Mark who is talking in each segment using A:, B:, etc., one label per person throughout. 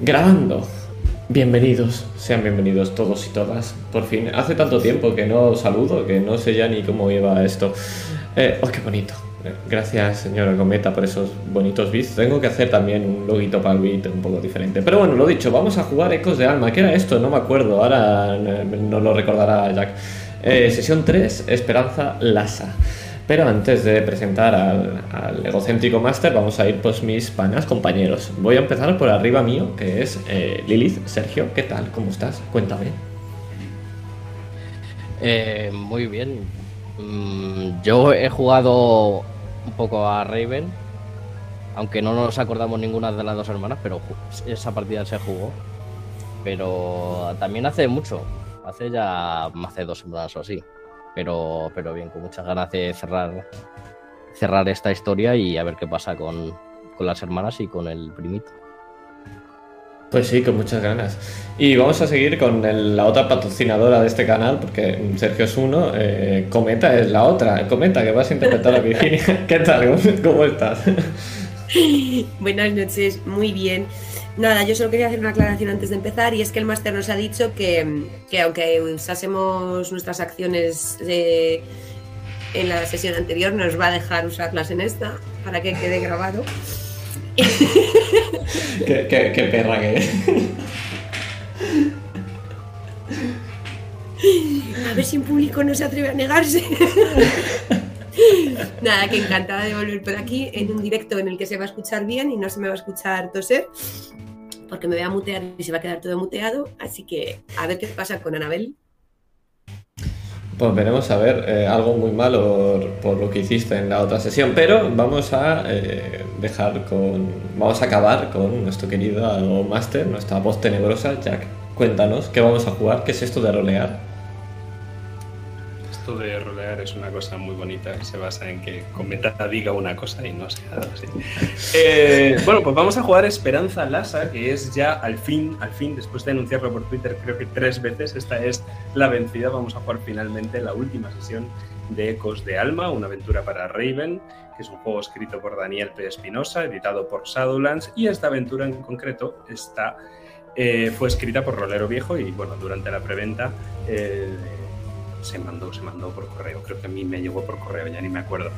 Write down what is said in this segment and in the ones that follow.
A: Grabando. Bienvenidos, sean bienvenidos todos y todas. Por fin, hace tanto tiempo que no saludo que no sé ya ni cómo iba esto. Eh, oh, qué bonito. Gracias, señora Cometa, por esos bonitos bits. Tengo que hacer también un loguito para el beat un poco diferente. Pero bueno, lo dicho, vamos a jugar Ecos de Alma. ¿Qué era esto? No me acuerdo. Ahora eh, no lo recordará Jack. Eh, sesión 3, Esperanza Lasa. Pero antes de presentar al, egocéntrico máster, vamos a ir pues mis panas compañeros. Voy a empezar por arriba mío, que es eh, Lilith. Sergio, ¿qué tal? ¿Cómo estás? Cuéntame.
B: Eh, muy bien. Mm, yo he jugado un poco a Raven, aunque no nos acordamos ninguna de las dos hermanas, pero esa partida se jugó. Pero también hace mucho, hace ya más de dos semanas o así. Pero, pero bien, con muchas ganas de cerrar, cerrar esta historia y a ver qué pasa con, las hermanas y con el primito.
A: Pues sí, con muchas ganas. Y vamos a seguir con la otra patrocinadora de este canal, porque Sergio es uno, eh, Cometa es la otra. Cometa, que vas a interpretar a Virginia. ¿Qué tal? ¿Cómo estás?
C: Buenas noches, muy bien. Nada, yo solo quería hacer una aclaración antes de empezar y es que el máster nos ha dicho que, aunque usásemos nuestras acciones en la sesión anterior, nos va a dejar usarlas en esta para que quede grabado.
A: qué, perra que es.
C: A ver si en público no se atreve a negarse. Nada, que encantada de volver por aquí en un directo en el que se va a escuchar bien y no se me va a escuchar toser porque me voy a mutear y se va a quedar todo muteado. Así que a ver qué pasa con Anabel.
A: Pues veremos a ver eh, algo muy malo por lo que hiciste en la otra sesión, pero vamos a eh, dejar con. Vamos a acabar con nuestro querido Master, nuestra voz tenebrosa. Jack, cuéntanos qué vamos a jugar, qué es esto de rolear
D: esto de rolear es una cosa muy bonita y se basa en que Cometa diga una cosa y no sea así. Eh, bueno, pues vamos a jugar Esperanza Lasa, que es ya al fin, al fin, después de anunciarlo por Twitter creo que tres veces, esta es la vencida. Vamos a jugar finalmente la última sesión de Ecos de Alma, una aventura para Raven, que es un juego escrito por Daniel P. Espinosa, editado por Shadowlands, y esta aventura en concreto está, eh, fue escrita por Rolero Viejo y bueno, durante la preventa... Eh, se mandó, se mandó por correo. Creo que a mí me llegó por correo, ya ni me acuerdo.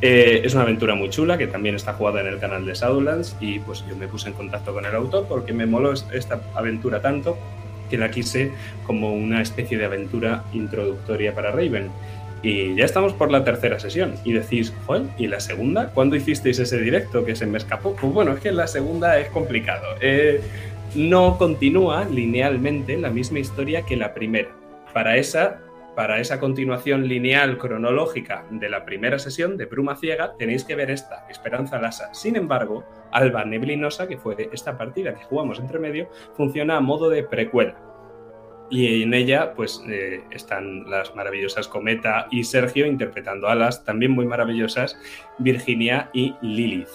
D: Eh, es una aventura muy chula que también está jugada en el canal de Shadowlands y pues yo me puse en contacto con el autor porque me moló esta aventura tanto que la quise como una especie de aventura introductoria para Raven. Y ya estamos por la tercera sesión. Y decís, Joder, ¿y la segunda? ¿Cuándo hicisteis ese directo que se me escapó? Pues bueno, es que la segunda es complicado. Eh, no continúa linealmente la misma historia que la primera. Para esa para esa continuación lineal cronológica de la primera sesión de Bruma Ciega, tenéis que ver esta, Esperanza Lasa. Sin embargo, Alba Neblinosa, que fue esta partida que jugamos entre medio, funciona a modo de precuela. Y en ella, pues, eh, están las maravillosas Cometa y Sergio interpretando a las también muy maravillosas Virginia y Lilith.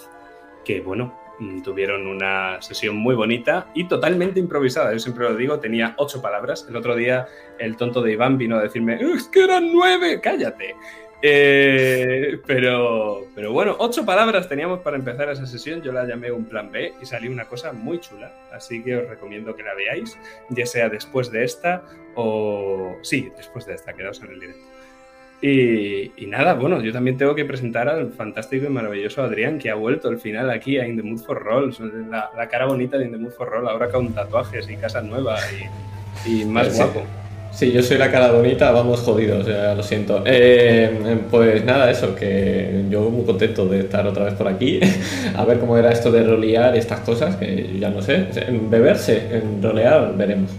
D: Que, bueno, tuvieron una sesión muy bonita y totalmente improvisada. Yo siempre lo digo, tenía ocho palabras. El otro día el tonto de Iván vino a decirme, es que eran nueve, cállate. Eh, pero, pero bueno, ocho palabras teníamos para empezar esa sesión. Yo la llamé un plan B y salió una cosa muy chula. Así que os recomiendo que la veáis, ya sea después de esta o... Sí, después de esta, quedaos en el directo. Y, nada, bueno, yo también tengo que presentar al fantástico y maravilloso Adrián, que ha vuelto al final aquí a In the Mood for Roll, la, cara bonita de In the Mood for Roll, ahora con tatuajes y casa nueva y, más guapo.
A: Sí, yo soy la cara bonita, vamos jodidos, ya lo siento. Eh, pues nada, eso, que yo muy contento de estar otra vez por aquí, a ver cómo era esto de rolear estas cosas, que ya no sé, beberse, en rolear, veremos.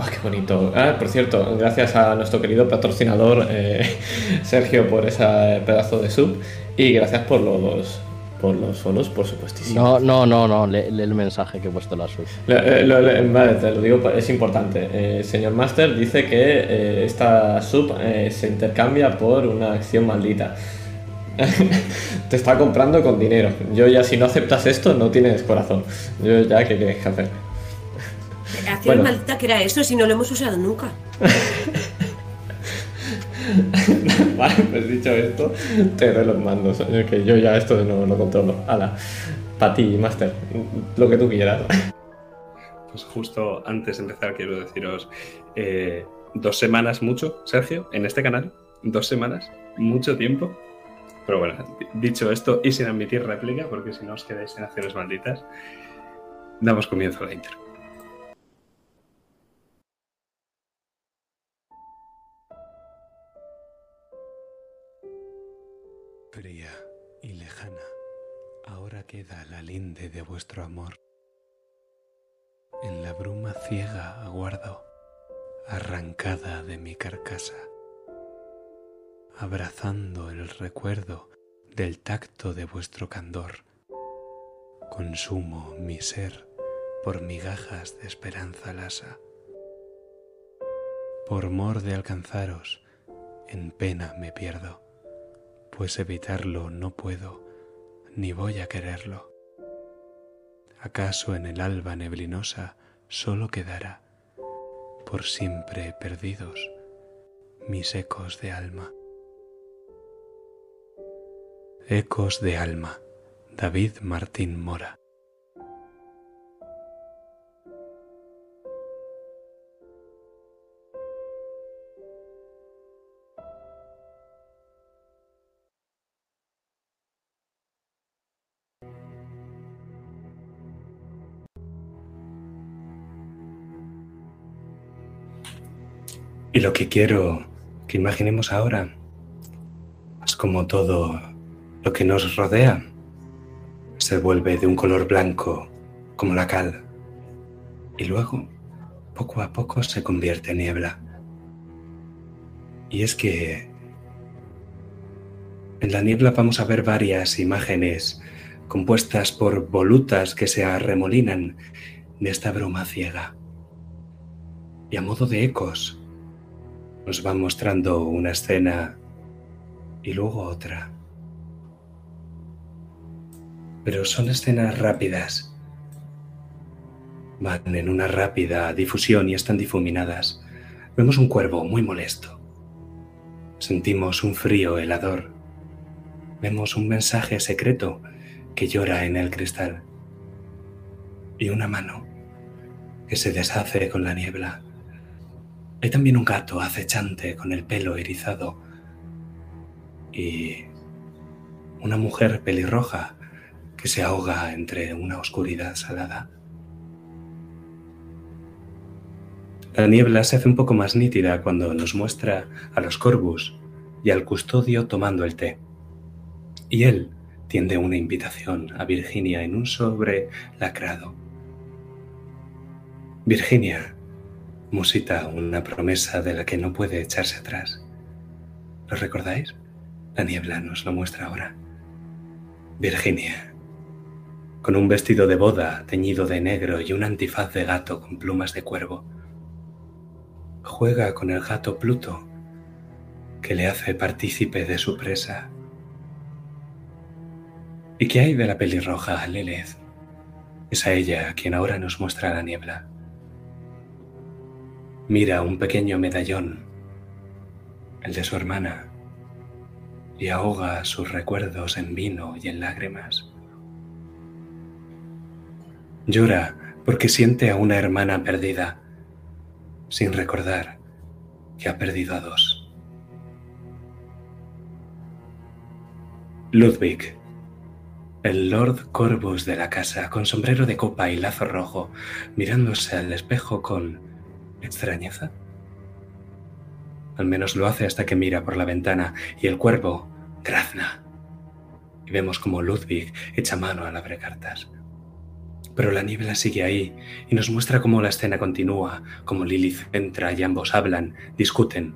A: Ah, qué bonito. Ah, por cierto, gracias a nuestro querido patrocinador eh, Sergio por ese pedazo de sub y gracias por los por los solos, por supuestísimo.
B: No, no, no, no, lee, el mensaje que he puesto en la sub.
A: Eh, vale, te lo digo, es importante. Eh, señor Master dice que esta sub se intercambia por una acción maldita. te está comprando con dinero. Yo ya si no aceptas esto no tienes corazón. Yo ya, ¿qué quieres que hacer?
C: Acción maldita que era eso si no lo hemos usado nunca.
A: vale, pues dicho esto, te doy los mandos. Que yo ya esto no lo controlo. Hala. Para ti, Master. Lo que tú quieras.
D: Pues justo antes de empezar quiero deciros eh, dos semanas mucho, Sergio, en este canal. Dos semanas, mucho tiempo. Pero bueno, dicho esto y sin admitir réplica, porque si no os quedáis en acciones malditas, damos comienzo a la intro.
E: Queda la linde de vuestro amor. En la bruma ciega aguardo, arrancada de mi carcasa, abrazando el recuerdo del tacto de vuestro candor. Consumo mi ser por migajas de esperanza lasa. Por mor de alcanzaros, en pena me pierdo pues evitarlo no puedo, ni voy a quererlo. ¿Acaso en el alba neblinosa solo quedará, por siempre perdidos, mis ecos de alma? Ecos de alma, David Martín Mora.
D: Y lo que quiero que imaginemos ahora es como todo lo que nos rodea se vuelve de un color blanco como la cal y luego poco a poco se convierte en niebla. Y es que en la niebla vamos a ver varias imágenes compuestas por volutas que se arremolinan de esta bruma ciega. Y a modo de ecos nos va mostrando una escena y luego otra. Pero son escenas rápidas. Van en una rápida difusión y están difuminadas. Vemos un cuervo muy molesto. Sentimos un frío helador. Vemos un mensaje secreto que llora en el cristal. Y una mano que se deshace con la niebla. Hay también un gato acechante con el pelo erizado y una mujer pelirroja que se ahoga entre una oscuridad salada. La niebla se hace un poco más nítida cuando nos muestra a los corvus y al custodio tomando el té. Y él tiende una invitación a Virginia en un sobre lacrado. Virginia, musita una promesa de la que no puede echarse atrás. ¿Lo recordáis? La niebla nos lo muestra ahora. Virginia, con un vestido de boda teñido de negro y un antifaz de gato con plumas de cuervo, juega con el gato Pluto, que le hace partícipe de su presa. ¿Y qué hay de la pelirroja Lilith? Es a ella quien ahora nos muestra la niebla. Mira un pequeño medallón, el de su hermana, y ahoga sus recuerdos en vino y en lágrimas. Llora porque siente a una hermana perdida, sin recordar que ha perdido a dos. Ludwig, el Lord Corvus de la casa, con sombrero de copa y lazo rojo, mirándose al espejo con extrañeza. Al menos lo hace hasta que mira por la ventana y el cuervo grazna. Y vemos como Ludwig echa mano al cartas. Pero la niebla sigue ahí y nos muestra cómo la escena continúa, como Lilith entra y ambos hablan, discuten.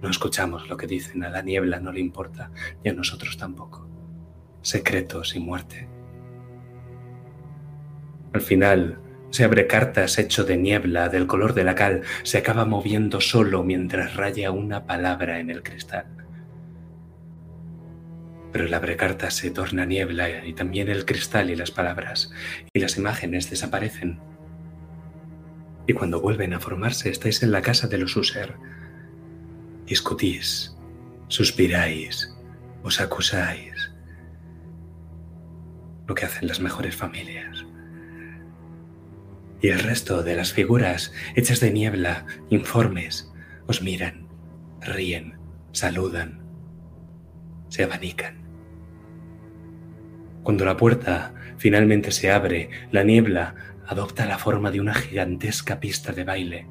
D: No escuchamos lo que dicen, a la niebla no le importa y a nosotros tampoco. Secretos y muerte. Al final, se abre cartas hecho de niebla, del color de la cal, se acaba moviendo solo mientras raya una palabra en el cristal. Pero el abrecartas se torna niebla y también el cristal y las palabras, y las imágenes desaparecen. Y cuando vuelven a formarse estáis en la casa de los User. Discutís, suspiráis, os acusáis. lo que hacen las mejores familias. Y el resto de las figuras hechas de niebla, informes, os miran, ríen, saludan, se abanican. Cuando la puerta finalmente se abre, la niebla adopta la forma de una gigantesca pista de baile,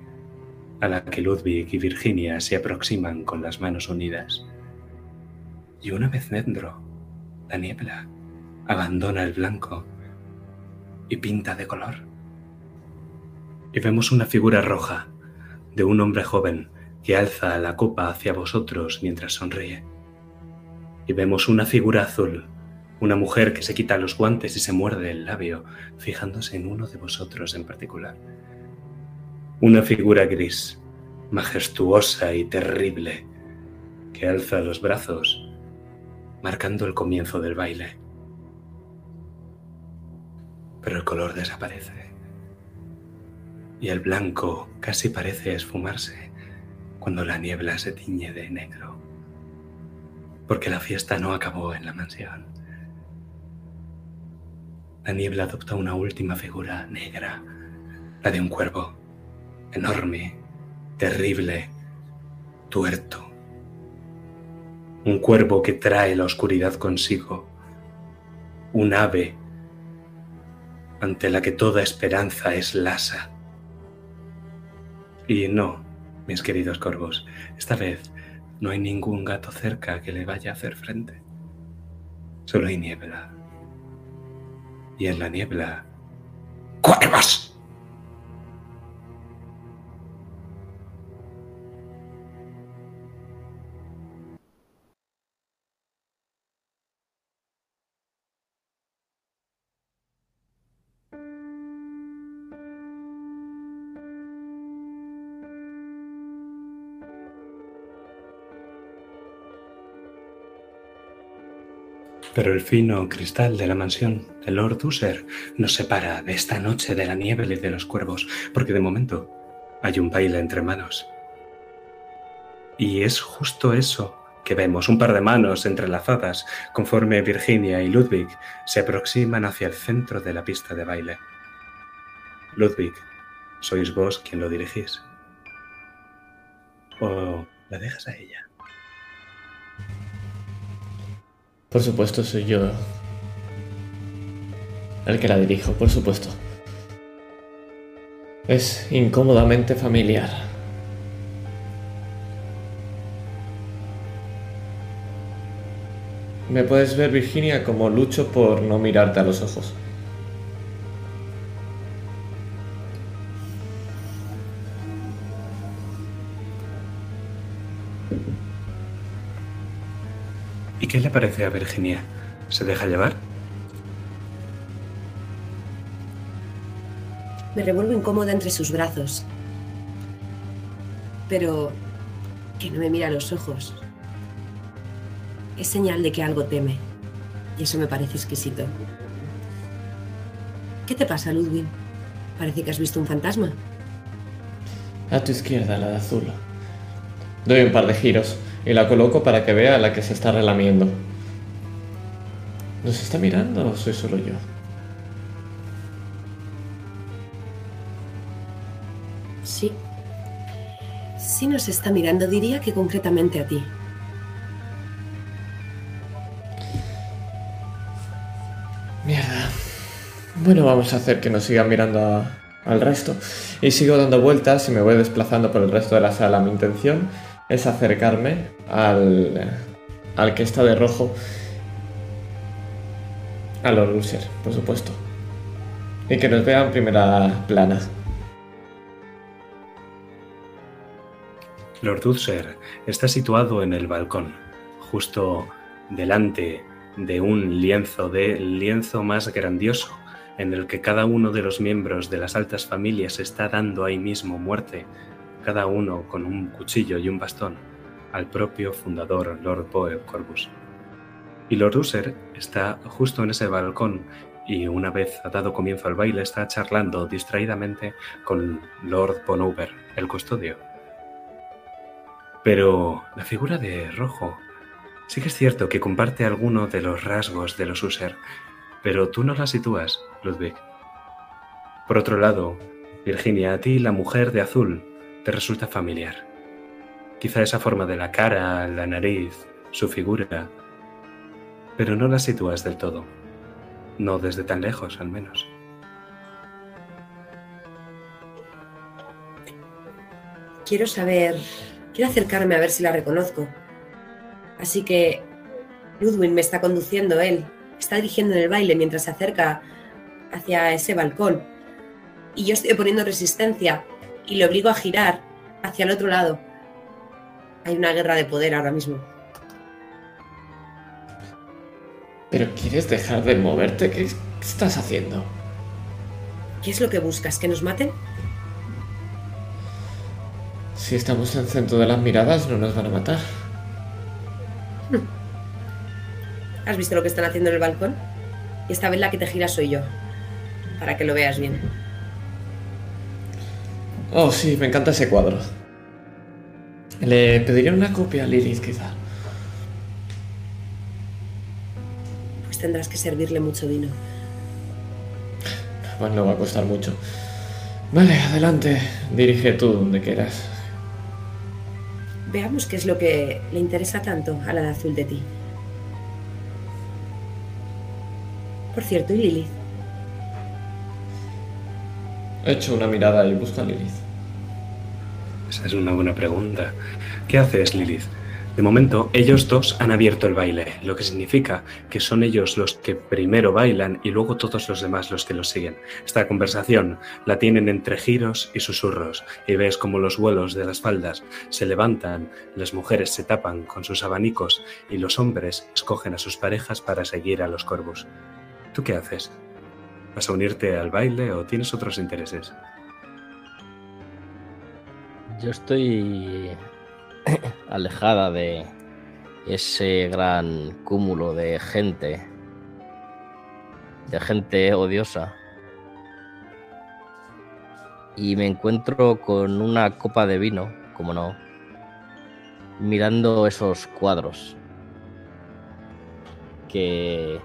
D: a la que Ludwig y Virginia se aproximan con las manos unidas. Y una vez dentro, la niebla abandona el blanco y pinta de color. Y vemos una figura roja de un hombre joven que alza la copa hacia vosotros mientras sonríe. Y vemos una figura azul, una mujer que se quita los guantes y se muerde el labio, fijándose en uno de vosotros en particular. Una figura gris, majestuosa y terrible, que alza los brazos marcando el comienzo del baile. Pero el color desaparece y el blanco casi parece esfumarse cuando la niebla se tiñe de negro, porque la fiesta no acabó en la mansión. La niebla adopta una última figura negra, la de un cuervo, enorme, terrible, tuerto un cuervo que trae la oscuridad consigo, un ave ante la que toda esperanza es lasa. Y no, mis queridos corvos, esta vez no hay ningún gato cerca que le vaya a hacer frente. Solo hay niebla. Y en la niebla... ¡Cuervos! Pero el fino cristal de la mansión de Lord User nos separa de esta noche de la niebla y de los cuervos, porque de momento hay un baile entre manos. Y es justo eso que vemos, un par de manos entrelazadas, conforme Virginia y Ludwig se aproximan hacia el centro de la pista de baile. Ludwig, sois vos quien lo dirigís. ¿O la dejas a ella?
A: Por supuesto, soy yo el que la dirijo, por supuesto. Es incómodamente familiar. Me puedes ver, Virginia, como lucho por no mirarte a los ojos.
D: Le parece a Virginia? ¿Se deja llevar?
C: Me revuelvo incómoda entre sus brazos. Pero que no me mira a los ojos. Es señal de que algo teme. Y eso me parece exquisito. ¿Qué te pasa, Ludwig? Parece que has visto un fantasma.
A: A tu izquierda, la de azul. Doy un par de giros y la coloco para que vea a la que se está relamiendo. ¿Nos está mirando o soy solo yo?
C: Sí. Sí nos está mirando, diría que concretamente a ti.
A: Mierda. Bueno, vamos a hacer que nos siga mirando a- al resto. Y sigo dando vueltas y me voy desplazando por el resto de la sala. Mi intención es acercarme al, al que está de rojo. A los Lucier, por supuesto. Y que nos vea en primera plana.
D: Lord Utser está situado en el balcón, justo delante de un lienzo, del lienzo más grandioso, en el que cada uno de los miembros de las altas familias está dando ahí mismo muerte, cada uno con un cuchillo y un bastón, al propio fundador Lord Boe Corbus. Y Lord User está justo en ese balcón y una vez ha dado comienzo al baile está charlando distraídamente con Lord Bonover, el custodio. Pero la figura de Rojo sí que es cierto que comparte alguno de los rasgos de los User, pero tú no la sitúas, Ludwig. Por otro lado, Virginia, a ti la mujer de azul te resulta familiar. Quizá esa forma de la cara, la nariz, su figura, pero no la sitúas del todo. No desde tan lejos, al menos.
C: Quiero saber, quiero acercarme a ver si la reconozco. Así que Ludwig me está conduciendo él, está dirigiendo en el baile mientras se acerca hacia ese balcón. Y yo estoy poniendo resistencia y le obligo a girar hacia el otro lado. Hay una guerra de poder ahora mismo.
A: ¿Pero quieres dejar de moverte? ¿Qué, estás haciendo?
C: ¿Qué es lo que buscas? ¿Que nos maten?
A: Si estamos en el centro de las miradas, no nos van a matar.
C: ¿Has visto lo que están haciendo en el balcón? Y esta vez la que te gira soy yo. Para que lo veas bien.
A: Oh, sí, me encanta ese cuadro. Le pediría una copia a Lilith, quizá.
C: Pues tendrás que servirle mucho vino.
A: Bueno, no va a costar mucho. Vale, adelante. Dirige tú donde quieras.
C: Veamos qué es lo que le interesa tanto a la de azul de ti. Por cierto, ¿y Lilith?
A: He hecho una mirada y busco a Lilith.
D: Esa es una buena pregunta. ¿Qué haces, Lilith? De momento, ellos dos han abierto el baile, lo que significa que son ellos los que primero bailan y luego todos los demás los que los siguen. Esta conversación la tienen entre giros y susurros, y ves como los vuelos de las faldas se levantan, las mujeres se tapan con sus abanicos y los hombres escogen a sus parejas para seguir a los corvos. ¿Tú qué haces? ¿Vas a unirte al baile o tienes otros intereses?
B: Yo estoy alejada de ese gran cúmulo de gente, de gente odiosa. Y me encuentro con una copa de vino, como no, mirando esos cuadros que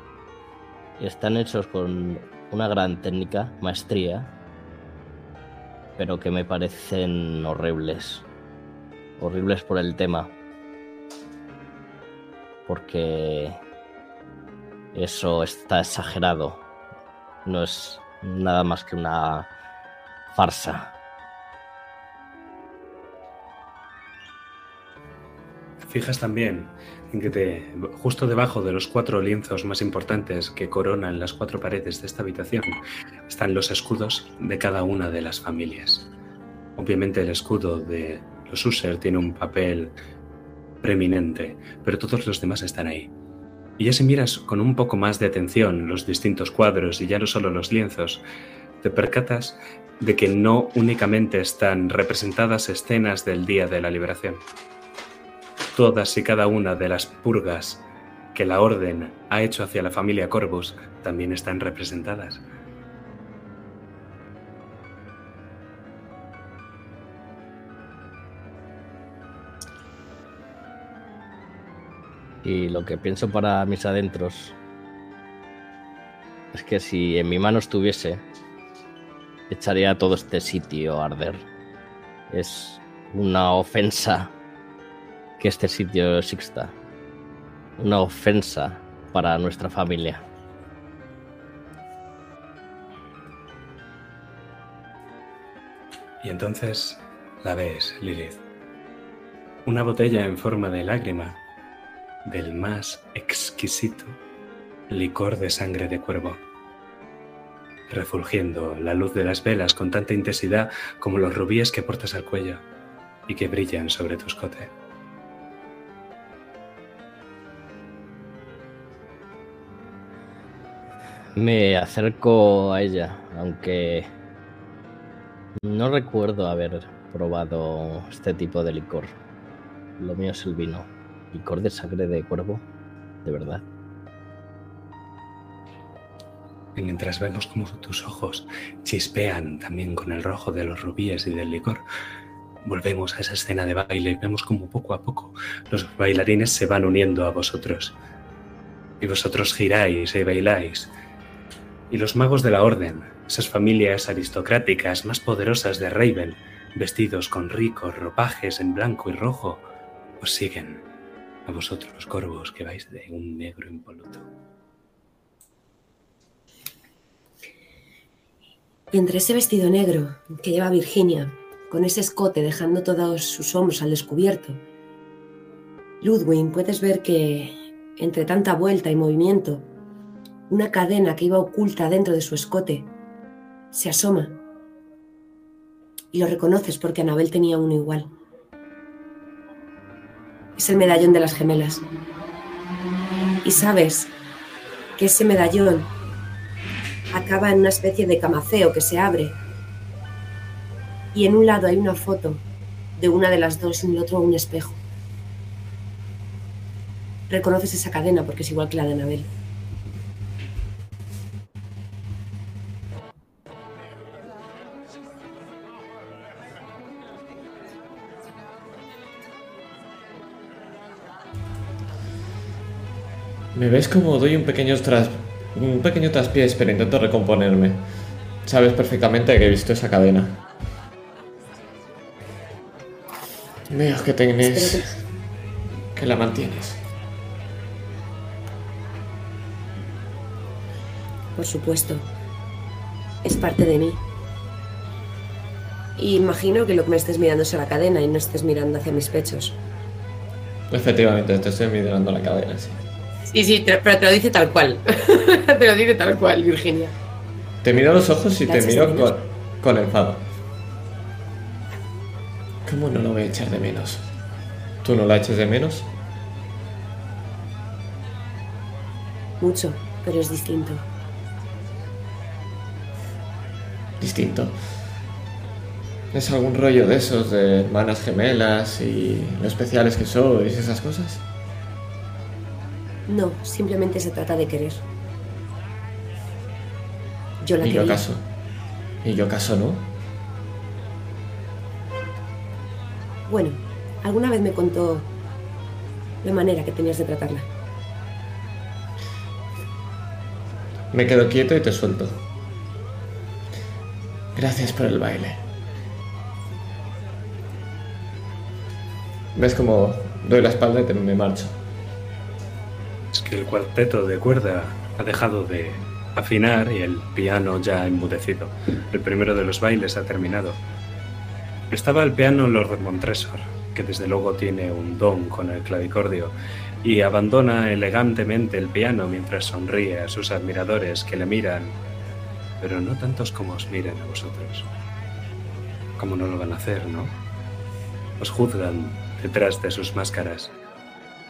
B: están hechos con una gran técnica, maestría, pero que me parecen horribles. Horribles por el tema. Porque eso está exagerado. No es nada más que una farsa.
D: Fijas también en que justo debajo de los cuatro lienzos más importantes que coronan las cuatro paredes de esta habitación están los escudos de cada una de las familias. Obviamente el escudo de los User tiene un papel preeminente, pero todos los demás están ahí. Y ya si miras con un poco más de atención los distintos cuadros y ya no solo los lienzos, te percatas de que no únicamente están representadas escenas del Día de la Liberación. Todas y cada una de las purgas que la Orden ha hecho hacia la familia Corvus también están representadas.
B: Y lo que pienso para mis adentros es que si en mi mano estuviese, echaría todo este sitio a arder. Es una ofensa que este sitio exista. Una ofensa para nuestra familia.
D: Y entonces la ves, Lilith. Una botella en forma de lágrima del más exquisito licor de sangre de cuervo, refulgiendo la luz de las velas con tanta intensidad como los rubíes que portas al cuello y que brillan sobre tu escote.
B: Me acerco a ella, aunque no recuerdo haber probado este tipo de licor. Lo mío es el vino. Licor de sangre de cuervo, de verdad.
D: Y mientras vemos como tus ojos chispean también con el rojo de los rubíes y del licor, volvemos a esa escena de baile y vemos como poco a poco los bailarines se van uniendo a vosotros. Y vosotros giráis y bailáis Y los magos de la Orden, esas familias aristocráticas más poderosas de Raven, vestidos con ricos ropajes en blanco y rojo, os siguen a vosotros, corvos, que vais de un negro impoluto.
C: Entre ese vestido negro que lleva Virginia, con ese escote dejando todos sus hombros al descubierto, Ludwig, puedes ver que entre tanta vuelta y movimiento, una cadena que iba oculta dentro de su escote se asoma. Y lo reconoces porque Anabel tenía uno igual. Es el medallón de las gemelas. Y sabes que ese medallón acaba en una especie de camaceo que se abre. Y en un lado hay una foto de una de las dos y en el otro un espejo. Reconoces esa cadena porque es igual que la de Anabel.
A: Me ves como doy un pequeño tras un pequeño traspiés, pero intento recomponerme. Sabes perfectamente que he visto esa cadena. Veo que tienes que la mantienes.
C: Por supuesto. Es parte de mí. Y imagino que lo que me estés mirando es a la cadena y no estés mirando hacia mis pechos.
A: Efectivamente, te estoy mirando la cadena, sí.
C: Sí, sí, te- pero te lo dice tal cual. te lo dice tal cual, Virginia.
A: Te miro a los ojos y
C: ¿La
A: te
C: echas
A: miro con, con enfado. ¿Cómo no lo voy a echar de menos? ¿Tú no la eches de menos?
C: Mucho, pero es distinto.
A: Distinto. ¿Es algún rollo de esos de hermanas gemelas y lo especiales que sois y esas cosas?
C: No, simplemente se trata de querer. Yo la
A: ¿Y yo acaso? ¿Y yo acaso no?
C: Bueno, alguna vez me contó la manera que tenías de tratarla.
A: Me quedo quieto y te suelto. Gracias por el baile. ¿Ves cómo doy la espalda y te- me marcho?
D: Es que el cuarteto de cuerda ha dejado de afinar y el piano ya ha enmudecido. El primero de los bailes ha terminado. Estaba el piano Lord Montresor, que desde luego tiene un don con el clavicordio, y abandona elegantemente el piano mientras sonríe a sus admiradores que le miran, pero no tantos como os miran a vosotros. Como no lo van a hacer, ¿no? Os juzgan detrás de sus máscaras.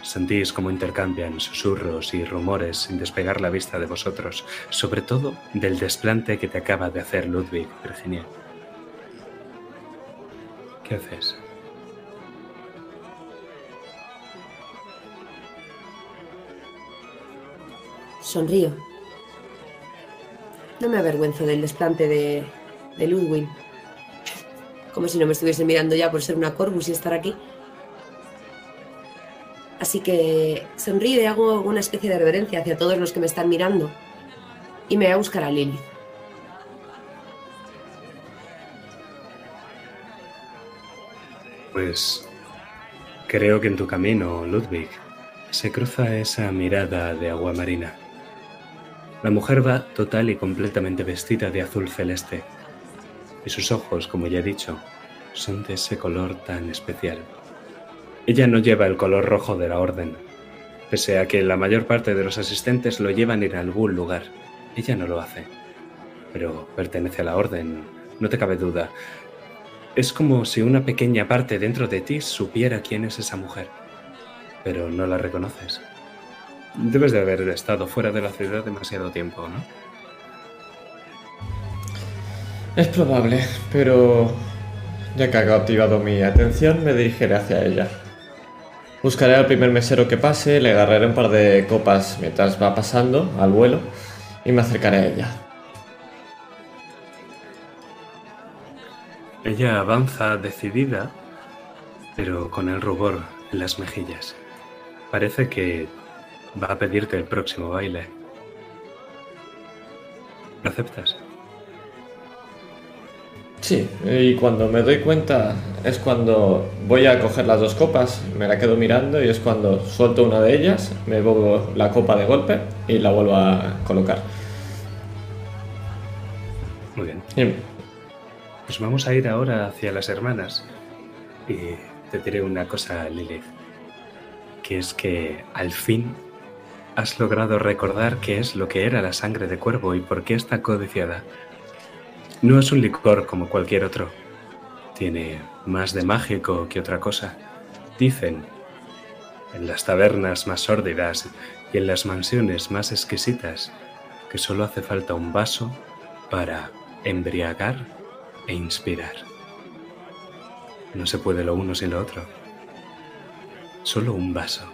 D: Sentís cómo intercambian susurros y rumores sin despegar la vista de vosotros, sobre todo del desplante que te acaba de hacer Ludwig, Virginia. ¿Qué haces?
C: Sonrío. No me avergüenzo del desplante de, de Ludwig. Como si no me estuviese mirando ya por ser una Corvus y estar aquí. Así que sonrío y hago una especie de reverencia hacia todos los que me están mirando. Y me voy a buscar a Lilith.
D: Pues creo que en tu camino, Ludwig, se cruza esa mirada de agua marina. La mujer va total y completamente vestida de azul celeste, y sus ojos, como ya he dicho, son de ese color tan especial. Ella no lleva el color rojo de la orden, pese a que la mayor parte de los asistentes lo llevan en algún lugar. Ella no lo hace, pero pertenece a la orden, no te cabe duda. Es como si una pequeña parte dentro de ti supiera quién es esa mujer, pero no la reconoces. Debes de haber estado fuera de la ciudad demasiado tiempo, ¿no?
A: Es probable, pero ya que ha cautivado mi atención, me dirigiré hacia ella. Buscaré al primer mesero que pase, le agarraré un par de copas mientras va pasando al vuelo y me acercaré a ella.
D: Ella avanza decidida, pero con el rubor en las mejillas. Parece que va a pedirte el próximo baile. ¿Lo aceptas?
A: Sí, y cuando me doy cuenta es cuando voy a coger las dos copas, me la quedo mirando y es cuando suelto una de ellas, me bebo la copa de golpe y la vuelvo a colocar.
D: Muy bien.
A: Y
D: Pues vamos a ir ahora hacia las hermanas. Y te diré una cosa, Lilith. Que es que al fin has logrado recordar qué es lo que era la sangre de cuervo y por qué está codiciada. No es un licor como cualquier otro. Tiene más de mágico que otra cosa. Dicen, en las tabernas más sórdidas y en las mansiones más exquisitas, que solo hace falta un vaso para embriagar e inspirar. No se puede lo uno sin lo otro. Solo un vaso.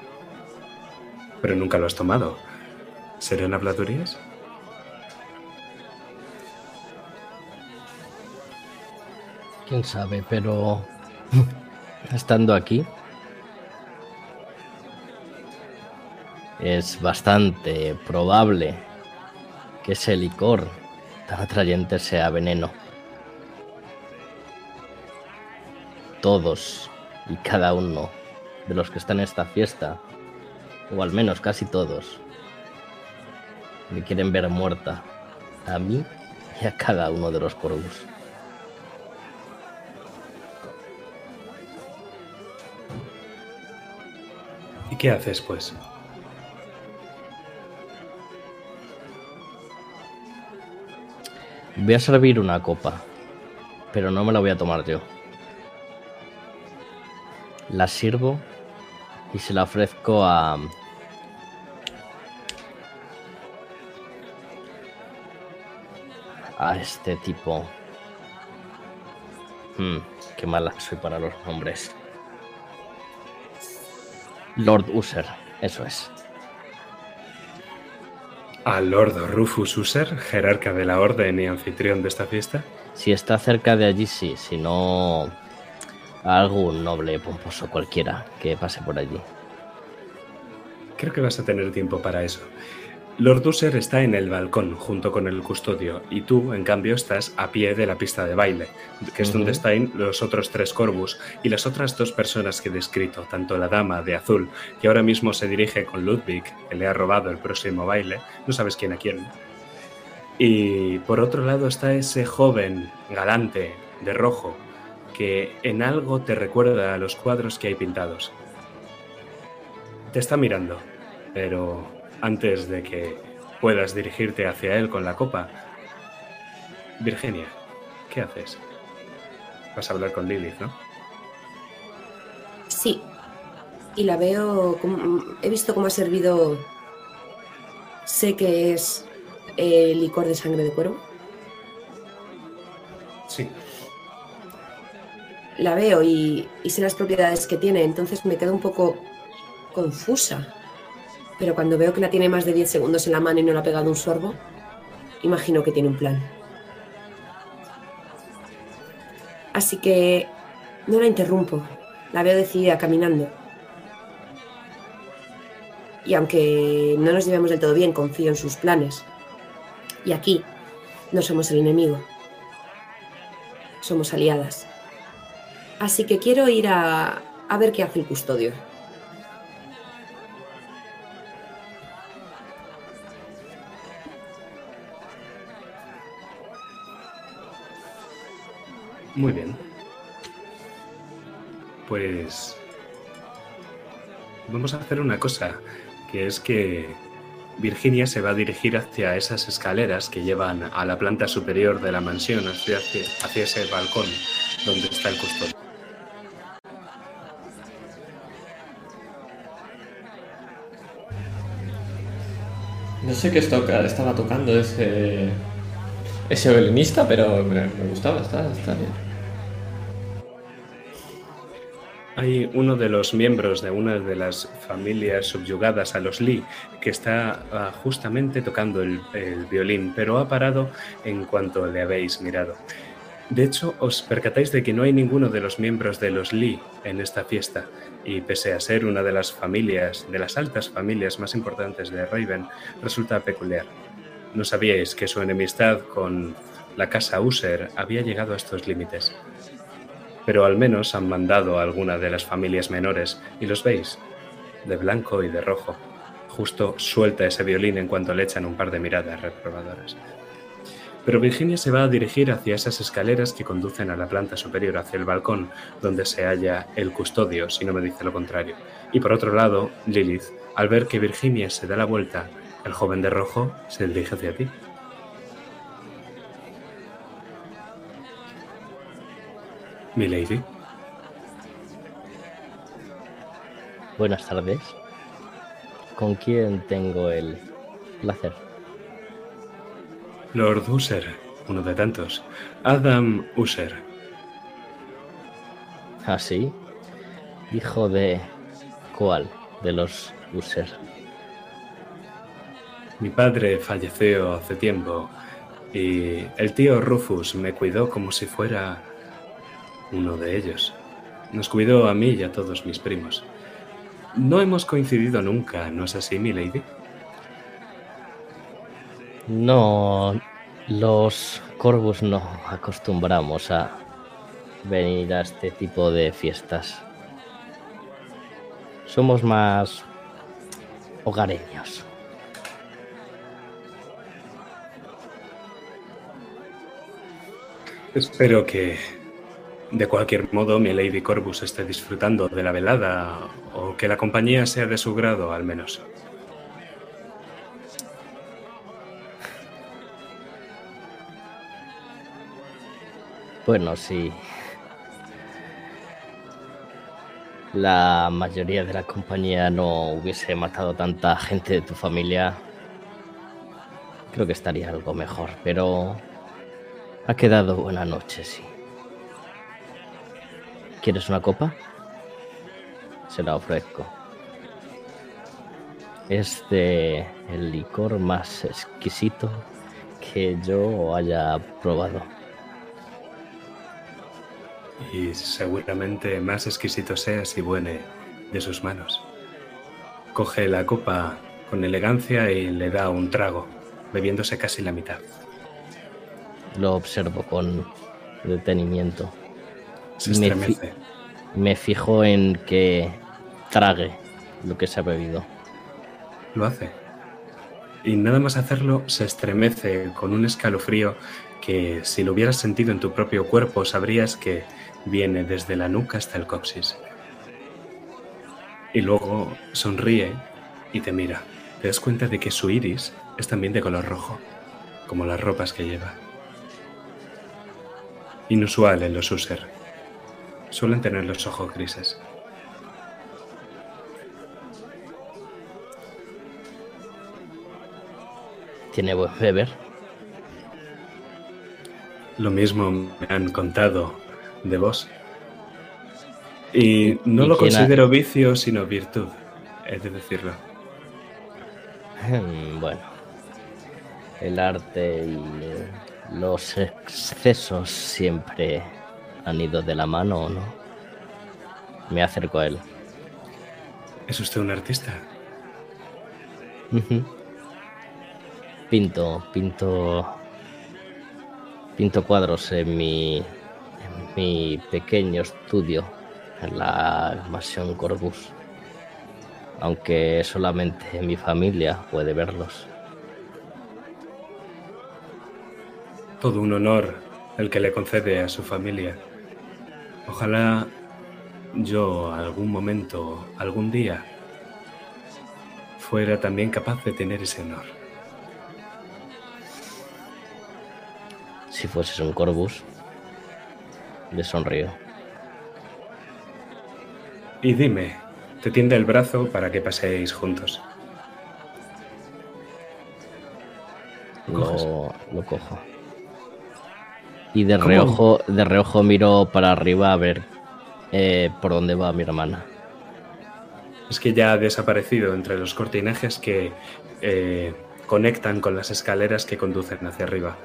D: Pero nunca lo has tomado. ¿Serán habladurías?
B: Quién sabe, pero estando aquí es bastante probable que ese licor tan atrayente sea veneno. Todos y cada uno de los que están en esta fiesta, o al menos casi todos, me quieren ver muerta a mí y a cada uno de los corvus.
D: ¿Y qué haces, pues?
B: Voy a servir una copa, pero no me la voy a tomar yo. La sirvo y se la ofrezco a... A este tipo. Hmm, qué mala soy para los nombres. Lord User, eso es.
D: ¿A Lord Rufus User, jerarca de la orden y anfitrión de esta fiesta?
B: Si está cerca de allí, sí. Si no, a algún noble pomposo cualquiera que pase por allí.
D: Creo que vas a tener tiempo para eso. Lord User está en el balcón junto con el custodio y tú, en cambio, estás a pie de la pista de baile, que es donde están los otros tres corvus y las otras dos personas que he descrito, tanto la dama de azul, que ahora mismo se dirige con Ludwig, que le ha robado el próximo baile, no sabes quién a quién. Y por otro lado está ese joven galante de rojo, que en algo te recuerda a los cuadros que hay pintados. Te está mirando, pero antes de que puedas dirigirte hacia él con la copa, Virginia, ¿qué haces? Vas a hablar con Lilith, ¿no?
C: Sí. Y la veo. como- he visto cómo ha servido. Sé que es eh, licor de sangre de cuervo.
D: Sí.
C: La veo y, y sé las propiedades que tiene, entonces me quedo un poco confusa. Pero cuando veo que la tiene más de 10 segundos en la mano y no le ha pegado un sorbo, imagino que tiene un plan. Así que no la interrumpo. La veo decidida caminando. Y aunque no nos llevemos del todo bien, confío en sus planes. Y aquí no somos el enemigo. Somos aliadas. Así que quiero ir a, a ver qué hace el custodio.
D: Muy bien. Pues vamos a hacer una cosa, que es que Virginia se va a dirigir hacia esas escaleras que llevan a la planta superior de la mansión, hacia, ese balcón donde está el custodio.
A: No sé qué estaba tocando ese. Ese violinista, pero me, gustaba, está, está bien.
D: Hay uno de los miembros de una de las familias subyugadas a los Lee que está ah, justamente tocando el, el violín, pero ha parado en cuanto le habéis mirado. De hecho, os percatáis de que no hay ninguno de los miembros de los Lee en esta fiesta, y pese a ser una de las familias, de las altas familias más importantes de Raven, resulta peculiar. No sabíais que su enemistad con la casa User había llegado a estos límites. Pero al menos han mandado a alguna de las familias menores y los veis, de blanco y de rojo. Justo suelta ese violín en cuanto le echan un par de miradas reprobadoras. Pero Virginia se va a dirigir hacia esas escaleras que conducen a la planta superior, hacia el balcón, donde se halla el custodio, si no me dice lo contrario. Y por otro lado, Lilith, al ver que Virginia se da la vuelta, el joven de rojo se dirige hacia ti. Mi lady.
B: Buenas tardes. ¿Con quién tengo el placer?
D: Lord User, uno de tantos. Adam User.
B: ¿Ah, sí? ¿Hijo de cuál de los User?
D: Mi padre falleció hace tiempo y el tío Rufus me cuidó como si fuera uno de ellos. Nos cuidó a mí y a todos mis primos. No hemos coincidido nunca, ¿no es así, mi lady?
B: No, los Corvus no acostumbramos a venir a este tipo de fiestas. Somos más hogareños.
D: Espero que, de cualquier modo, mi Lady Corvus esté disfrutando de la velada o que la compañía sea de su grado, al menos.
B: Bueno, sí. La mayoría de la compañía no hubiese matado tanta gente de tu familia. Creo que estaría algo mejor, pero ha quedado buena noche, sí. ¿Quieres una copa? Se la ofrezco. Es de el licor más exquisito que yo haya probado.
D: Y seguramente más exquisito sea si viene de sus manos. Coge la copa con elegancia y le da un trago, bebiéndose casi la mitad.
B: Lo observo con detenimiento.
D: Se
B: Me fi-. Me fijo en que trague lo que se ha bebido.
D: Lo hace. Y nada más hacerlo, se estremece con un escalofrío que si lo hubieras sentido en tu propio cuerpo sabrías que viene desde la nuca hasta el coxis. Y luego sonríe y te mira. Te das cuenta de que su iris es también de color rojo, como las ropas que lleva. Inusual en los user. Suelen tener los ojos grises.
B: Tiene buen beber.
D: Lo mismo me han contado de vos. Y no
B: ¿Y
D: lo
B: ha-
D: considero vicio, sino virtud, he de decirlo.
B: Bueno, el arte y los excesos siempre han ido de la mano, ¿o ¿no? Me acerco a él.
D: ¿Es usted un artista?
B: Pinto, pinto, pinto cuadros en mi, en mi pequeño estudio en la mansión Corbus. Aunque solamente mi familia puede verlos.
D: Todo un honor el que le concede a su familia. Ojalá yo algún momento, algún día, fuera también capaz de tener ese honor.
B: Si fueses un Corbus, le sonrío.
D: Y dime, te tiende el brazo para que paséis juntos.
B: Lo, lo cojo. Y de
D: ¿Cómo?
B: reojo, de reojo miro para arriba a ver eh, por dónde va mi hermana.
D: Es que ya ha desaparecido entre los cortinajes que eh, conectan con las escaleras que conducen hacia arriba.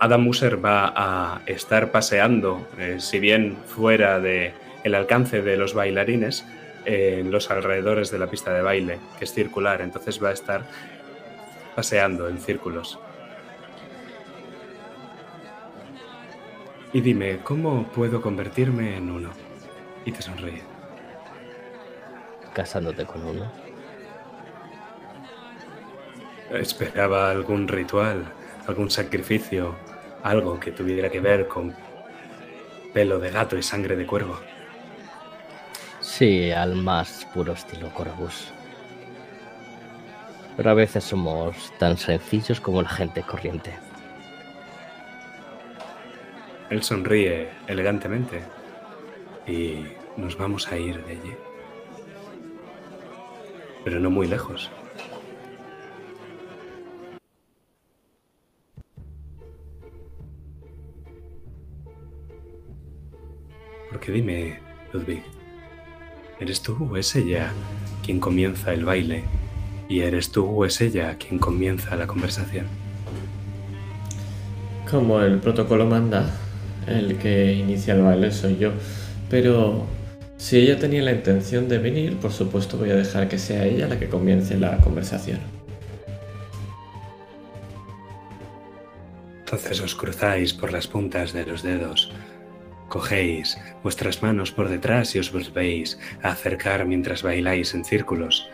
D: Adam Muser va a estar paseando, eh, si bien fuera de el alcance de los bailarines, eh, en los alrededores de la pista de baile, que es circular. Entonces va a estar paseando en círculos. Y dime, ¿cómo puedo convertirme en uno? Y te sonríe.
B: Casándote con uno.
D: Esperaba algún ritual, algún sacrificio, algo que tuviera que ver con pelo de gato y sangre de cuervo.
B: Sí, al más puro estilo Corvus. Pero a veces somos tan sencillos como la gente corriente.
D: Él sonríe elegantemente y nos vamos a ir de allí. Pero no muy lejos. Porque dime, Ludwig, ¿eres tú o es ella quien comienza el baile? ¿Y eres tú o es ella quien comienza la conversación?
A: Como el protocolo manda, el que inicia el baile soy yo. Pero si ella tenía la intención de venir, por supuesto voy a dejar que sea ella la que comience la conversación.
D: Entonces os cruzáis por las puntas de los dedos. Cogéis vuestras manos por detrás y os volvéis a acercar mientras bailáis en círculos.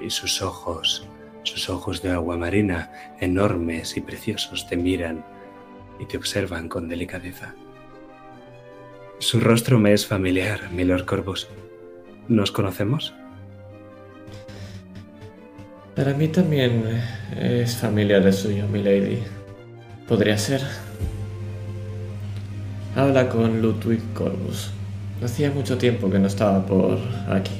D: Y sus ojos, sus ojos de agua marina, enormes y preciosos, te miran y te observan con delicadeza. Su rostro me es familiar, Milord Corvus. ¿Nos conocemos?
A: Para mí también es familiar el suyo, milady. Podría ser. Habla con Ludwig Corvus. Hacía mucho tiempo que no estaba por aquí.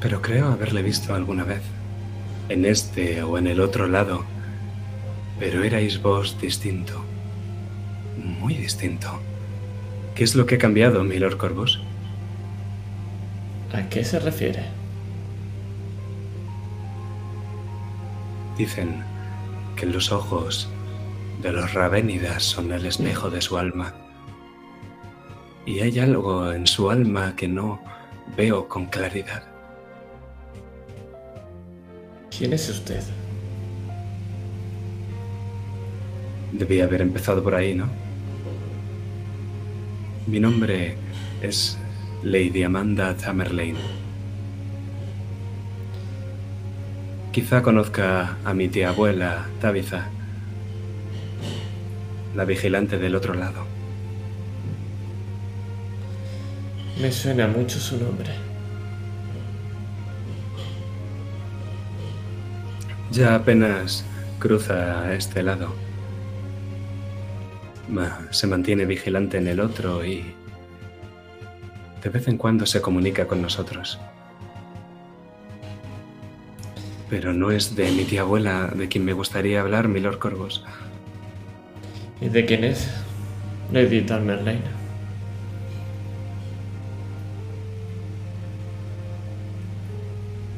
D: Pero creo haberle visto alguna vez. En este o en el otro lado. Pero erais vos distinto. Muy distinto. ¿Qué es lo que ha cambiado, Milord Corvus?
A: ¿A qué se refiere?
D: Dicen que los ojos de los Ravenidas son el espejo de su alma. Y hay algo en su alma que no veo con claridad.
A: ¿Quién es usted?
D: Debía haber empezado por ahí, ¿no? Mi nombre es Lady Amanda Tamerlane. Quizá conozca a mi tía abuela, Tabitha, la vigilante del otro lado.
A: Me suena mucho su nombre.
D: Ya apenas cruza a este lado. Se mantiene vigilante en el otro y de vez en cuando se comunica con nosotros. Pero no es de mi tía abuela de quien me gustaría hablar, Milord Corvus.
A: ¿Y de quién es? Lady Tamerlane.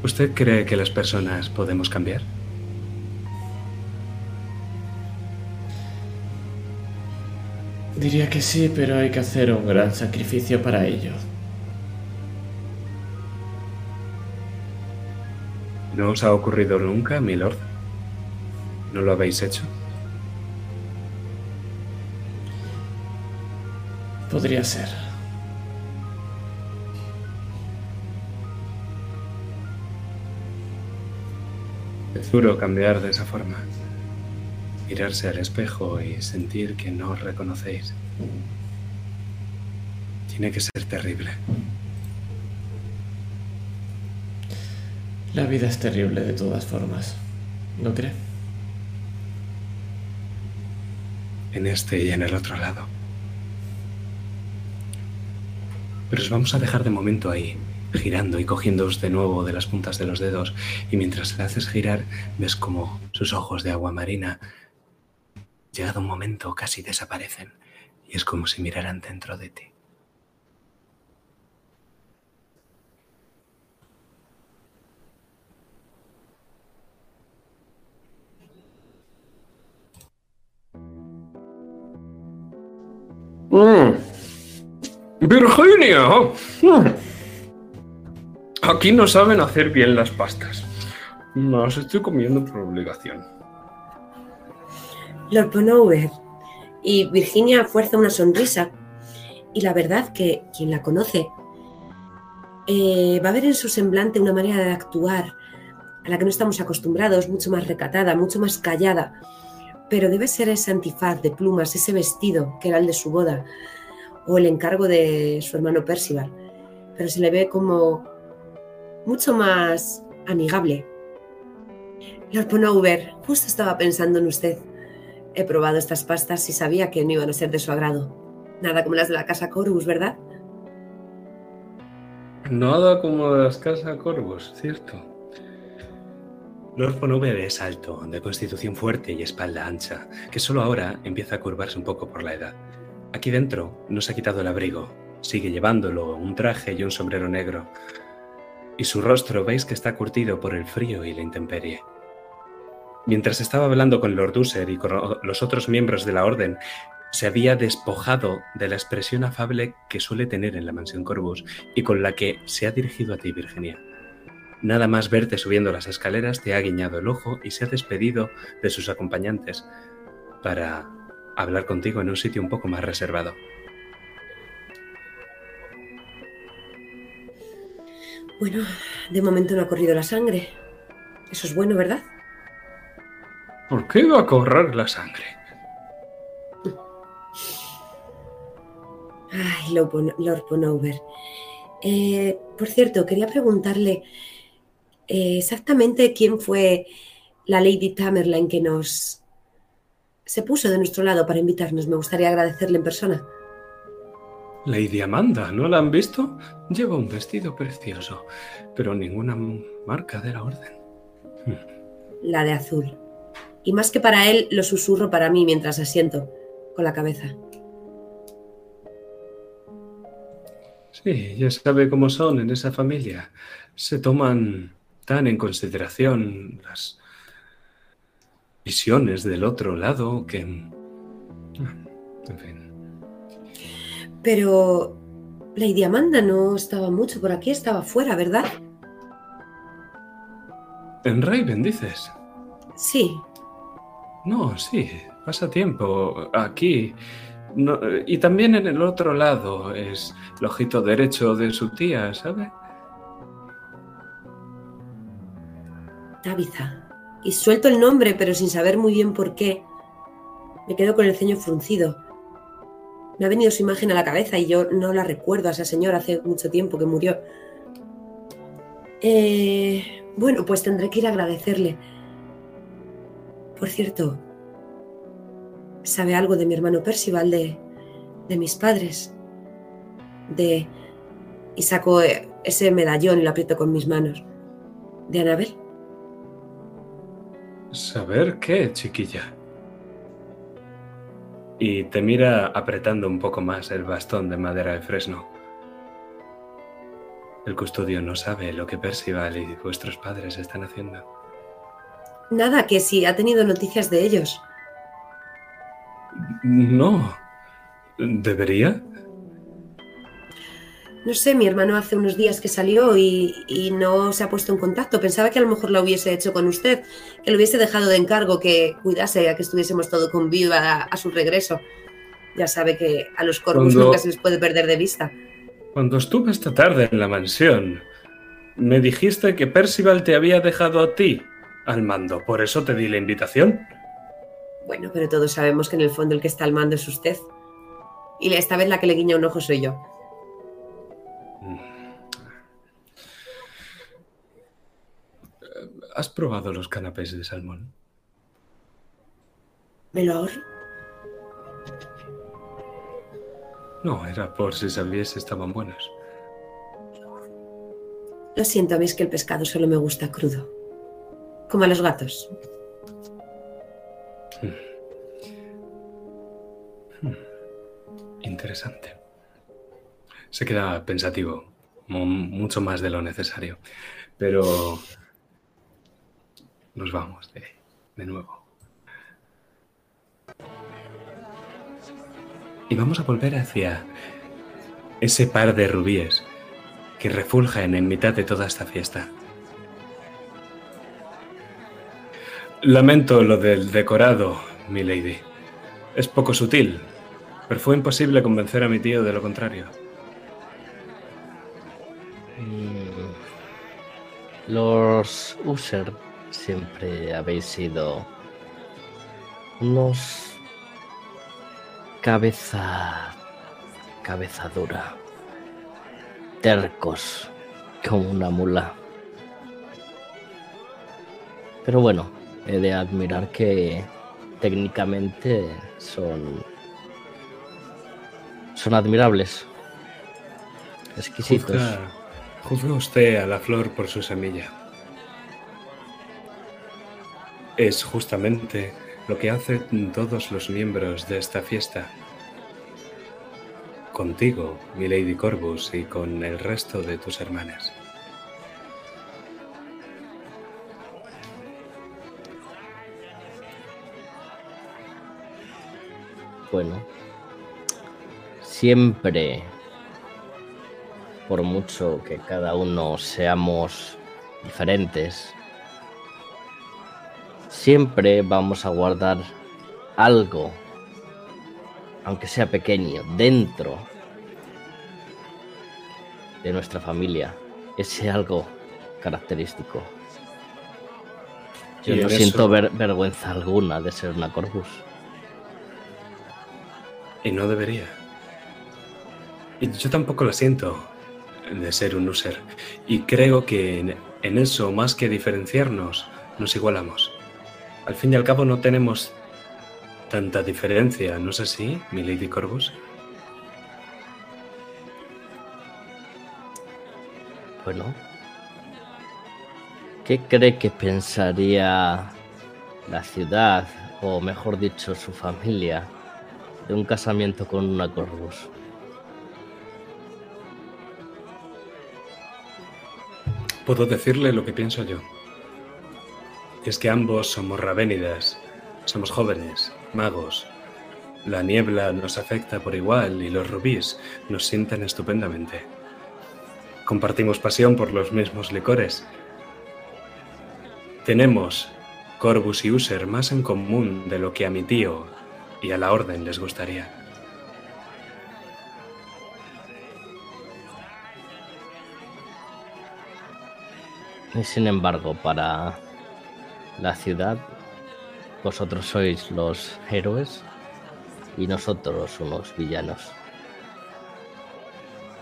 D: ¿Usted cree que las personas podemos cambiar?
A: Diría que sí, pero hay que hacer un gran sacrificio para ello.
D: ¿No os ha ocurrido nunca, Milord? ¿No lo habéis hecho?
A: Podría ser.
D: Es duro cambiar de esa forma. Mirarse al espejo y sentir que no os reconocéis. Tiene que ser terrible.
A: La vida es terrible de todas formas. ¿No cree?
D: En este y en el otro lado. Pero os vamos a dejar de momento ahí, girando y cogiéndoos de nuevo de las puntas de los dedos. Y mientras le haces girar, ves como sus ojos de agua marina, llegado un momento, casi desaparecen. Y es como si miraran dentro de ti.
F: Virginia. Aquí no saben hacer bien las pastas.
D: No, os estoy comiendo por obligación.
C: Lord Ponover. Y Virginia fuerza una sonrisa. Y la verdad que quien la conoce eh, va a ver en su semblante una manera de actuar a la que no estamos acostumbrados, mucho más recatada, mucho más callada. Pero debe ser ese antifaz de plumas, ese vestido que era el de su boda, o el encargo de su hermano Percival. Pero se le ve como mucho más amigable. Lord Ponover, justo estaba pensando en usted. He probado estas pastas y sabía que no iban a ser de su agrado. Nada como las de la casa Corvus, ¿verdad?
D: Nada como las casas Corvus, cierto. Lord Ponover es alto, de constitución fuerte y espalda ancha, que solo ahora empieza a curvarse un poco por la edad. Aquí dentro no se ha quitado el abrigo, sigue llevándolo, un traje y un sombrero negro. Y su rostro veis que está curtido por el frío y la intemperie. Mientras estaba hablando con Lord User y con los otros miembros de la Orden, se había despojado de la expresión afable que suele tener en la mansión Corvus y con la que se ha dirigido a ti, Virginia. Nada más verte subiendo las escaleras te ha guiñado el ojo y se ha despedido de sus acompañantes para hablar contigo en un sitio un poco más reservado.
C: Bueno, de momento no ha corrido la sangre. Eso es bueno, ¿verdad?
D: ¿Por qué va a correr la sangre?
C: Ay, Lord Ponover. Eh, por cierto, quería preguntarle eh, exactamente quién fue la Lady Tamerlane que nos se puso de nuestro lado para invitarnos. Me gustaría agradecerle en persona.
D: Lady Amanda, ¿no la han visto? Lleva un vestido precioso, pero ninguna marca de la orden.
C: La de azul. Y más que para él, lo susurro para mí mientras asiento, con la cabeza.
D: Sí, ya sabe cómo son en esa familia. Se toman tan en consideración las visiones del otro lado que... En fin.
C: Pero Lady Amanda no estaba mucho por aquí, estaba fuera, ¿verdad?
D: En Raven, dices.
C: Sí.
D: No, sí, pasa tiempo aquí. y también en el otro lado es el ojito derecho de su tía, ¿sabe?
C: Tabitha. Y suelto el nombre, pero sin saber muy bien por qué. Me quedo con el ceño fruncido. Me ha venido su imagen a la cabeza y yo no la recuerdo a esa señora hace mucho tiempo que murió. Eh, bueno, pues tendré que ir a agradecerle. Por cierto, ¿sabe algo de mi hermano Percival, de, de mis padres? De... Y saco eh, ese medallón y lo aprieto con mis manos. ¿De Anabel?
D: ¿Saber qué, chiquilla? y te mira apretando un poco más el bastón de madera de fresno. El custodio no sabe lo que Percival y vuestros padres están haciendo.
C: Nada, que si ha tenido noticias de ellos.
D: No. ¿Debería?
C: No sé, mi hermano hace unos días que salió y, no se ha puesto en contacto. Pensaba que a lo mejor lo hubiese hecho con usted, que lo hubiese dejado de encargo, que cuidase a que estuviésemos todo con viva a, su regreso. Ya sabe que a los corvus nunca se les puede perder de vista.
D: Cuando estuve esta tarde en la mansión, me dijiste que Percival te había dejado a ti al mando. ¿Por eso te di la invitación?
C: Bueno, pero todos sabemos que en el fondo el que está al mando es usted. Y esta vez la que le guiña un ojo soy yo.
D: ¿Has probado los canapés de salmón?
C: ¿Me lo ahorro?
D: No, era por si sabías si estaban buenos.
C: Lo siento, a mí es que el pescado solo me gusta crudo. Como a los gatos.
D: Hmm. Hmm. Interesante. Se queda pensativo, mucho más de lo necesario. Pero nos vamos de, nuevo. Y vamos a volver hacia ese par de rubíes que refulgen en mitad de toda esta fiesta. Lamento lo del decorado, mi lady. Es poco sutil, pero fue imposible convencer a mi tío de lo contrario.
B: Mm, Los User siempre habéis sido unos cabeza cabeza dura, tercos como una mula. Pero bueno, he de admirar que técnicamente son son admirables, exquisitos.
D: Juzga, juzga usted a la flor por su semilla. Es justamente lo que hacen todos los miembros de esta fiesta. Contigo, mi Lady Corvus, y con el resto de tus hermanas.
B: Bueno, siempre, por mucho que cada uno seamos diferentes, siempre vamos a guardar algo, aunque sea pequeño, dentro de nuestra familia, ese algo característico. Yo no
D: en
B: siento ver- vergüenza alguna de ser una Corvus.
D: Y no debería. Y yo tampoco lo siento de ser un user. Y creo que en, en eso, más que diferenciarnos, nos igualamos. Al fin y al cabo no tenemos tanta diferencia, ¿no es así, mi Lady Corvus?
B: Bueno. ¿Qué cree que pensaría la ciudad, o mejor dicho, su familia, de un casamiento con una Corvus?
D: Puedo decirle lo que pienso yo. Es que ambos somos ravénidas, somos jóvenes, magos. La niebla nos afecta por igual y los rubíes nos sientan estupendamente. Compartimos pasión por los mismos licores. Tenemos, Corvus y User, más en común de lo que a mi tío y a la orden les gustaría.
B: Y sin embargo, para la ciudad, vosotros sois los héroes y nosotros unos villanos.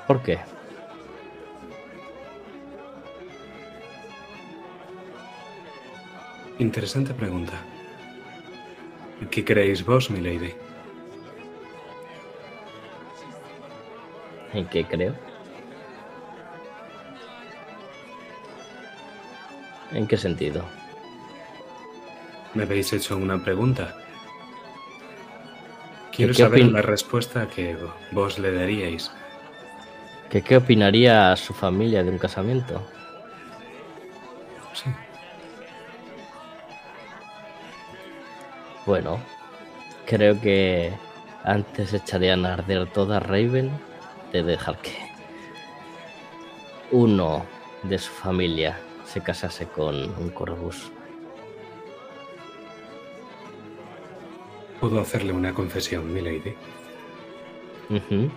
B: ¿Por qué?
D: Interesante pregunta. ¿Qué creéis vos, mi lady?
B: ¿En qué creo? ¿En qué sentido?
D: Me habéis hecho una pregunta. Quiero saber la respuesta que vos le daríais.
B: ¿Que ¿Qué opinaría su familia de un casamiento?
D: Sí.
B: Bueno, creo que antes echarían a arder toda Raven de dejar que uno de su familia se casase con un Corvus.
D: Puedo hacerle una confesión, mi lady.
B: Ujú.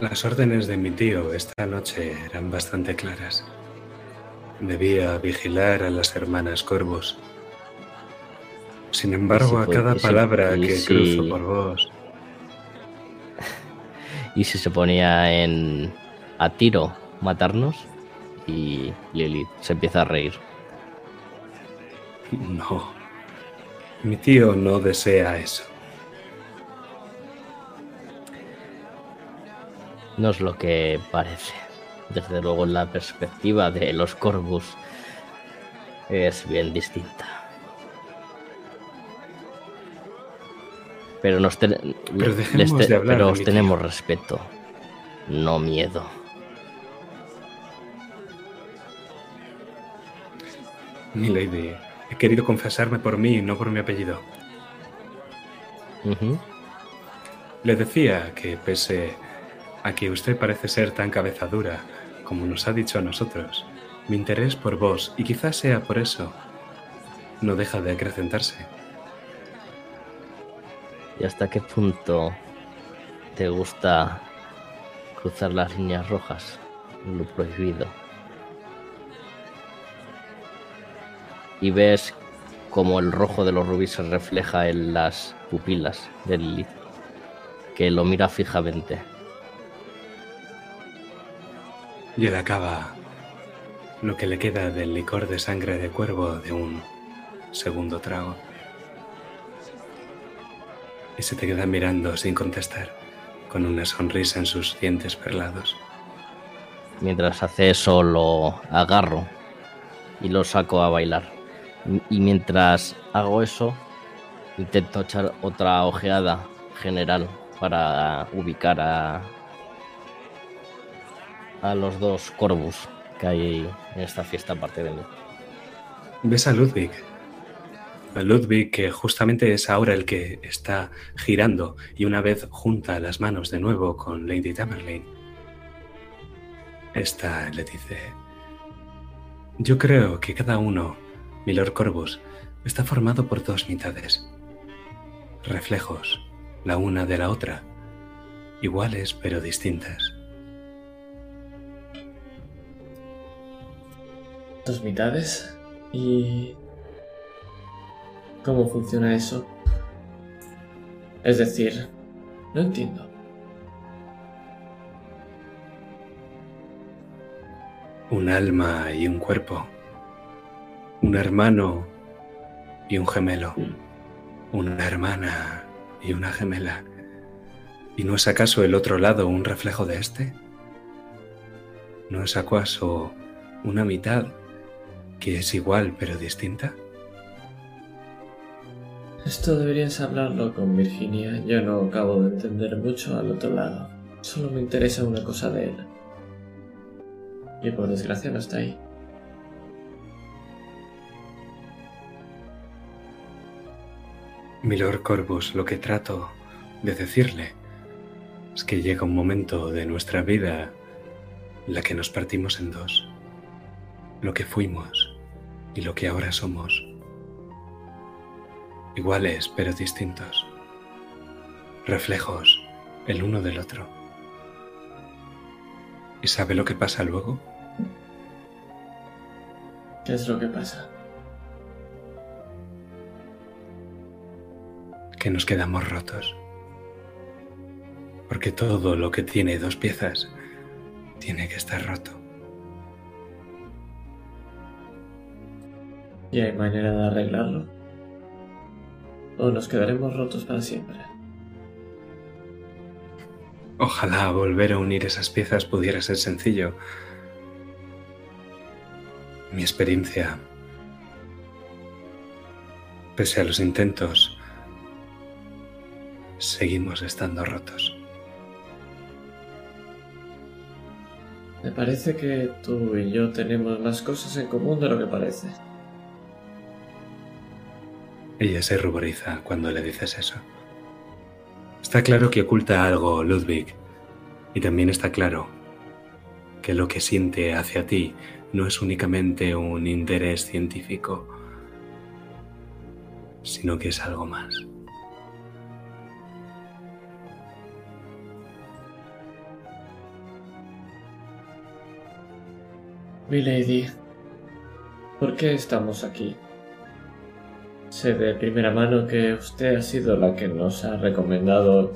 D: Las órdenes de mi tío esta noche eran bastante claras. Debía vigilar a las hermanas Corvus. Sin embargo, a cada palabra que
B: si-
D: cruzo por vos,
B: Y si se ponía en a tiro matarnos y Lilith se empieza a reír.
D: no. Mi tío no desea eso.
B: No es lo que parece. Desde luego la perspectiva de los Corvus es bien distinta. Pero nos
D: Pero
B: les
D: dejemos
B: te-
D: de hablar
B: pero
D: de
B: os
D: mi
B: tenemos
D: tío.
B: respeto, no miedo.
D: Mi lady, he querido confesarme por mí y no por mi apellido. Le decía que pese a que usted parece ser tan cabezadura como nos ha dicho a nosotros, Mi interés por vos, y quizás sea por eso, no deja de acrecentarse.
B: ¿Y hasta qué punto te gusta cruzar las líneas rojas, lo prohibido? Y ves como el rojo de los rubíes se refleja en las pupilas de Lilith, que lo mira fijamente.
D: Y él acaba lo que le queda del licor de sangre de cuervo de un segundo trago. Y se te queda mirando sin contestar, con una sonrisa en sus dientes perlados.
B: Mientras hace eso lo agarro y lo saco a bailar. Y mientras hago eso, intento echar otra ojeada general para ubicar a, a los dos Corvus que hay en esta fiesta aparte de mí.
D: Ves a Ludwig. Ludwig que justamente es ahora el que está girando y una vez junta las manos de nuevo con Lady Tamerlane. Esta le dice, yo creo que cada uno, Milord Corvus, está formado por dos mitades, reflejos, la una de la otra, iguales pero distintas.
A: Dos mitades. ¿Y cómo funciona eso? Es decir, no entiendo.
D: Un alma y un cuerpo. Un hermano y un gemelo. Una hermana y una gemela. ¿Y no es acaso el otro lado un reflejo de este? ¿No es acaso una mitad que es igual pero distinta?
A: Esto deberías hablarlo con Virginia. Yo no acabo de entender mucho al otro lado. Solo me interesa una cosa de él. Y por desgracia no está ahí.
D: Milord Corvus, lo que trato de decirle es que llega un momento de nuestra vida la que nos partimos en dos. Lo que fuimos y lo que ahora somos. Iguales pero distintos. Reflejos el uno del otro. ¿Y sabe lo que pasa luego?
A: ¿Qué es lo que pasa?
D: que nos quedamos rotos. Porque todo lo que tiene dos piezas tiene que estar roto.
A: ¿Y hay manera de arreglarlo? ¿O nos quedaremos rotos para siempre?
D: Ojalá volver a unir esas piezas pudiera ser sencillo. Mi experiencia, pese a los intentos, seguimos estando rotos.
A: Me parece que tú y yo tenemos más cosas en común de lo que parece.
D: Ella se ruboriza cuando le dices eso. Está claro que oculta algo Ludwig y también está claro que lo que siente hacia ti no es únicamente un interés científico, sino que es algo más.
A: Milady, ¿por qué estamos aquí? Sé de primera mano que usted ha sido la que nos ha recomendado.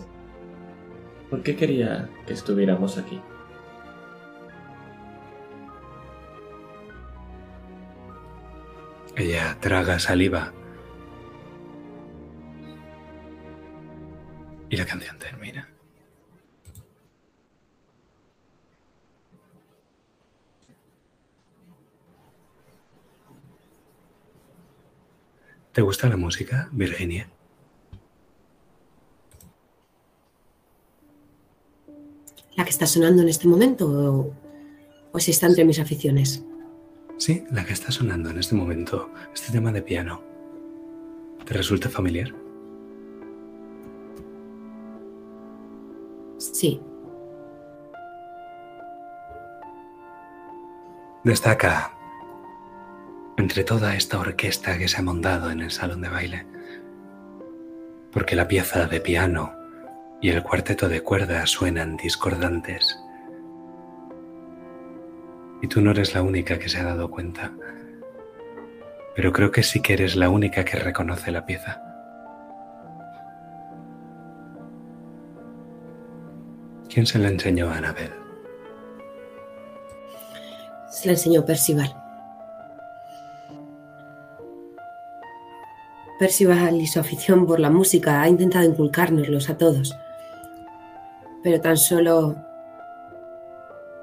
A: ¿Por qué quería que estuviéramos aquí?
D: Ella traga saliva. Y la canción termina. ¿Te gusta la música, Virginia?
C: ¿La que está sonando en este momento o, o si está entre mis aficiones?
D: Sí, la que está sonando en este momento, este tema de piano. ¿Te resulta familiar?
C: Sí,
D: Destaca entre toda esta orquesta que se ha montado en el salón de baile. Porque la pieza de piano y el cuarteto de cuerdas suenan discordantes. Y tú no eres la única que se ha dado cuenta, pero creo que sí que eres la única que reconoce la pieza. ¿Quién se la enseñó a Anabel?
C: Se la enseñó Percival. Percival y su afición por la música ha intentado inculcárnoslos a todos. Pero tan solo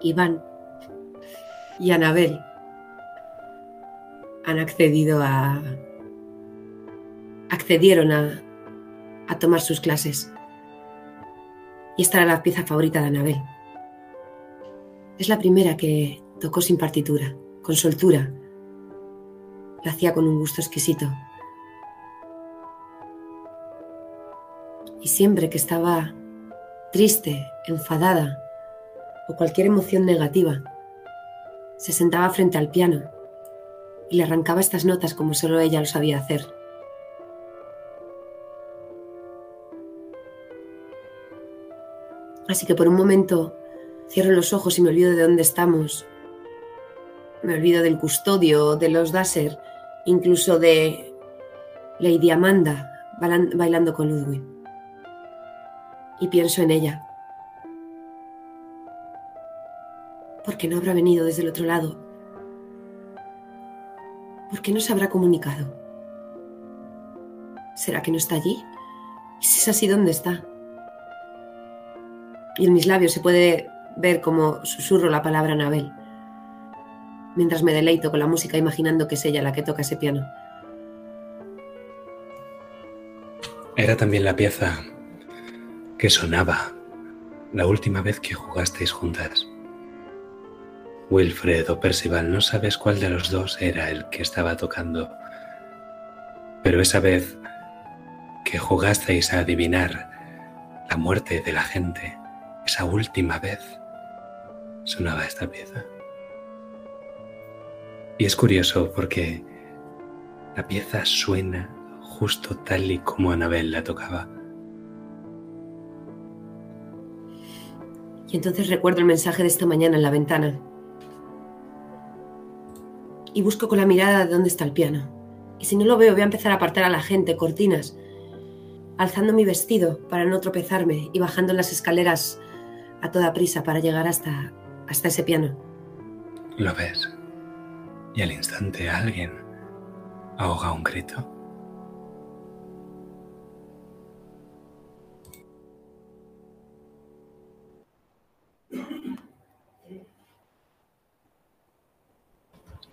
C: Iván y Anabel han accedido a. accedieron a, a tomar sus clases. Y esta era la pieza favorita de Anabel. Es la primera que tocó sin partitura, con soltura. La hacía con un gusto exquisito. Y siempre que estaba triste, enfadada o cualquier emoción negativa, se sentaba frente al piano y le arrancaba estas notas como solo ella lo sabía hacer. Así que por un momento cierro los ojos y me olvido de dónde estamos. Me olvido del custodio, de los Dasser, incluso de Lady Amanda bailando con Ludwig. Y pienso en ella. ¿Por qué no habrá venido desde el otro lado? ¿Por qué no se habrá comunicado? ¿Será que no está allí? ¿Y si es así, dónde está? y en mis labios se puede ver como susurro la palabra Anabel, mientras me deleito con la música imaginando que es ella la que toca ese piano.
D: Era también la pieza que sonaba la última vez que jugasteis juntas. Wilfred o Percival, no sabes cuál de los dos era el que estaba tocando, pero esa vez que jugasteis a adivinar la muerte de la gente, esa última vez sonaba esta pieza. Y es curioso porque la pieza suena justo tal y como Anabel la tocaba.
C: Entonces recuerdo el mensaje de esta mañana en la ventana. Y busco con la mirada de dónde está el piano. Y si no lo veo, voy a empezar a apartar a la gente, cortinas, alzando mi vestido para no tropezarme y bajando las escaleras a toda prisa para llegar hasta, hasta ese piano.
D: Lo ves. Y al instante alguien ahoga un grito.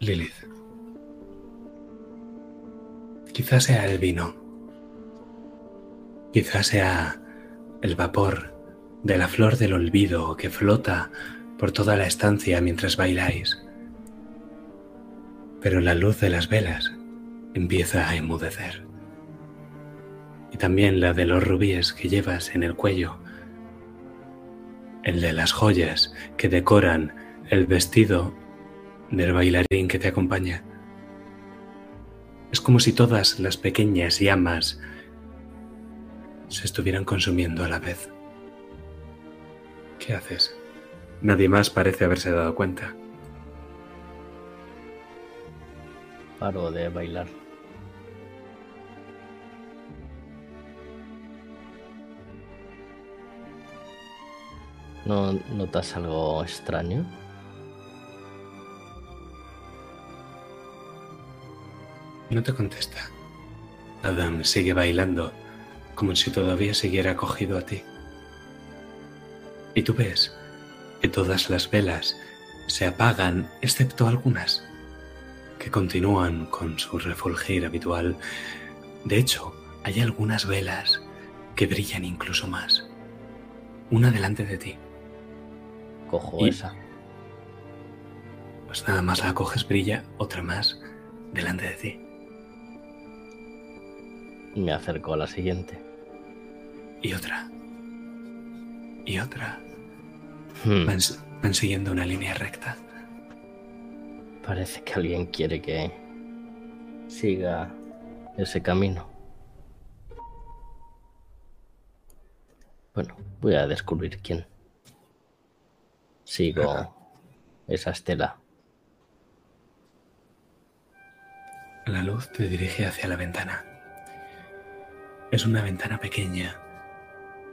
D: Lilith. Quizás sea el vino. Quizás sea el vapor de la flor del olvido que flota por toda la estancia mientras bailáis. Pero la luz de las velas empieza a enmudecer. Y también la de los rubíes que llevas en el cuello. El de las joyas que decoran el vestido del bailarín que te acompaña. Es como si todas las pequeñas llamas se estuvieran consumiendo a la vez. ¿Qué haces? Nadie más parece haberse dado cuenta.
B: Paro de bailar. ¿No notas algo extraño?
D: No te contesta. Adam sigue bailando como si todavía siguiera cogido a ti. Y tú ves que todas las velas se apagan, excepto algunas, que continúan con su refulgir habitual. De hecho, hay algunas velas que brillan incluso más. Una delante de ti.
B: Cojo esa.
D: Pues nada más la coges, brilla otra más delante de ti.
B: Me acerco a la siguiente.
D: Y otra y otra.
B: Hmm.
D: Van, van siguiendo una línea recta.
B: Parece que alguien quiere que siga ese camino. Bueno, voy a descubrir quién. Sigo esa estela.
D: La luz te dirige hacia la ventana. Es una ventana pequeña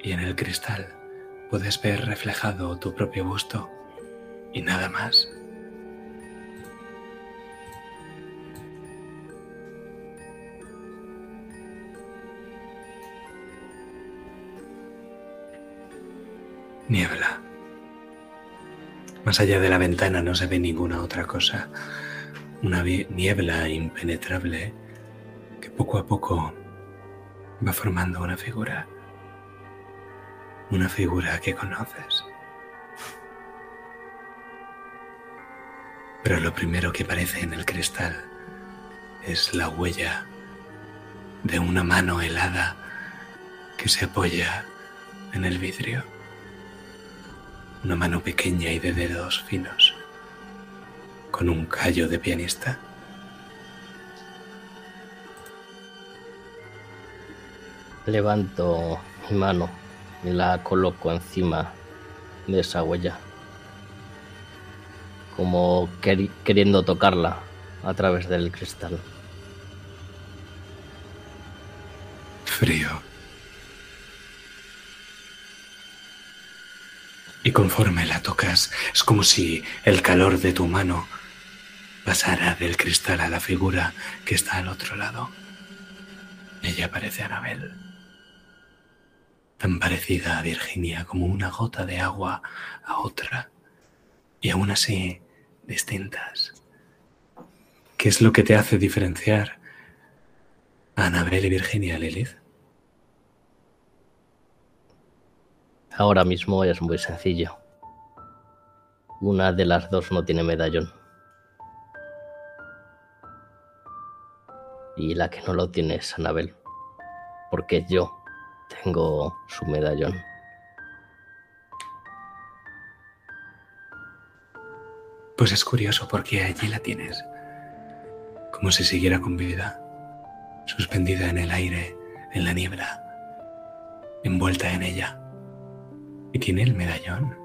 D: y en el cristal puedes ver reflejado tu propio busto y nada más. Niebla. Más allá de la ventana no se ve ninguna otra cosa. Una niebla impenetrable que poco a poco va formando una figura. Una figura que conoces. Pero lo primero que aparece en el cristal es la huella de una mano helada que se apoya en el vidrio una mano pequeña y de dedos finos, con un callo de pianista.
B: Levanto mi mano y la coloco encima de esa huella, como queriendo tocarla a través del cristal.
D: Frío. Y conforme la tocas, es como si el calor de tu mano pasara del cristal a la figura que está al otro lado. Ella parece Anabel, tan parecida a Virginia como una gota de agua a otra, y aún así distintas. ¿Qué es lo que te hace diferenciar a Anabel y Virginia, Lilith?
B: Ahora mismo es muy sencillo. Una de las dos no tiene medallón. Y la que no lo tiene es Anabel. Porque yo tengo su medallón.
D: Pues es curioso porque allí la tienes. Como si siguiera con vida. Suspendida en el aire, en la niebla. Envuelta en ella. Y tiene el medallón.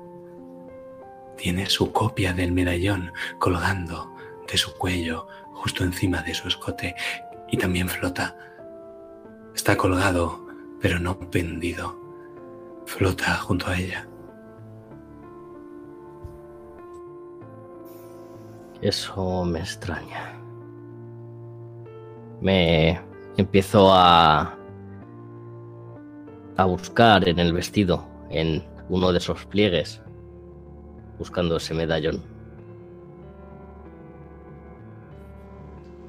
D: Tiene su copia del medallón colgando de su cuello justo encima de su escote y también flota. Está colgado, pero no pendido. Flota junto a ella.
B: Eso me extraña. Me empiezo a a buscar en el vestido, en uno de esos pliegues buscando ese medallón.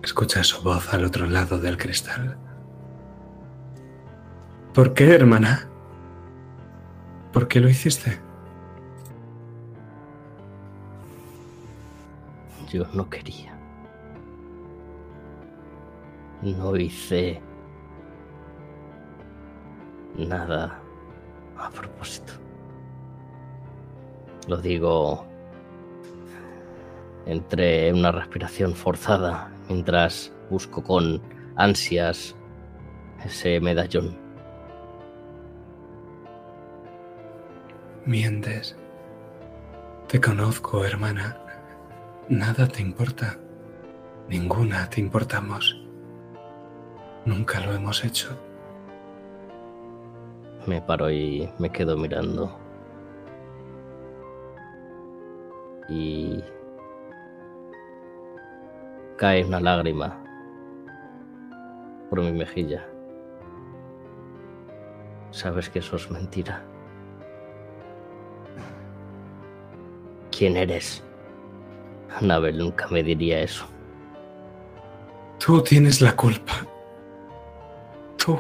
D: Escucha su voz al otro lado del cristal. ¿Por qué, hermana? ¿Por qué lo hiciste?
B: Yo no quería. No hice nada a propósito. Lo digo entre una respiración forzada mientras busco con ansias ese medallón.
D: Mientes. Te conozco, hermana. Nada te importa. Ninguna te importamos. Nunca lo hemos hecho.
B: Me paro y me quedo mirando. Y cae una lágrima por mi mejilla. Sabes que eso es mentira. ¿Quién eres? Anabel nunca me diría eso.
D: Tú tienes la culpa. Tú.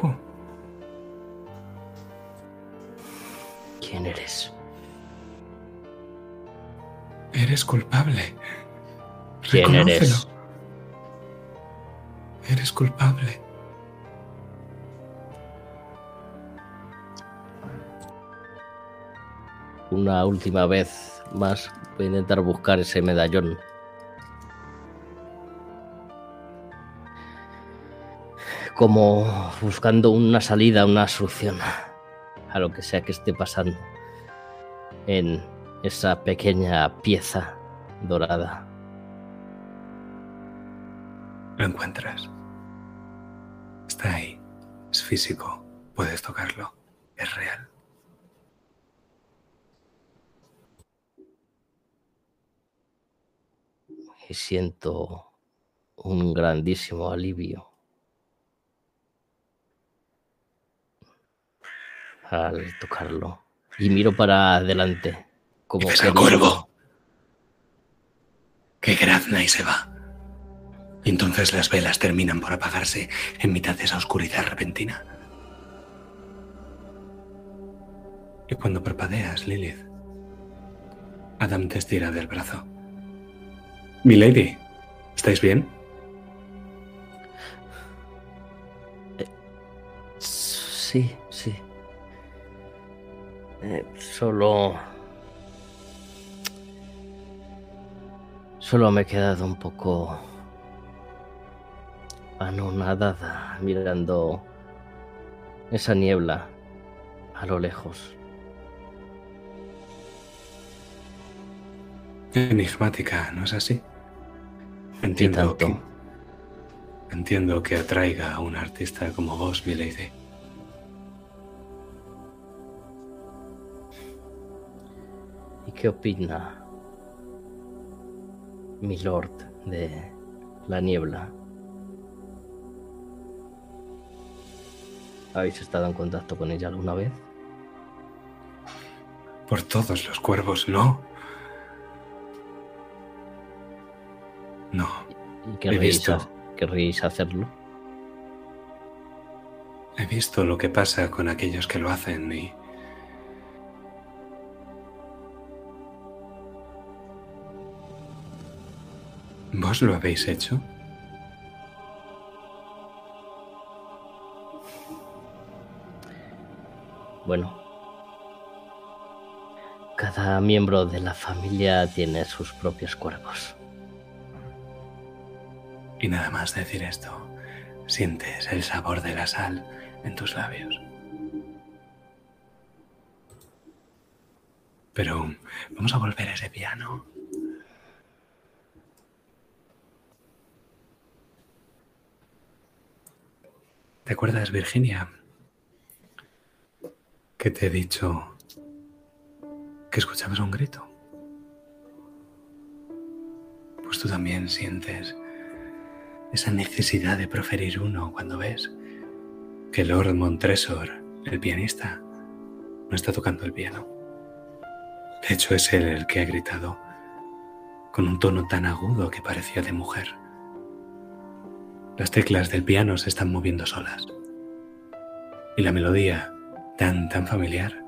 B: ¿Quién eres?
D: Eres culpable.
B: ¿Quién eres?
D: Eres culpable.
B: Una última vez más voy a intentar buscar ese medallón. como buscando una salida, una solución a lo que sea que esté pasando en esa pequeña pieza dorada.
D: Lo encuentras. Está ahí. Es físico. Puedes tocarlo. Es real.
B: Siento un grandísimo alivio al tocarlo. Y miro para adelante. Como
D: ¿Ves al cuervo? Que grazna y se va. Y entonces las velas terminan por apagarse en mitad de esa oscuridad repentina. Y cuando parpadeas, Lilith, Adam te estira del brazo. Milady, ¿estáis bien?
B: Sí, sí. Eh, solo... Solo me he quedado un poco anonadada mirando esa niebla a lo lejos.
D: Enigmática, ¿no es así? Entiendo que, entiendo que atraiga a un artista como vos, Milady.
B: ¿Y qué opina mi lord de la niebla? ¿Habéis estado en contacto con ella alguna vez?
D: Por todos los cuervos, ¿no? No.
B: ¿Y querréis,
D: visto.
B: querréis hacerlo?
D: He visto lo que pasa con aquellos que lo hacen y... ¿Vos lo habéis hecho?
B: Bueno. Cada miembro de la familia tiene sus propios cuervos.
D: Y nada más decir esto, sientes el sabor de la sal en tus labios. Pero vamos a volver a ese piano. ¿Te acuerdas, Virginia? Que te he dicho que escuchabas un grito. Pues tú también sientes esa necesidad de proferir uno cuando ves que Lord Montresor, el pianista, no está tocando el piano. De hecho, es él el que ha gritado con un tono tan agudo que parecía de mujer. Las teclas del piano se están moviendo solas. Y la melodía, tan, tan familiar,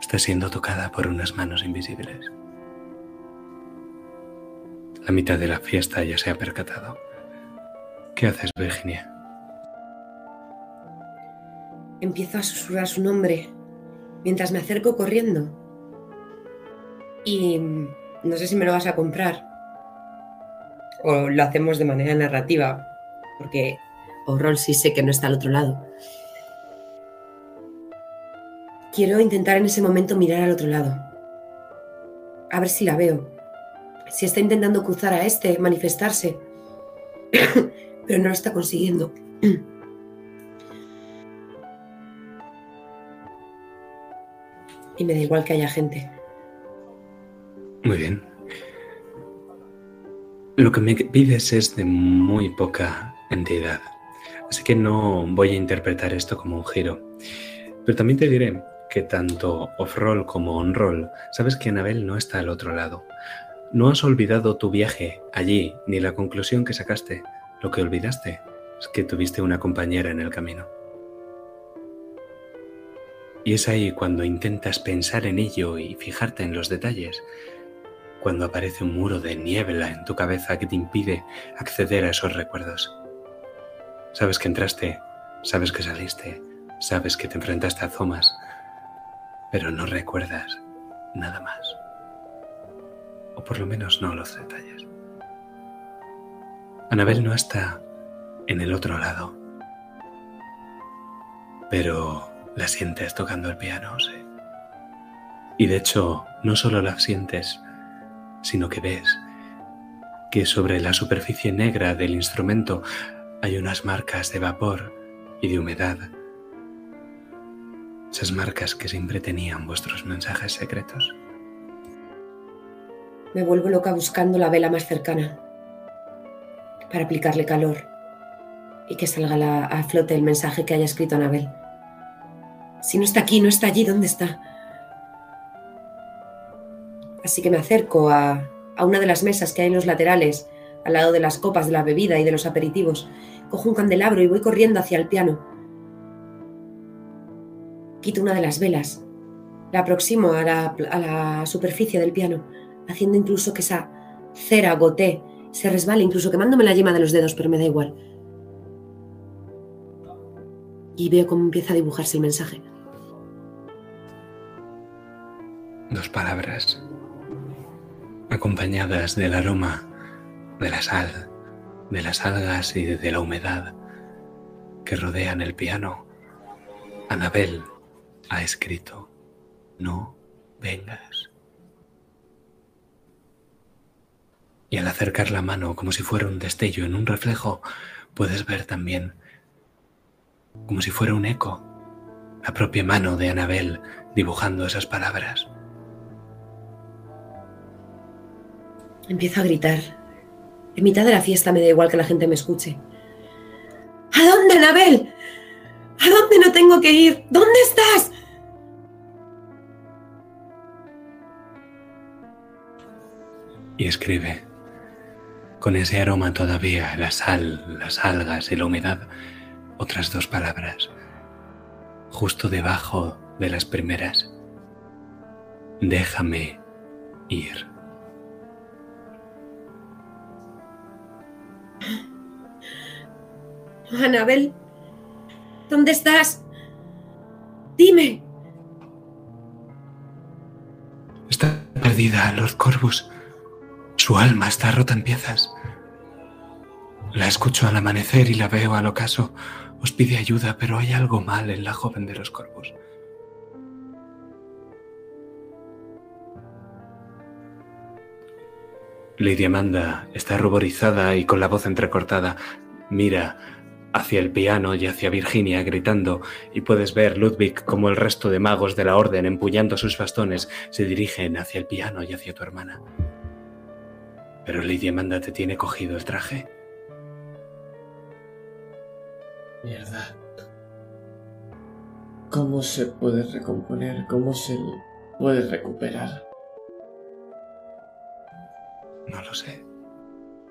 D: está siendo tocada por unas manos invisibles. La mitad de la fiesta ya se ha percatado. ¿Qué haces, Virginia?
C: Empiezo a susurrar su nombre mientras me acerco corriendo. Y mm, no sé si me lo vas a comprar. O lo hacemos de manera narrativa. Porque O'Roll sí sé que no está al otro lado. Quiero intentar en ese momento mirar al otro lado. A ver si la veo. Si está intentando cruzar a este, manifestarse. Pero no lo está consiguiendo. Y me da igual que haya gente.
D: Muy bien. Lo que me pides es de muy poca entidad, así que no voy a interpretar esto como un giro. Pero también te diré que tanto off-roll como on-roll, sabes que Anabel no está al otro lado. No has olvidado tu viaje allí, ni la conclusión que sacaste. Lo que olvidaste es que tuviste una compañera en el camino. Y es ahí cuando intentas pensar en ello y fijarte en los detalles, cuando aparece un muro de niebla en tu cabeza que te impide acceder a esos recuerdos. Sabes que entraste, sabes que saliste, sabes que te enfrentaste a Thomas, pero no recuerdas nada más. O por lo menos no los detalles. Anabel no está en el otro lado, pero la sientes tocando el piano, sí. Y de hecho, no solo la sientes, sino que ves que sobre la superficie negra del instrumento hay unas marcas de vapor y de humedad. Esas marcas que siempre tenían vuestros mensajes secretos.
C: Me vuelvo loca buscando la vela más cercana para aplicarle calor y que salga la- a flote el mensaje que haya escrito Anabel. Si no está aquí, no está allí, ¿dónde está? Así que me acerco a, una de las mesas que hay en los laterales, al lado de las copas de la bebida y de los aperitivos. Cojo un candelabro y voy corriendo hacia el piano. Quito una de las velas, la aproximo a la, a la superficie del piano, haciendo incluso que esa cera gotee, se resbale, incluso quemándome la yema de los dedos, pero me da igual. Y veo cómo empieza a dibujarse el mensaje.
D: Dos palabras acompañadas del aroma de la sal, de las algas y de la humedad que rodean el piano. Anabel ha escrito, no vengas. Y al acercar la mano como si fuera un destello en un reflejo, puedes ver también, como si fuera un eco, la propia mano de Anabel dibujando esas palabras.
C: Empiezo a gritar. En mitad de la fiesta me da igual que la gente me escuche. ¿A dónde, Anabel? ¿A dónde no tengo que ir? ¿Dónde estás?
D: y escribe, con ese aroma todavía, la sal, las algas y la humedad, otras dos palabras, justo debajo de las primeras. Déjame ir.
C: Anabel, ¿dónde estás? Dime.
D: Está perdida, Lord Corvus. Su alma está rota en piezas. La escucho al amanecer y la veo al ocaso. Os pide ayuda, pero hay algo mal en la joven de los Corvus. Lady Amanda está ruborizada y con la voz entrecortada. Mira hacia el piano y hacia Virginia gritando y puedes ver Ludwig como el resto de magos de la orden empuñando sus bastones se dirigen hacia el piano y hacia tu hermana. Pero Lady Amanda te tiene cogido el traje.
A: Mierda. ¿Cómo se puede recomponer? ¿Cómo se puede recuperar?
D: No lo sé.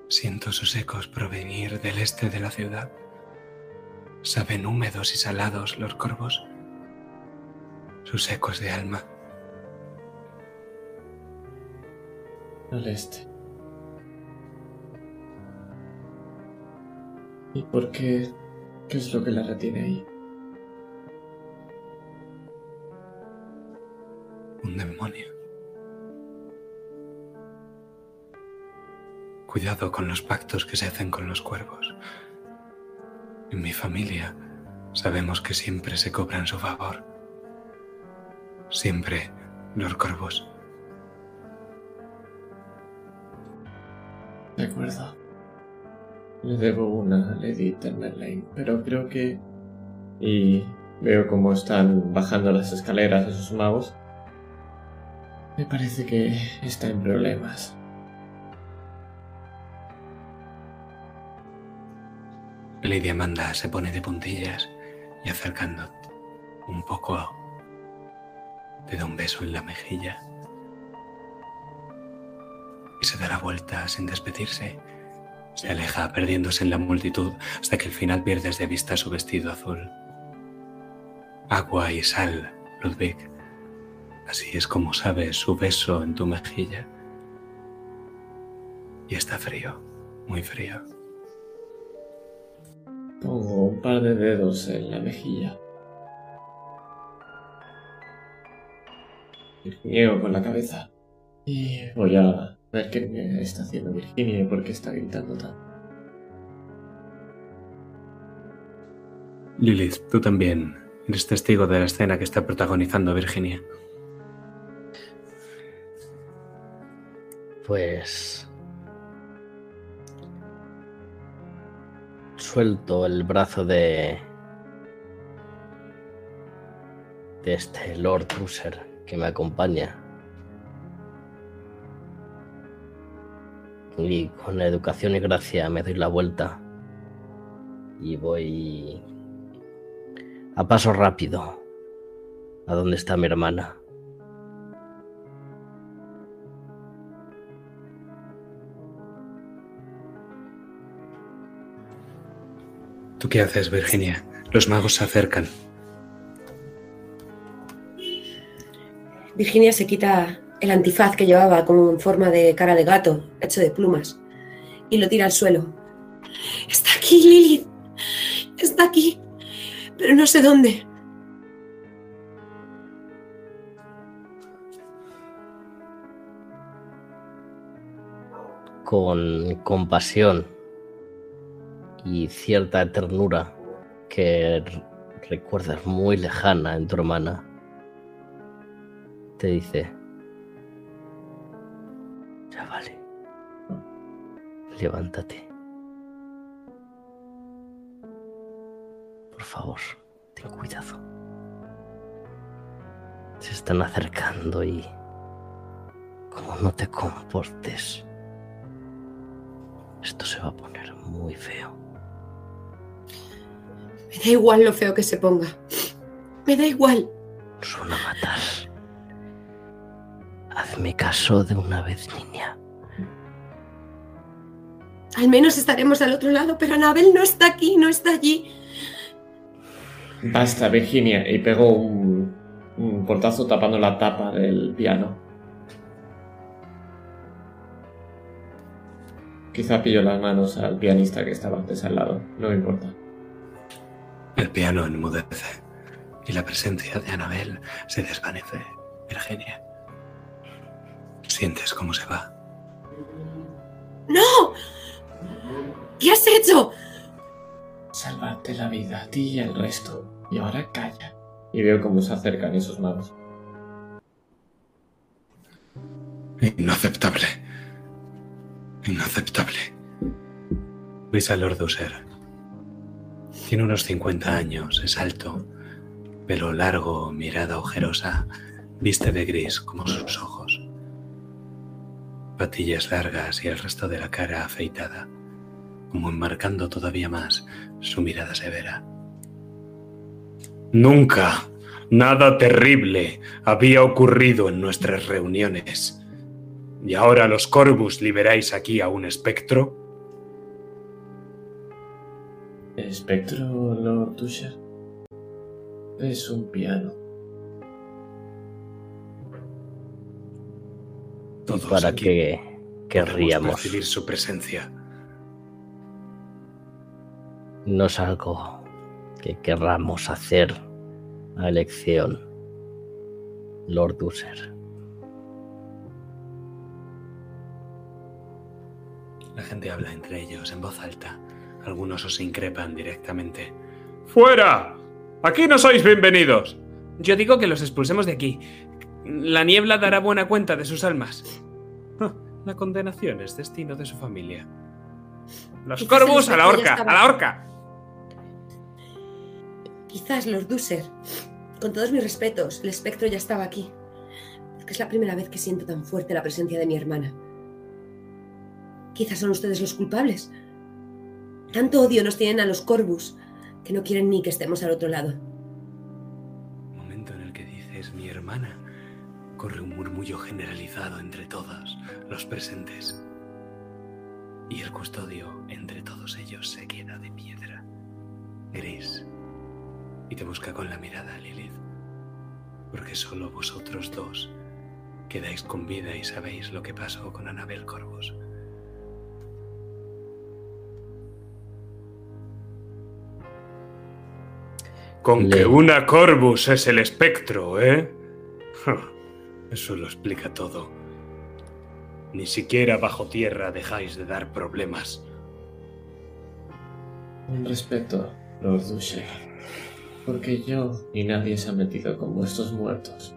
D: Siento sus ecos provenir del este de la ciudad. Saben húmedos y salados los corvos. Sus ecos de alma.
A: Al este. ¿Y por qué? ¿Qué es lo que la retiene ahí?
D: Un demonio. Cuidado con los pactos que se hacen con los cuervos. En mi familia sabemos que siempre se cobra en su favor. Siempre los corvos.
A: De acuerdo. Le debo una a Lady Tamerlane, pero creo que... Y veo cómo están bajando las escaleras esos magos. Me parece que está en problemas.
D: Lady Amanda se pone de puntillas y acercando un poco te da un beso en la mejilla y se da la vuelta sin despedirse. Se aleja perdiéndose en la multitud hasta que al final pierdes de vista su vestido azul. Agua y sal, Ludwig. Así es como sabes su beso en tu mejilla. Y está frío, muy frío.
A: Pongo un par de dedos en la mejilla. Niego con la cabeza. Y voy a ver qué me está haciendo Virginia y por qué está gritando tanto.
D: Lilith, tú también Eres testigo de la escena que está protagonizando Virginia.
B: Pues... Suelto el brazo de... de este Lord Bruiser que me acompaña. Y con educación y gracia me doy la vuelta. Y voy a paso rápido a donde está mi hermana.
D: ¿Tú qué haces, Virginia? Los magos se acercan.
C: Virginia se quita el antifaz que llevaba como en forma de cara de gato, hecho de plumas, y lo tira al suelo. Está aquí, Lilith. Está aquí, pero no sé dónde.
B: Con compasión y cierta ternura que recuerdas muy lejana en tu hermana, te dice, levántate. Por favor, ten cuidado. Se están acercando y como no te comportes, esto se va a poner muy feo.
C: Me da igual lo feo que se ponga. Me da igual.
B: Nos van a matar. Hazme caso de una vez, niña.
C: Al menos estaremos al otro lado, pero Anabel no está aquí, no está allí.
A: Basta, Virginia. Y pegó un, un portazo tapando la tapa del piano. Quizá pilló las manos al pianista que estaba antes al lado. No me importa.
D: El piano enmudece y la presencia de Anabel se desvanece. Virginia. Sientes cómo se va.
C: ¡No! ¿Qué has hecho?
A: Salvarte la vida a ti y al resto. Y ahora calla. Y veo cómo se acercan esos magos.
D: Inaceptable. Inaceptable. Veis a Lord User. Tiene unos 50 años, es alto, pelo largo, mirada ojerosa, viste de gris como sus ojos. Patillas largas y el resto de la cara afeitada, como enmarcando todavía más su mirada severa. Nunca nada terrible había ocurrido en nuestras reuniones. ¿Y ahora los Corvus liberáis aquí a un espectro?
A: Espectro, Lord Tusher. Es un piano.
D: Todos
B: ¿Para qué querríamos?
D: percibir su presencia.
B: No es algo que querramos hacer a elección, Lord User.
D: La gente habla entre ellos en voz alta. Algunos os increpan directamente. ¡Fuera! ¡Aquí no sois bienvenidos!
G: Yo digo que los expulsemos de aquí. La niebla dará buena cuenta de sus almas.
D: Ah, La condenación es destino de su familia.
G: Los corvus a la horca, a la horca.
C: Quizás Lord Dusser. Con todos mis respetos, el espectro ya estaba aquí. Porque es la primera vez que siento tan fuerte la presencia de mi hermana. Quizás son ustedes los culpables. Tanto odio nos tienen a los Corvus que no quieren ni que estemos al otro lado.
D: momento en el que dices mi hermana, corre un murmullo generalizado entre todos los presentes. Y el custodio entre todos ellos se queda de piedra, gris, y te busca con la mirada, Lilith, porque solo vosotros dos quedáis con vida y sabéis lo que pasó con Anabel Corvus. Con
B: Le-
D: que una Corvus es el espectro, ¿eh? Eso lo explica todo. Ni siquiera bajo tierra dejáis de dar problemas.
A: Un respeto, Lord Dusher. Porque yo ni nadie se ha metido con vuestros muertos.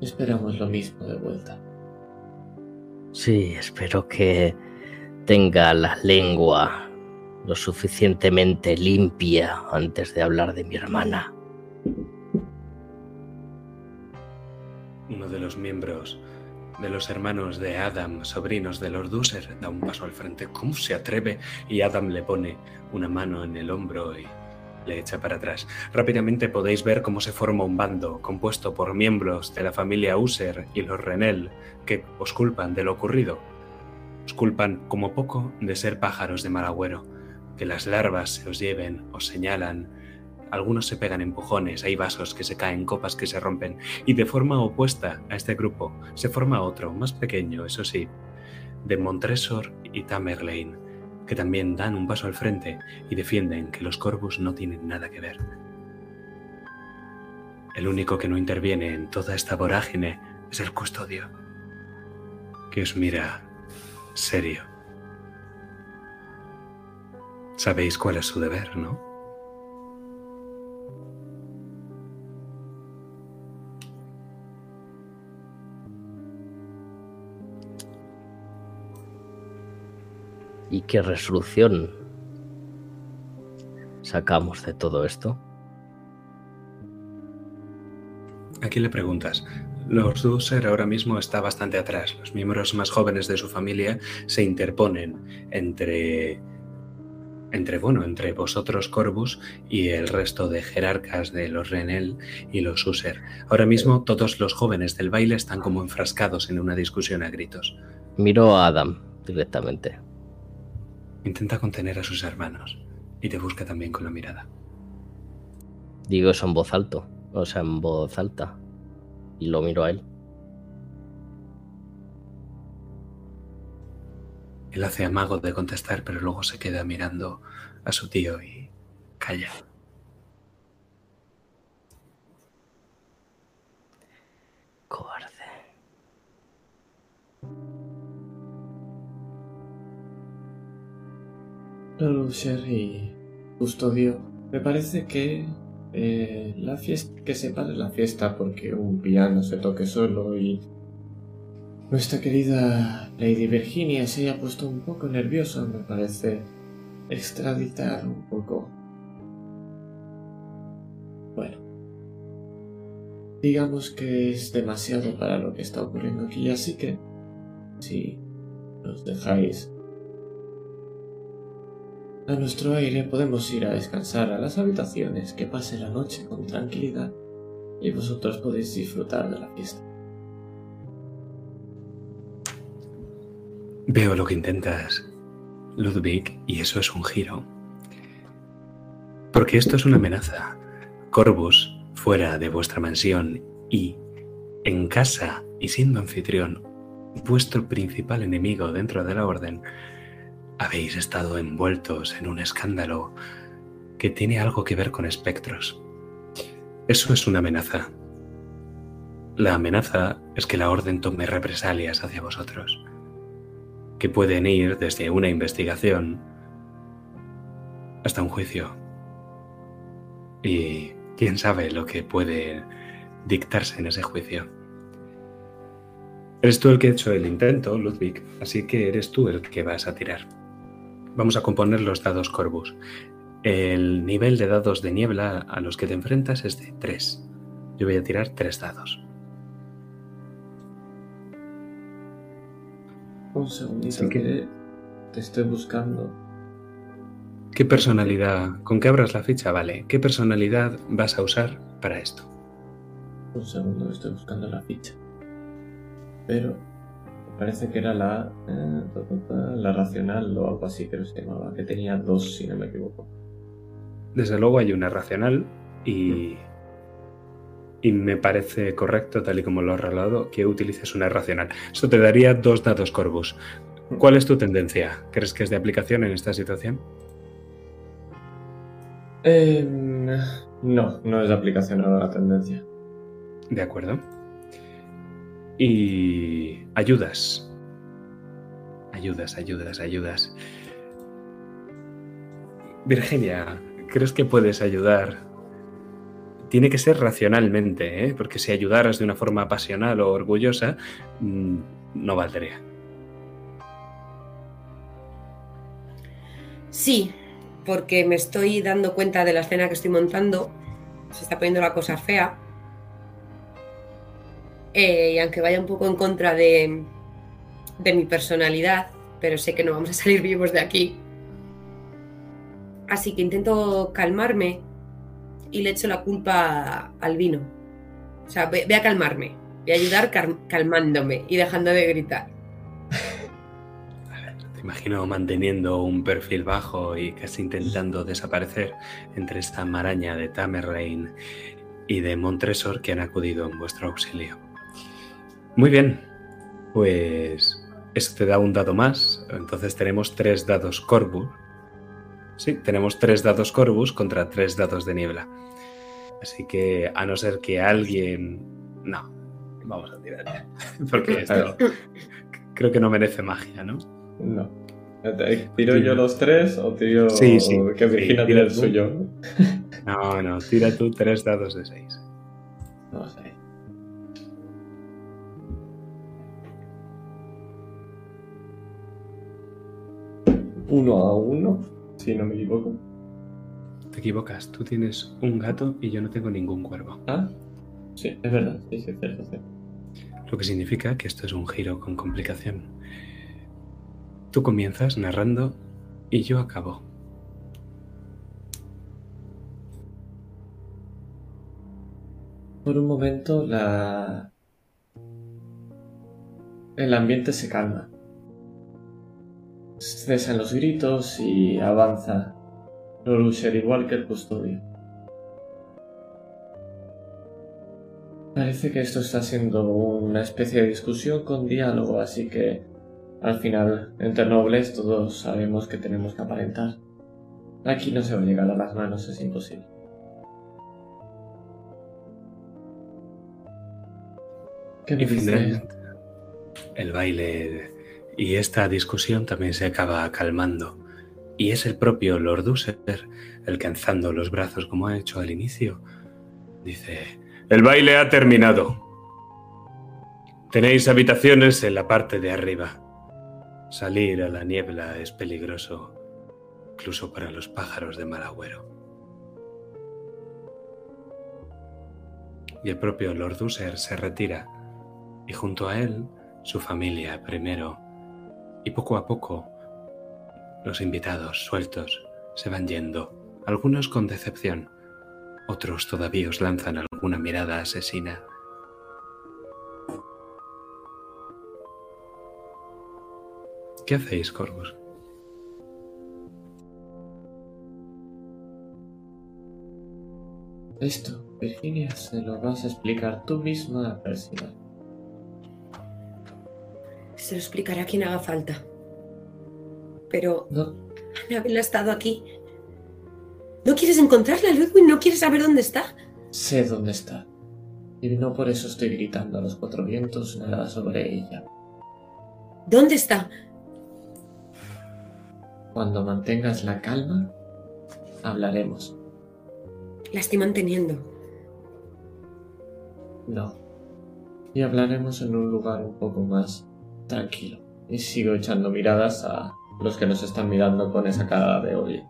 A: Esperamos lo mismo de vuelta.
B: Sí, espero que tenga la lengua lo suficientemente limpia antes de hablar de mi hermana.
D: Uno de los miembros de los hermanos de Adam, sobrinos de Lord User, da un paso al frente. ¿Cómo se atreve? Y Adam le pone una mano en el hombro y le echa para atrás. Rápidamente podéis ver cómo se forma un bando compuesto por miembros de la familia User y los Renel que os culpan de lo ocurrido. Os culpan como poco de ser pájaros de mal agüero, que las larvas se os lleven, os señalan, algunos se pegan empujones, hay vasos que se caen, copas que se rompen, y de forma opuesta a este grupo se forma otro, más pequeño, eso sí, de Montresor y Tamerlane, que también dan un paso al frente y defienden que los Corvus no tienen nada que ver. El único que no interviene en toda esta vorágine es el custodio, que os mira serio. Sabéis cuál es su deber, ¿no?
B: ¿Y qué resolución sacamos de todo esto?
D: Aquí le preguntas. Lord User ahora mismo está bastante atrás. Los miembros más jóvenes de su familia se interponen entre entre bueno, entre vosotros Corvus y el resto de jerarcas de los Renel y los User. Ahora mismo todos los jóvenes del baile están como enfrascados en una discusión a gritos.
B: Miro a Adam directamente.
D: Intenta contener a sus hermanos y te busca también con la mirada.
B: Digo eso en voz alto, o sea, en voz alta. Y lo miro a él.
D: Él hace amago de contestar, pero luego se queda mirando a su tío y calla.
B: Cobarde.
A: Lucer y Custodio, me parece que eh, la fiesta, que se pare la fiesta porque un piano se toque solo y nuestra querida Lady Virginia se haya puesto un poco nerviosa, me parece extraditar un poco. Bueno, digamos que es demasiado para lo que está ocurriendo aquí, así que si nos dejáis a nuestro aire podemos ir a descansar a las habitaciones, que pase la noche con tranquilidad y vosotros podéis disfrutar de la fiesta.
D: Veo lo que intentas, Ludwig, y eso es un giro. Porque esto es una amenaza. Corvus, fuera de vuestra mansión y en casa y siendo anfitrión, vuestro principal enemigo dentro de la orden, habéis estado envueltos en un escándalo que tiene algo que ver con espectros. Eso es una amenaza. La amenaza es que la orden tome represalias hacia vosotros, que pueden ir desde una investigación hasta un juicio. Y quién sabe lo que puede dictarse en ese juicio. Eres tú el que ha hecho el intento, Ludwig, así que eres tú el que vas a tirar. Vamos a componer los dados Corvus. El nivel de dados de niebla a los que te enfrentas es de 3. Yo voy a tirar 3 dados.
A: Un segundito
D: que-
A: que te estoy buscando.
D: ¿Qué personalidad, con que abras la ficha, vale, qué personalidad vas a usar para esto?
A: Un segundo, estoy buscando la ficha. Pero parece que era la, eh, ta, ta, ta, la racional o algo así, creo que se llamaba, que tenía dos, si no me equivoco.
D: Desde luego hay una racional y, y me parece correcto, tal y como lo has rolado, que utilices una racional. Eso te daría dos dados Corvus. ¿Cuál es tu tendencia? ¿Crees que es de aplicación en esta situación?
A: Em, no, no es de aplicación a la tendencia.
D: De acuerdo. Y ayudas. Ayudas, ayudas, ayudas. Virginia, crees que puedes ayudar, tiene que ser racionalmente, ¿eh? porque si ayudaras de una forma pasional o orgullosa, mm, no valdría.
C: Sí, porque me estoy dando cuenta de la escena que estoy montando. Se está poniendo la cosa fea. Eh, y aunque vaya un poco en contra de, mi personalidad, pero sé que no vamos a salir vivos de aquí. Así que intento calmarme y le echo la culpa al vino. O sea, voy, a calmarme. Voy a ayudar cal- calmándome y dejando de gritar.
D: Te imagino manteniendo un perfil bajo y casi intentando desaparecer entre esta maraña de Tamerlane y de Montresor que han acudido en vuestro auxilio. Muy bien, pues eso te da un dado más. Entonces tenemos tres dados Corvus. Sí, tenemos tres dados Corvus contra tres dados de niebla. Así que a no ser que alguien... No, vamos a tirar ya. Porque esto creo que no merece magia, ¿no?
A: No. ¿Tiro yo los tres o tiro
D: Sí, sí.
A: que Virginia
D: Sí,
A: tire
D: tira
A: el
D: tú.
A: suyo?
D: No, no, tira tú tres dados de seis.
A: No sé. Uno a uno, si no me equivoco.
D: Te equivocas, tú tienes un gato y yo no tengo ningún cuervo.
A: Ah, sí, es verdad. Sí, sí, es cierto.
D: Lo que significa que esto es un giro con complicación. Tú comienzas narrando y yo acabo.
A: Por un momento la... El ambiente se calma. Cesan los gritos y avanza Nolusher igual que el custodio. Parece que esto está siendo una especie de discusión con diálogo, así que al final, entre nobles, todos sabemos que tenemos que aparentar. Aquí no se va a llegar a las manos, es imposible. ¿Qué
D: Y el baile y esta discusión también se acaba calmando. Y es el propio Lord el alzando los brazos como ha hecho al inicio, dice, el baile ha terminado. Tenéis habitaciones en la parte de arriba. Salir a la niebla es peligroso, incluso para los pájaros de mal agüero. Y el propio Lord User se retira y junto a él su familia primero. Y poco a poco los invitados sueltos se van yendo, algunos con decepción, otros todavía os lanzan alguna mirada asesina. ¿Qué hacéis, Corvus?
A: Esto, Virginia, se lo vas a explicar tú misma a Percival.
C: Se lo explicará a quien haga falta. Pero
A: No,
C: Annabel ha estado aquí. ¿No quieres encontrarla, Ludwig? ¿No quieres saber dónde está?
A: sé dónde está. Y no por eso estoy gritando a los cuatro vientos nada sobre ella.
C: ¿Dónde está?
A: Cuando mantengas la calma, hablaremos.
C: La estoy manteniendo.
A: No. Y hablaremos en un lugar un poco más tranquilo. Y sigo echando miradas a los que nos están mirando con esa cara de oye.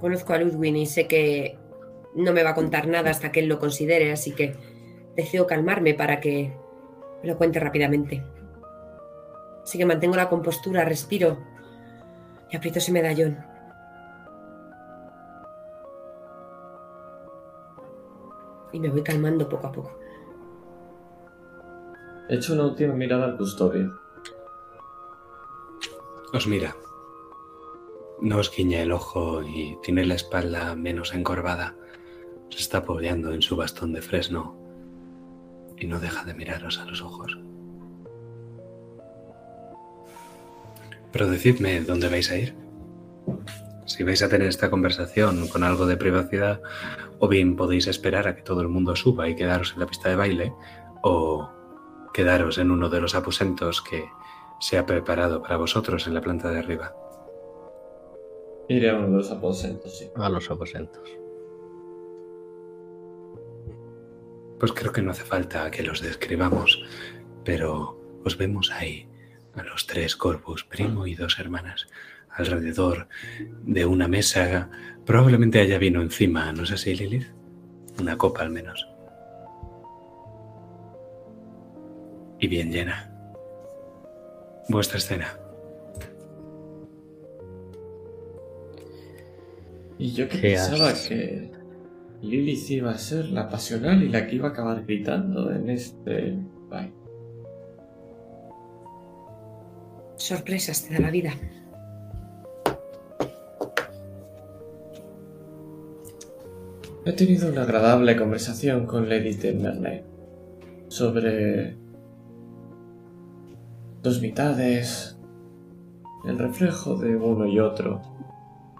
C: Conozco a Ludwig y sé que no me va a contar nada hasta que él lo considere, así que decido calmarme para que me lo cuente rápidamente. Así que mantengo la compostura, respiro y aprieto ese medallón. Y me voy calmando poco a poco.
A: Echo una última mirada al custodio.
D: Os mira. No os guiña el ojo y tiene la espalda menos encorvada. Se está apoyando en su bastón de fresno y no deja de miraros a los ojos. Pero decidme dónde vais a ir. Si vais a tener esta conversación con algo de privacidad, o bien podéis esperar a que todo el mundo suba y quedaros en la pista de baile, o quedaros en uno de los aposentos que se ha preparado para vosotros en la planta de arriba.
A: Iré a uno de los aposentos, sí.
B: A los aposentos.
D: Pues creo que no hace falta que los describamos, pero os vemos ahí, a los tres corpus, primo y dos hermanas, alrededor de una mesa. Probablemente haya vino encima, ¿no es así, Lilith? Una copa al menos. Y bien llena. Vuestra escena.
A: Y yo que
B: ¿Qué
A: pensaba
B: haces?
A: que Lilith iba a ser la pasional y la que iba a acabar gritando en este... Bye.
C: Sorpresas te da la vida.
A: He tenido una agradable conversación con Lady Temberley sobre dos mitades, el reflejo de uno y otro,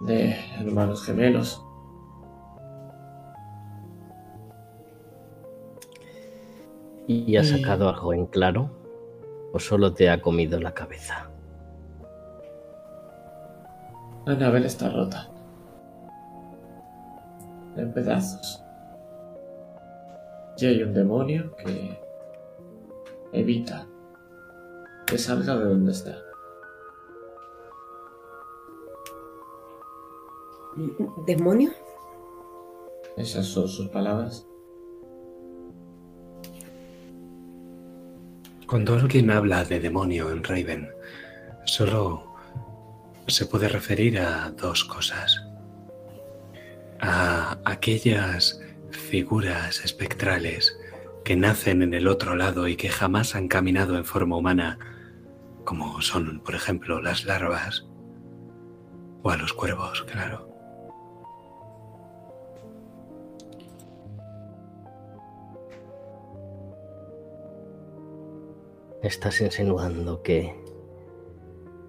A: de hermanos gemelos.
B: ¿Y has
A: Y-
B: sacado algo en claro? ¿O solo te ha comido la cabeza?
A: Annabel está rota. En pedazos. Y hay un demonio que evita que salga de donde está.
C: ¿Demonio?
A: Esas son sus palabras.
D: Cuando alguien habla de demonio en Raven, solo se puede referir a dos cosas. A aquellas figuras espectrales que nacen en el otro lado y que jamás han caminado en forma humana, como son, por ejemplo, las larvas, o a los cuervos, claro.
B: ¿Estás insinuando que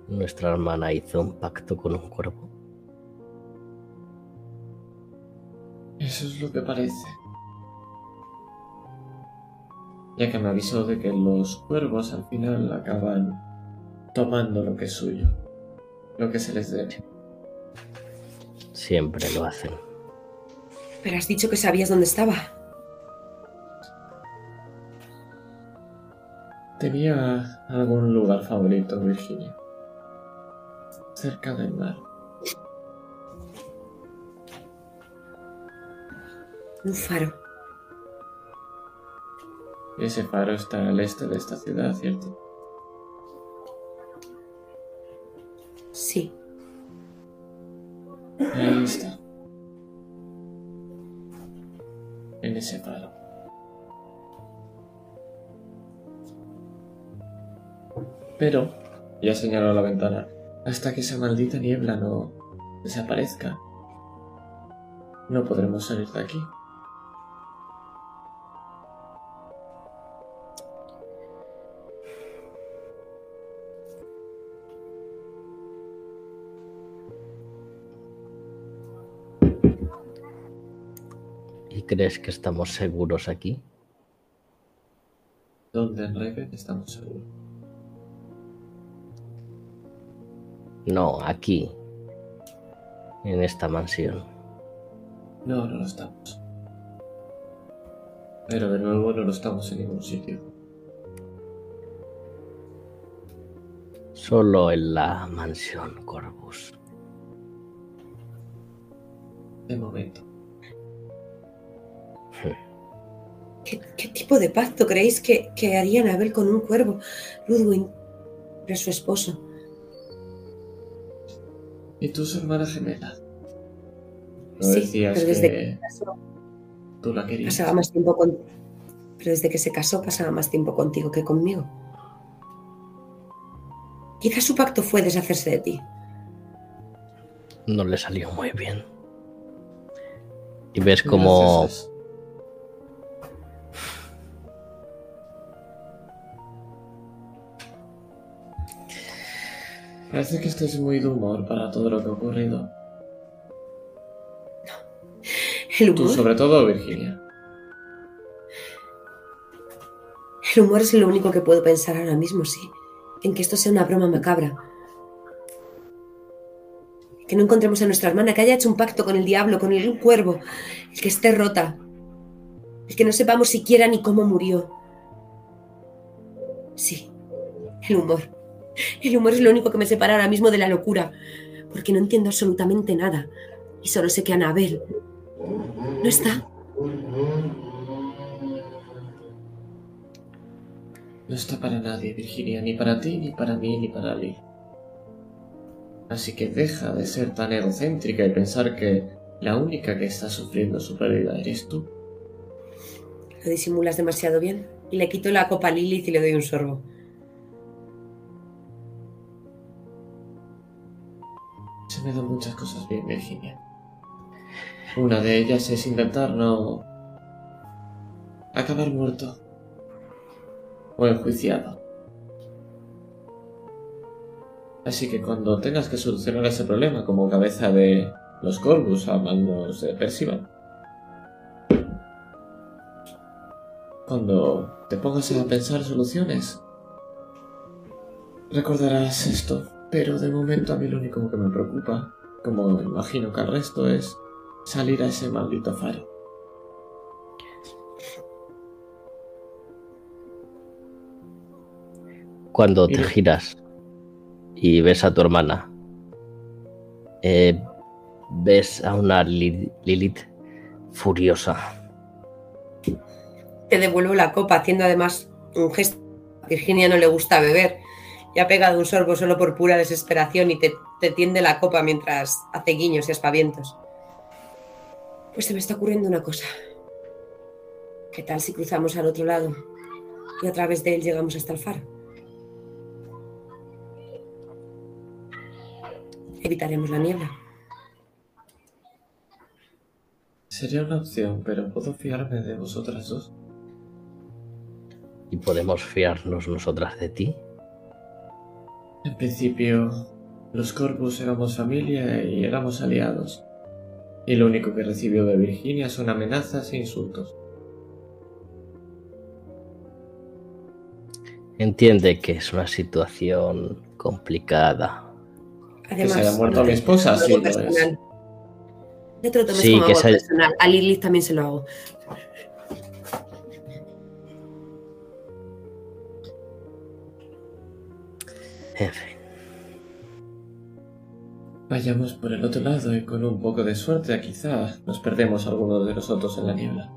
B: nuestra hermana hizo un pacto con un cuervo?
A: Eso es lo que parece. Ya que me avisó de que los cuervos al final acaban tomando lo que es suyo, lo que se les debe.
B: Siempre lo hacen.
C: Pero has dicho que sabías dónde estaba.
A: Tenía algún lugar favorito, Virginia. Cerca del mar.
C: Un faro.
A: Ese faro está al este de esta ciudad, ¿cierto?
C: Sí.
A: Ahí está. En ese faro. Pero, ya señaló la ventana, hasta que esa maldita niebla no desaparezca, no podremos salir de aquí.
B: Crees que estamos seguros aquí?
A: ¿Dónde en Raven estamos seguros?
B: No, aquí. En esta mansión.
A: No, no lo estamos. Pero de nuevo no lo estamos en ningún sitio.
B: Solo en la mansión Corvus.
A: De momento.
C: ¿Qué, qué tipo de pacto creéis que, que haría Anabel con un cuervo? Ludwig era su esposo.
A: ¿Y tú, su hermana gemela? No
C: Sí,
A: decías
C: pero desde
A: que
C: Casó,
A: tú la querías.
C: pasaba más tiempo con... Pero desde que se casó pasaba más tiempo contigo que conmigo. Quizás su pacto fue deshacerse de ti.
B: No le salió muy bien. Y ves como
A: Gracias. Parece que estáis muy de humor para todo lo que ha ocurrido.
C: El
A: Tú,
C: humor,
A: sobre todo, Virginia.
C: el humor es lo único que puedo pensar ahora mismo, sí. En que esto sea una broma macabra. Que no encontremos a nuestra hermana, que haya hecho un pacto con el diablo, con el cuervo, el que esté rota, el que no sepamos siquiera ni cómo murió. Sí, el humor. El humor es lo único que me separa ahora mismo de la locura, porque no entiendo absolutamente nada. Y solo sé que Anabel no está.
A: No está para nadie, Virginia, ni para ti, ni para mí, ni para Lee. Así que deja de ser tan egocéntrica y pensar que la única que está sufriendo su pérdida eres tú.
C: Lo disimulas demasiado bien. Le quito la copa a Lilith y le doy un sorbo.
A: Se me dan muchas cosas bien, Virginia. Una de ellas es intentar no acabar muerto o enjuiciado. Así que cuando tengas que solucionar ese problema como cabeza de los Corvus a manos de Percival, cuando te pongas a pensar soluciones, recordarás esto. Pero de momento a mí lo único que me preocupa, como imagino que al resto, es salir a ese maldito faro.
B: Cuando te giras y ves a tu hermana, eh, ves a una Lilith furiosa.
C: Te devuelvo la copa, haciendo además un gesto. A Virginia no le gusta beber y ha pegado un sorbo solo por pura desesperación y te, te tiende la copa mientras hace guiños y aspavientos. Pues se me está ocurriendo una cosa. ¿Qué tal si cruzamos al otro lado y a través de él llegamos hasta el faro? Evitaremos la niebla.
A: Sería una opción, pero ¿puedo fiarme de vosotras dos?
B: ¿Y podemos fiarnos nosotras de ti?
A: En principio, los Corpus éramos familia y éramos aliados. Y lo único que recibió de Virginia son amenazas e insultos.
B: Entiende que es una situación complicada.
C: Además,
A: que se haya muerto
C: no
A: mi esposa, sí, lo
C: personal.
A: es.
C: No te lo tomes
B: Sí,
C: como
B: que
C: algo
B: se-
C: personal. A Lilith también se lo hago.
B: En fin.
A: Vayamos por el otro lado y con un poco de suerte quizá nos perdemos algunos de nosotros en la niebla.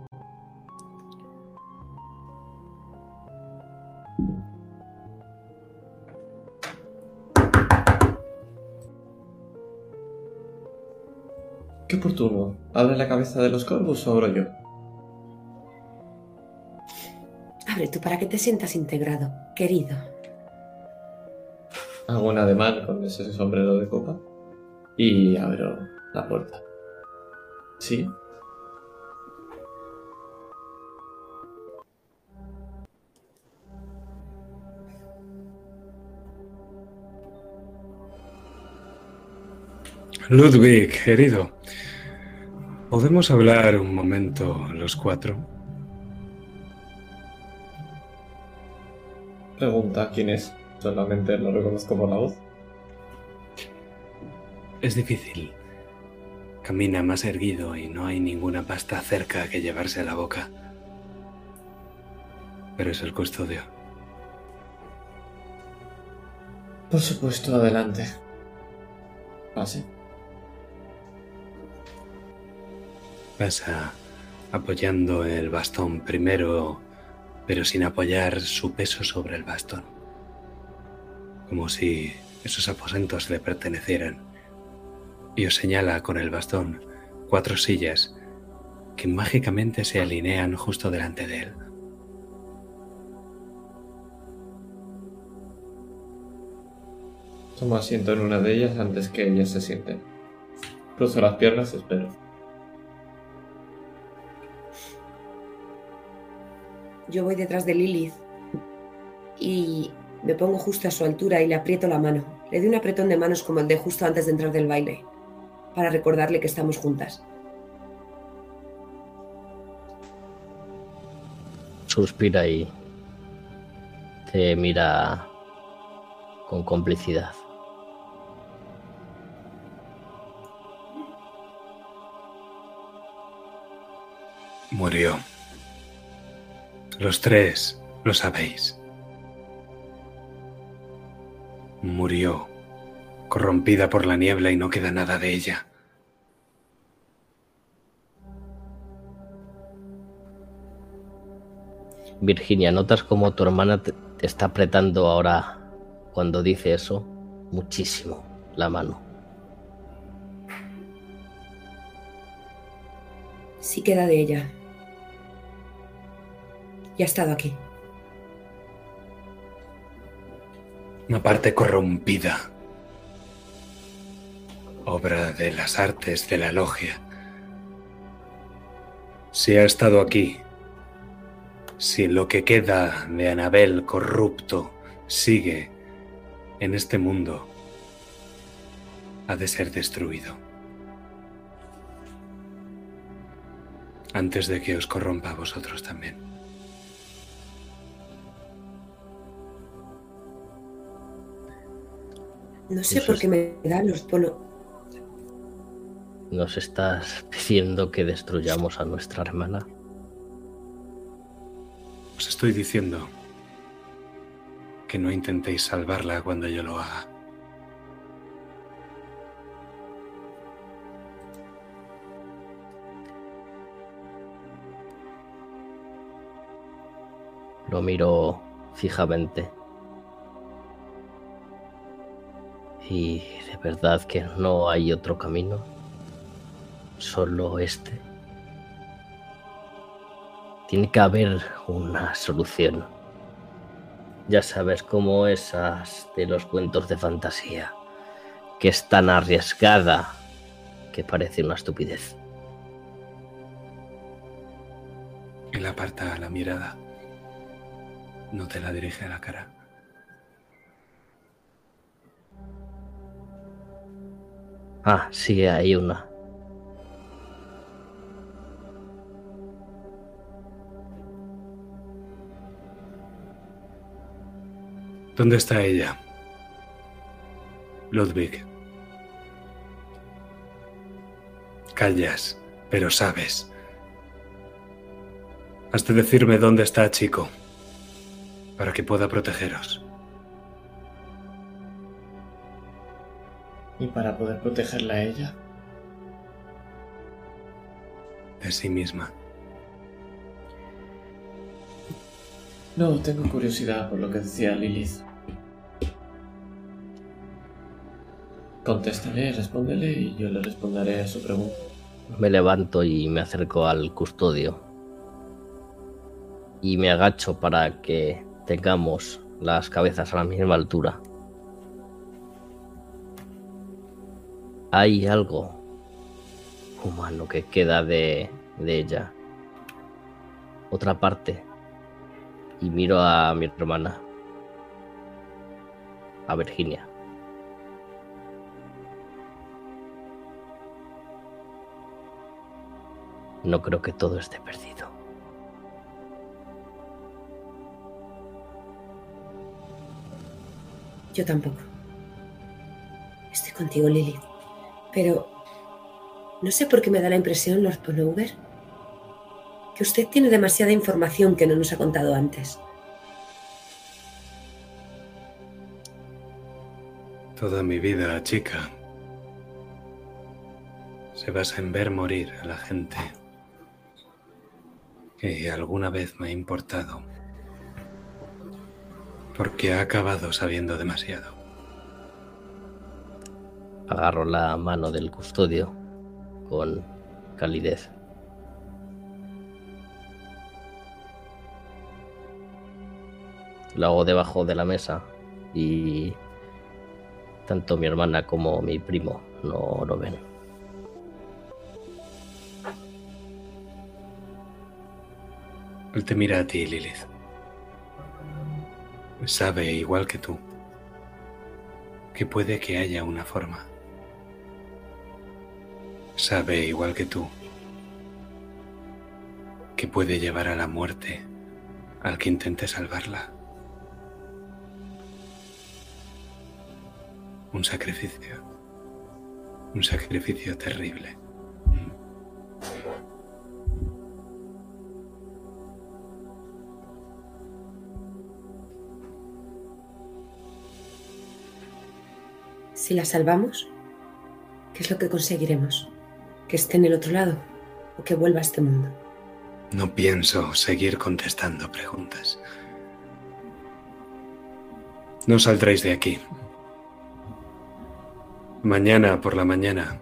A: Qué oportuno. ¿Abre la cabeza de los corvos o abro yo?
C: Abre tú para que te sientas integrado, querido.
A: Hago un ademán con ese sombrero de copa y abro la puerta. ¿Sí?
D: Ludwig, querido, ¿podemos hablar un momento los cuatro?
A: Pregunta quién es. Solamente lo reconozco por la voz.
D: Es difícil. Camina más erguido y no hay ninguna pasta cerca que llevarse a la boca. Pero es el custodio.
A: Por supuesto, adelante. Pase.
D: Pasa apoyando el bastón primero, pero sin apoyar su peso sobre el bastón. Como si esos aposentos le pertenecieran. Y os señala con el bastón cuatro sillas que mágicamente se alinean justo delante de él.
A: Tomo asiento en una de ellas antes que ellas se sienten. Cruzo las piernas y espero.
C: Yo voy detrás de Lilith y me pongo justo a su altura y le aprieto la mano. Le doy un apretón de manos como el de justo antes de entrar del baile, para recordarle que estamos juntas.
B: Suspira y te mira con complicidad.
D: Murió. Los tres lo sabéis. Murió, corrompida por la niebla y no queda nada de ella.
B: Virginia, ¿notas cómo tu hermana te, te está apretando ahora cuando dice eso? Muchísimo la mano.
C: Sí queda de ella. Y ha estado aquí.
D: Una parte corrompida. Obra de las artes de la logia. Si ha estado aquí, si lo que queda de Anabel corrupto sigue en este mundo, ha de ser destruido. Antes de que os corrompa a vosotros también.
C: No sé
B: Eso
C: por qué me da los... Bueno,
B: ¿Nos estás diciendo que destruyamos a nuestra hermana?
D: Os estoy diciendo que no intentéis salvarla cuando yo lo haga.
B: Lo miro fijamente. Y de verdad que no hay otro camino. Solo este. Tiene que haber una solución. Ya sabes cómo esas de los cuentos de fantasía, que es tan arriesgada que parece una estupidez.
D: Él aparta la mirada. No te la dirige a la cara.
B: Ah, sí, hay una.
D: ¿Dónde está ella? Ludwig. Callas, pero sabes. Has de decirme dónde está, chico, para que pueda protegeros.
A: Y para poder protegerla a ella,
D: De sí misma.
A: no, tengo curiosidad por lo que decía Lilith. Contéstale, respóndele y yo le responderé a su pregunta.
B: Me levanto y me acerco al custodio. Y me agacho para que tengamos las cabezas a la misma altura. Hay algo humano que queda de, de ella. Otra parte. Y miro a mi hermana. A Virginia. No creo que todo esté perdido.
C: yo tampoco. Estoy contigo, Lily. Pero... No sé por qué me da la impresión, Lord Ponover, que usted tiene demasiada información que no nos ha contado antes.
D: Toda mi vida, chica, se basa en ver morir a la gente que alguna vez me ha importado, porque ha acabado sabiendo demasiado.
B: Agarro la mano del custodio con calidez. Lo hago debajo de la mesa y tanto mi hermana como mi primo no lo ven.
D: Él te mira a ti, Lilith. Sabe, igual que tú, que puede que haya una forma sabe igual que tú que puede llevar a la muerte al que intente salvarla. Un sacrificio, un sacrificio terrible.
C: Si la salvamos, ¿qué es lo que conseguiremos? ¿Que esté en el otro lado o que vuelva a este mundo?
D: No pienso seguir contestando preguntas. No saldréis de aquí. Mañana por la mañana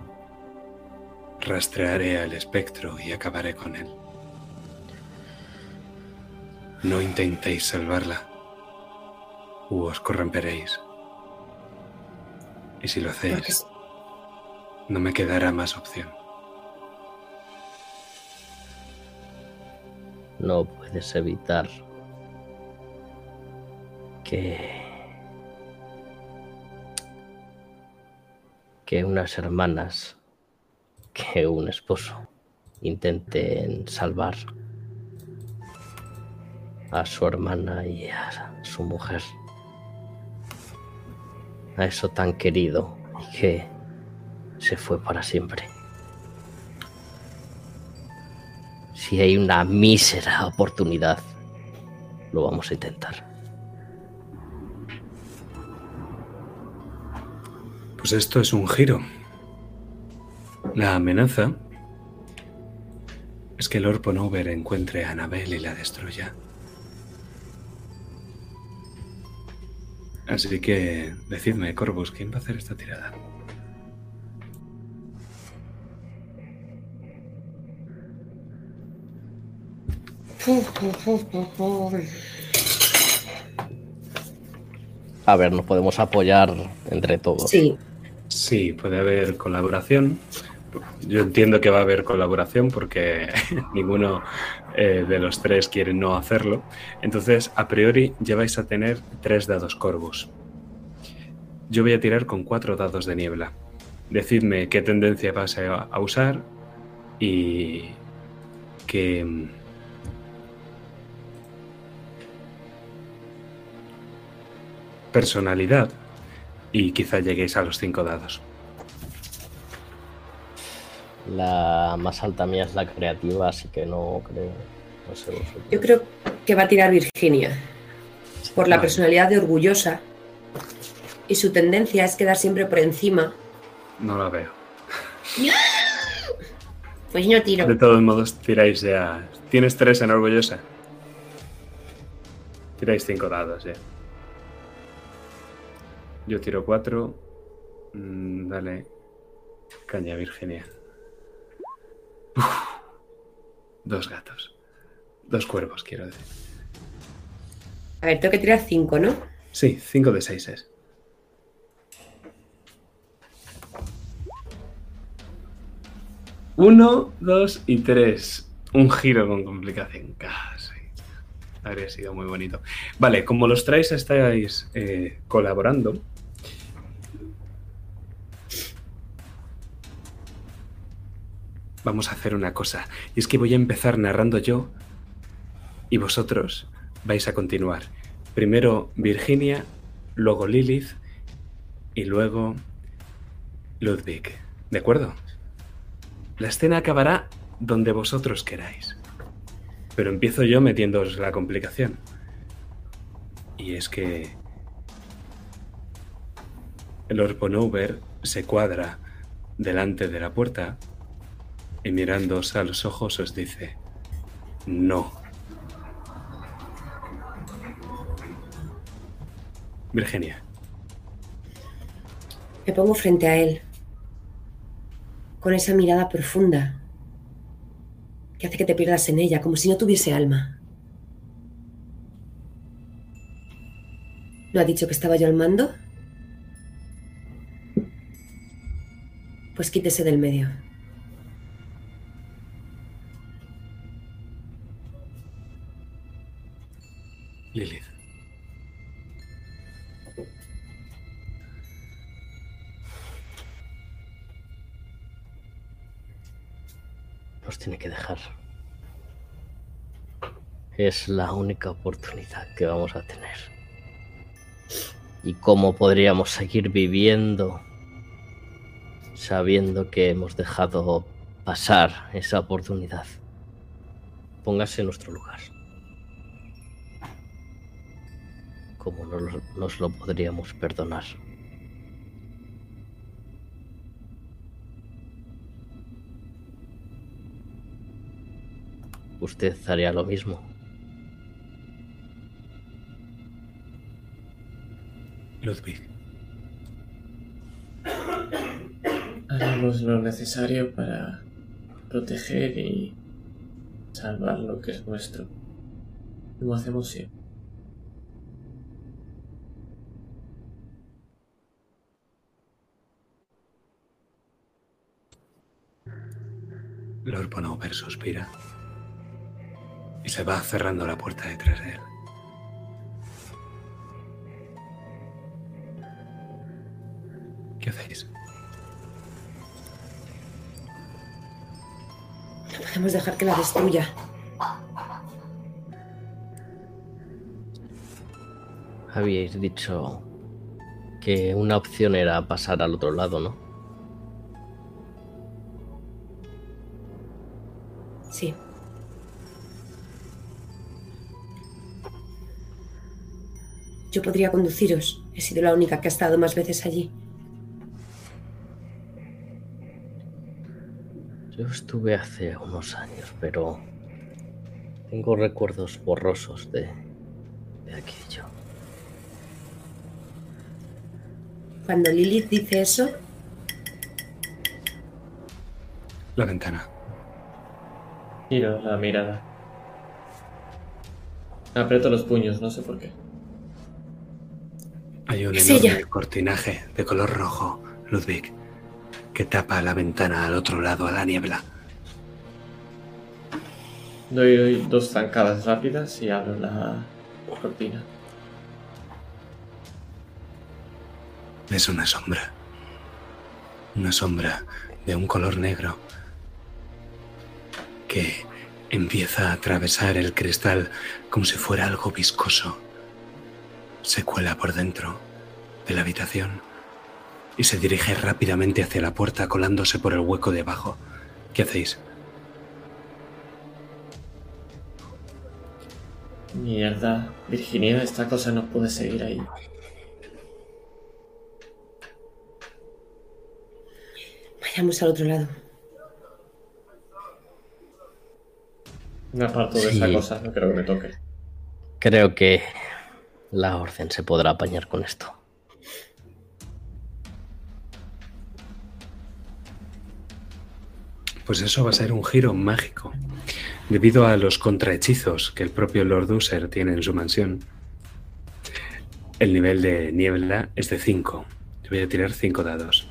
D: rastrearé al espectro y acabaré con él. No intentéis salvarla u os corromperéis. Y si lo hacéis, no me quedará más opción.
B: No puedes evitar que que unas hermanas, que un esposo intenten salvar a su hermana y a su mujer, a eso tan querido que se fue para siempre. Si hay una mísera oportunidad, lo vamos a intentar.
D: Pues esto es un giro. La amenaza es que Lord Ponover encuentre a Annabel y la destruya. Así que decidme, Corvus, ¿quién va a hacer esta tirada?
B: A ver, nos podemos apoyar entre todos.
C: Sí,
D: Sí, puede haber colaboración. Yo entiendo que va a haber colaboración porque ninguno eh, de los tres quiere no hacerlo. Entonces, a priori, ya vais a tener tres dados Corvus. Yo voy a tirar con cuatro dados de niebla. Decidme qué tendencia vas a, a usar y qué... personalidad y quizá lleguéis a los cinco dados.
B: La más alta mía es la creativa, así que no creo. No sé vosotros.
C: yo creo que va a tirar Virginia. Por la
D: Vale.
C: personalidad de orgullosa. Y su tendencia es quedar siempre por encima.
D: No la veo.
C: Pues no tiro.
D: De todos modos, tiráis ya. Tienes tres en orgullosa. Tiráis cinco dados ya. Yo tiro cuatro. Mm, dale. Caña, Virginia. Uf. Dos gatos. Dos cuervos, quiero decir.
C: A ver, tengo que tirar 5, ¿no?
D: Sí, cinco de seis es. Uno, dos y tres. Un giro con complicación. Casi. Habría sido muy bonito. Vale, como los traes estáis eh, colaborando. Vamos a hacer una cosa. Y es que voy a empezar narrando yo y vosotros vais a continuar. Primero Virginia, luego Lilith y luego Ludwig. ¿De acuerdo? La escena acabará donde vosotros queráis. Pero empiezo yo metiéndoos la complicación. Y es que Lord Bonover se cuadra delante de la puerta y mirándoos a los ojos os dice, no. Virginia,
C: Me pongo frente a él. Con esa mirada profunda. Que hace que te pierdas en ella, como si no tuviese alma. ¿No ha dicho que estaba yo al mando? Pues quítese del medio.
D: Lilith.
B: Nos tiene que dejar. Es la única oportunidad que vamos a tener. ¿Y cómo podríamos seguir viviendo sabiendo que hemos dejado pasar esa oportunidad? Póngase en nuestro lugar. como no nos, lo podríamos perdonar. ¿Usted haría lo mismo?
D: Ludwig.
A: Haremos lo necesario para proteger y salvar lo que es nuestro, como hacemos siempre.
D: Lord Bonover suspira y se va cerrando la puerta detrás de él. ¿Qué hacéis?
C: No podemos dejar que la destruya.
B: Habíais dicho que una opción era pasar al otro lado, ¿no?
C: Yo podría conduciros. He sido la única que ha estado más veces allí.
B: Yo estuve hace unos años, pero tengo recuerdos borrosos de, de aquello.
C: Cuando Lilith dice eso,
D: La ventana.
A: Giro la mirada. Aprieto los puños, no sé por qué.
D: Hay un
C: Es
D: enorme
C: ella.
D: cortinaje de color rojo, Ludwig, que tapa la ventana al otro lado a la niebla.
A: Doy, doy dos zancadas rápidas y abro la cortina.
D: Es una sombra. Una sombra de un color negro que empieza a atravesar el cristal como si fuera algo viscoso. Se cuela por dentro de la habitación y se dirige rápidamente hacia la puerta colándose por el hueco de abajo. ¿Qué hacéis?
A: Mierda, Virginia, esta cosa no puede seguir ahí.
C: vayamos al otro lado.
A: Me aparto de esa cosa, no creo que me toque.
B: Creo que la orden se podrá apañar con esto.
D: Pues eso va a ser un giro mágico. Debido a los contrahechizos que el propio Lord User tiene en su mansión, el nivel de niebla es de 5. Voy a tirar 5 dados.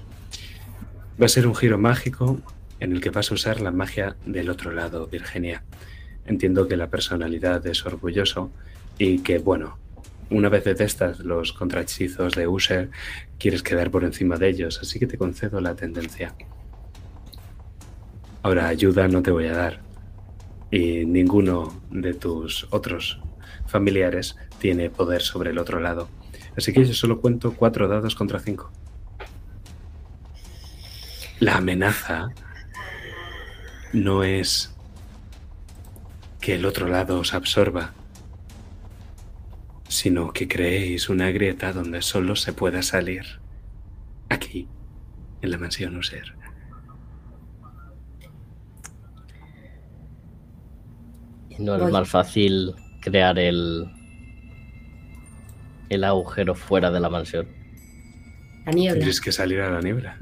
D: Va a ser un giro mágico en el que vas a usar la magia del otro lado, Virginia. Entiendo que la personalidad es orgulloso y que, bueno, una vez detestas los contrahechizos de User, quieres quedar por encima de ellos, así que te concedo la tendencia. Ahora, ayuda no te voy a dar. Y ninguno de tus otros familiares tiene poder sobre el otro lado. Así que yo solo cuento cuatro dados contra cinco. La amenaza no es que el otro lado os absorba, sino que creéis una grieta donde solo se pueda salir. Aquí, en la mansión User.
B: Y no es
C: Voy.
B: más fácil crear el, el agujero fuera de la mansión.
C: La niebla.
D: Tendréis que salir a la niebla.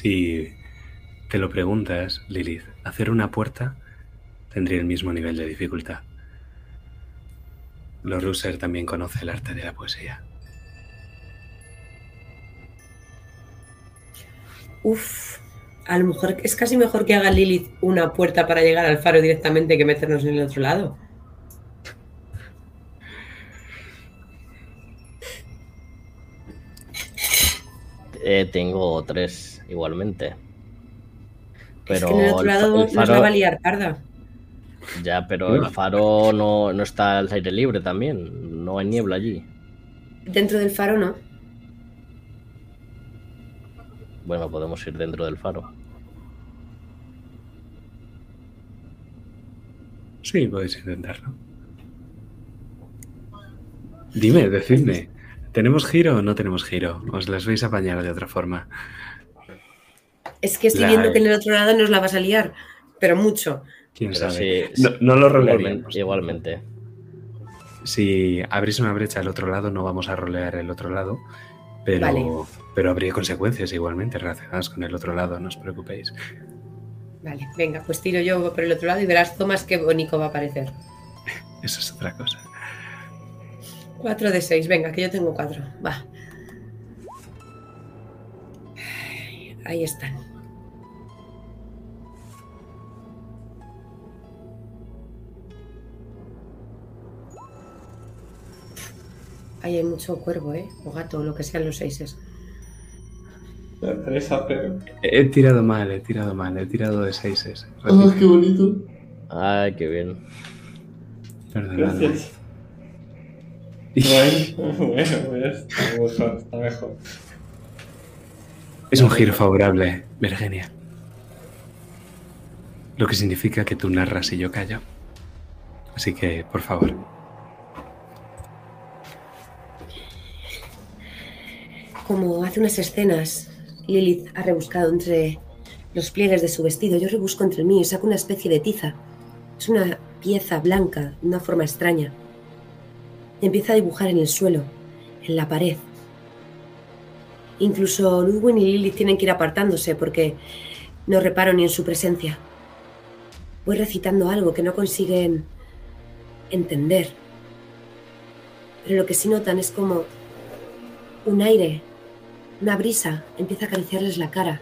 D: Si te lo preguntas, Lilith, hacer una puerta tendría el mismo nivel de dificultad. Los Russer también conoce el arte de la poesía.
C: Uf. A lo mejor es casi mejor que haga Lilith una puerta para llegar al faro directamente que meternos en el otro lado.
B: Eh, tengo tres igualmente. Pero
C: es que en el otro lado
B: el
C: nos
B: faro-
C: va a liar parda.
B: Ya, pero el faro no, no está al aire libre también. No hay niebla allí.
C: Dentro del faro no.
B: Bueno, podemos ir dentro del faro.
D: Sí, podéis intentarlo. Dime, decidme. ¿Tenemos giro o no tenemos giro? ¿Os las vais a apañar de otra forma?
C: Es que estoy
D: La-
C: viendo que en el otro lado nos la vas a liar, pero mucho.
D: ¿Quién
B: Pero
D: sabe?
B: sí,
D: No, no lo rolearíamos.
B: igualmente.
D: Si abrís una brecha al otro lado, no vamos a rolear el otro lado. Pero,
C: Vale.
D: pero habría consecuencias igualmente relacionadas con el otro lado, no os preocupéis.
C: Vale, venga, pues tiro yo por el otro lado y verás, Tomás, qué bonito va a parecer.
D: Eso es otra cosa.
C: 4 de 6, venga, que yo tengo 4. Va. Ahí están. Ahí hay mucho cuervo, ¿eh? O gato, o lo que sean los seises.
A: Teresa, pero.
D: He tirado mal, he tirado mal, he tirado de seises.
A: ¡Oh, qué bonito!
B: Ay, qué bien.
D: Perdonadme.
A: Gracias. Bueno, bueno, está mejor, está mejor.
D: Es un giro favorable, Virginia. Lo que significa que tú narras y yo callo. Así que, por favor.
C: Como hace unas escenas, Lilith ha rebuscado entre los pliegues de su vestido. Yo rebusco entre el mío y saco una especie de tiza. Es una pieza blanca, una forma extraña. Empieza a dibujar en el suelo, en la pared. Incluso Ludwig y Lilith tienen que ir apartándose porque no reparo ni en su presencia. Voy recitando algo que no consiguen entender. Pero lo que sí notan es como un aire, una brisa empieza a acariciarles la cara,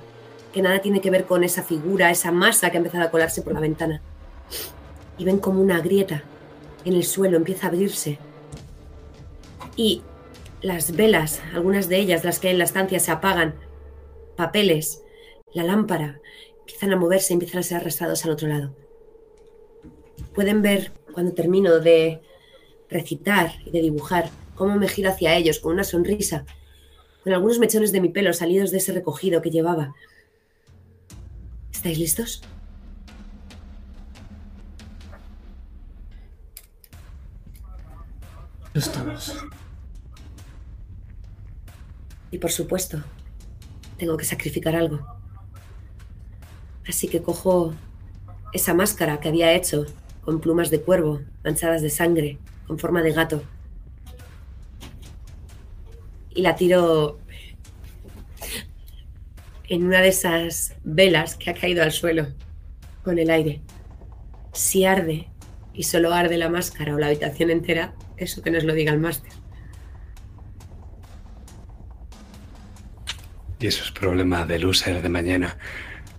C: que nada tiene que ver con esa figura, esa masa que ha empezado a colarse por la ventana. Y ven como una grieta en el suelo empieza a abrirse. Y las velas, algunas de ellas, las que hay en la estancia, se apagan. Papeles, la lámpara, empiezan a moverse, empiezan a ser arrastrados al otro lado. Pueden ver, cuando termino de recitar y de dibujar, cómo me giro hacia ellos con una sonrisa, con algunos mechones de mi pelo salidos de ese recogido que llevaba. ¿Estáis listos?
A: Estamos.
C: Y por supuesto, tengo que sacrificar algo. Así que cojo esa máscara que había hecho con plumas de cuervo manchadas de sangre, con forma de gato. Y la tiro en una de esas velas que ha caído al suelo con el aire. Si arde y solo arde la máscara o la habitación entera, eso que nos lo diga el máster.
D: Y eso es problema del user de mañana,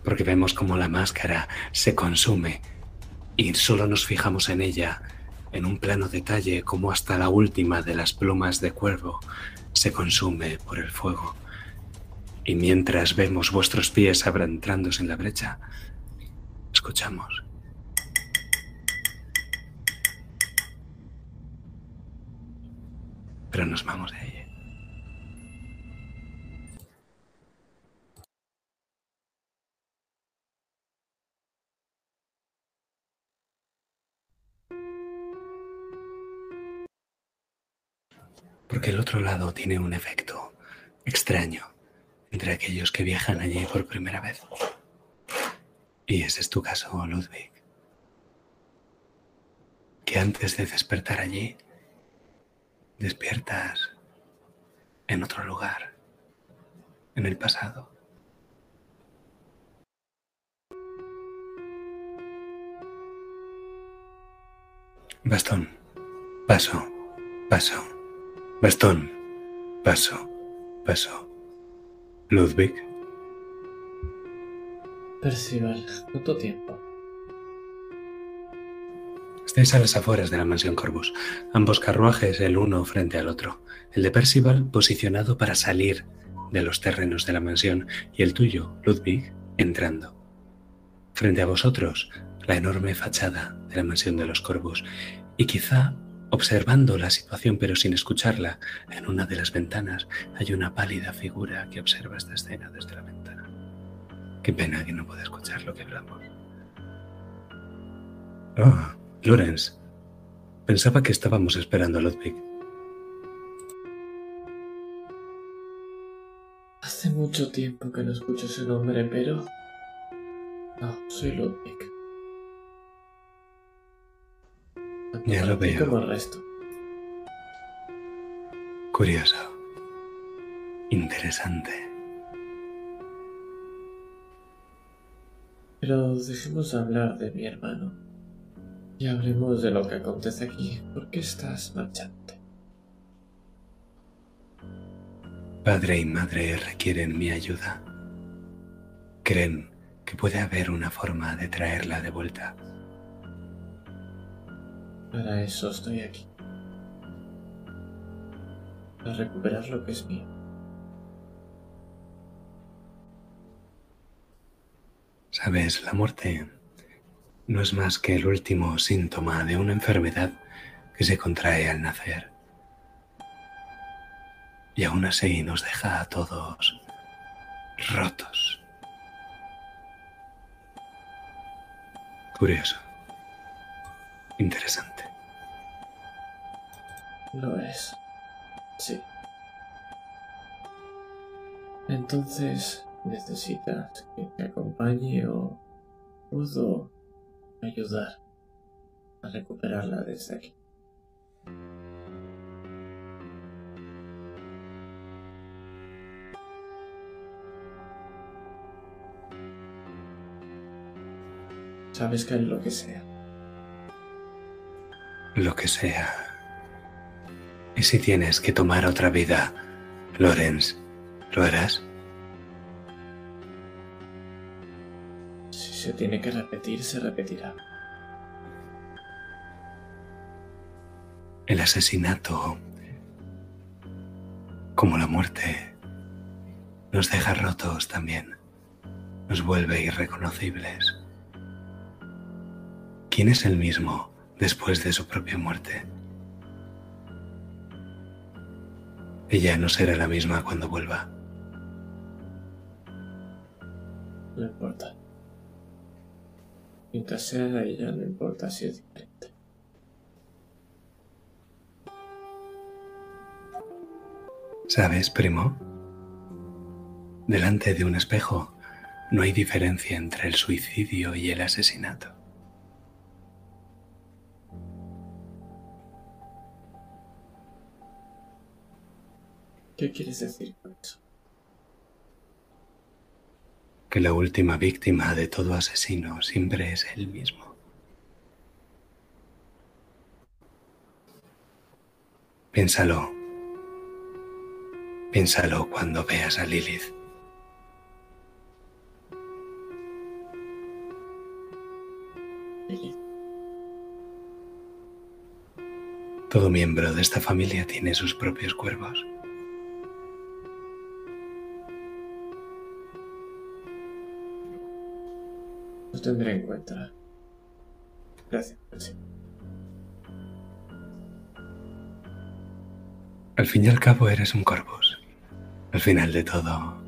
D: porque vemos como la máscara se consume y solo nos fijamos en ella, en un plano detalle como hasta la última de las plumas de cuervo se consume por el fuego. Y mientras vemos vuestros pies abentrándose en la brecha, escuchamos. Pero nos vamos de ahí. Porque el otro lado tiene un efecto extraño entre aquellos que viajan allí por primera vez. Y ese es tu caso, Ludwig. Que antes de despertar allí, despiertas en otro lugar, en el pasado. Bastón, paso, paso, bastón, paso, paso. Ludwig,
A: Percival, ¿cuánto tiempo?
D: estáis a las afueras de la mansión Corvus, ambos carruajes el uno frente al otro, el de Percival posicionado para salir de los terrenos de la mansión y el tuyo, Ludwig, entrando. Frente a vosotros, la enorme fachada de la mansión de los Corvus y quizá observando la situación pero sin escucharla. En una de las ventanas hay una pálida figura que observa esta escena desde la ventana. Qué pena que no pueda escuchar lo que hablamos. Ah, oh, Lawrence. Pensaba que estábamos esperando a Ludwig.
A: Hace mucho tiempo que no escucho ese nombre, pero... No, soy Ludwig.
D: Ya lo veo.
A: Como el resto.
D: Curioso. Interesante.
A: Pero dejemos hablar de mi hermano. Y hablemos de lo que acontece aquí. ¿Por qué estás marchante?
D: Padre y madre requieren mi ayuda. Creen que puede haber una forma de traerla de vuelta.
A: Para eso estoy aquí. Para recuperar lo que es mío.
D: Sabes, la muerte no es más que el último síntoma de una enfermedad que se contrae al nacer. Y aún así nos deja a todos rotos. Curioso. Interesante.
A: Lo es. Sí. Entonces, ¿necesitas que te acompañe o puedo ayudar a recuperarla desde aquí? Sabes que es lo que sea.
D: Lo que sea. ¿Y si tienes que tomar otra vida, Lorenz? ¿Lo harás?
A: Si se tiene que repetir, se repetirá.
D: El asesinato, como la muerte, nos deja rotos también, nos vuelve irreconocibles. ¿Quién es el mismo después de su propia muerte? Ella no será la misma cuando vuelva.
A: No importa. Mientras sea ella, no importa si es diferente.
D: ¿Sabes, primo? Delante de un espejo no hay diferencia entre el suicidio y el asesinato.
A: ¿Qué quieres decir con eso?
D: que la última víctima de todo asesino siempre es él mismo. Piénsalo. Piénsalo cuando veas a Lilith.
A: Lilith.
D: Todo miembro de esta familia tiene sus propios cuervos.
A: Lo tendré en cuenta. Gracias, Percy.
D: Al fin y al cabo eres un corvus. Al final de todo,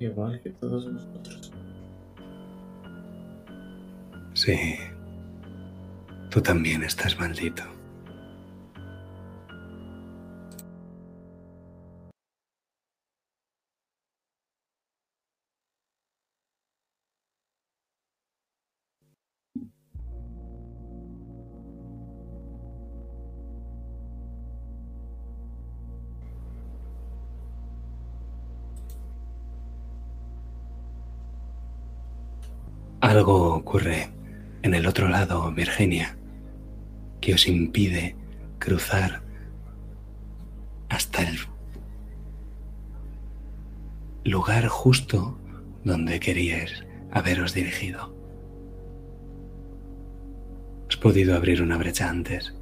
A: Igual que todos nosotros.
D: sí. Tú también estás maldito. Virginia, que os impide cruzar hasta el lugar justo donde queríais haberos dirigido. Has podido abrir una brecha antes,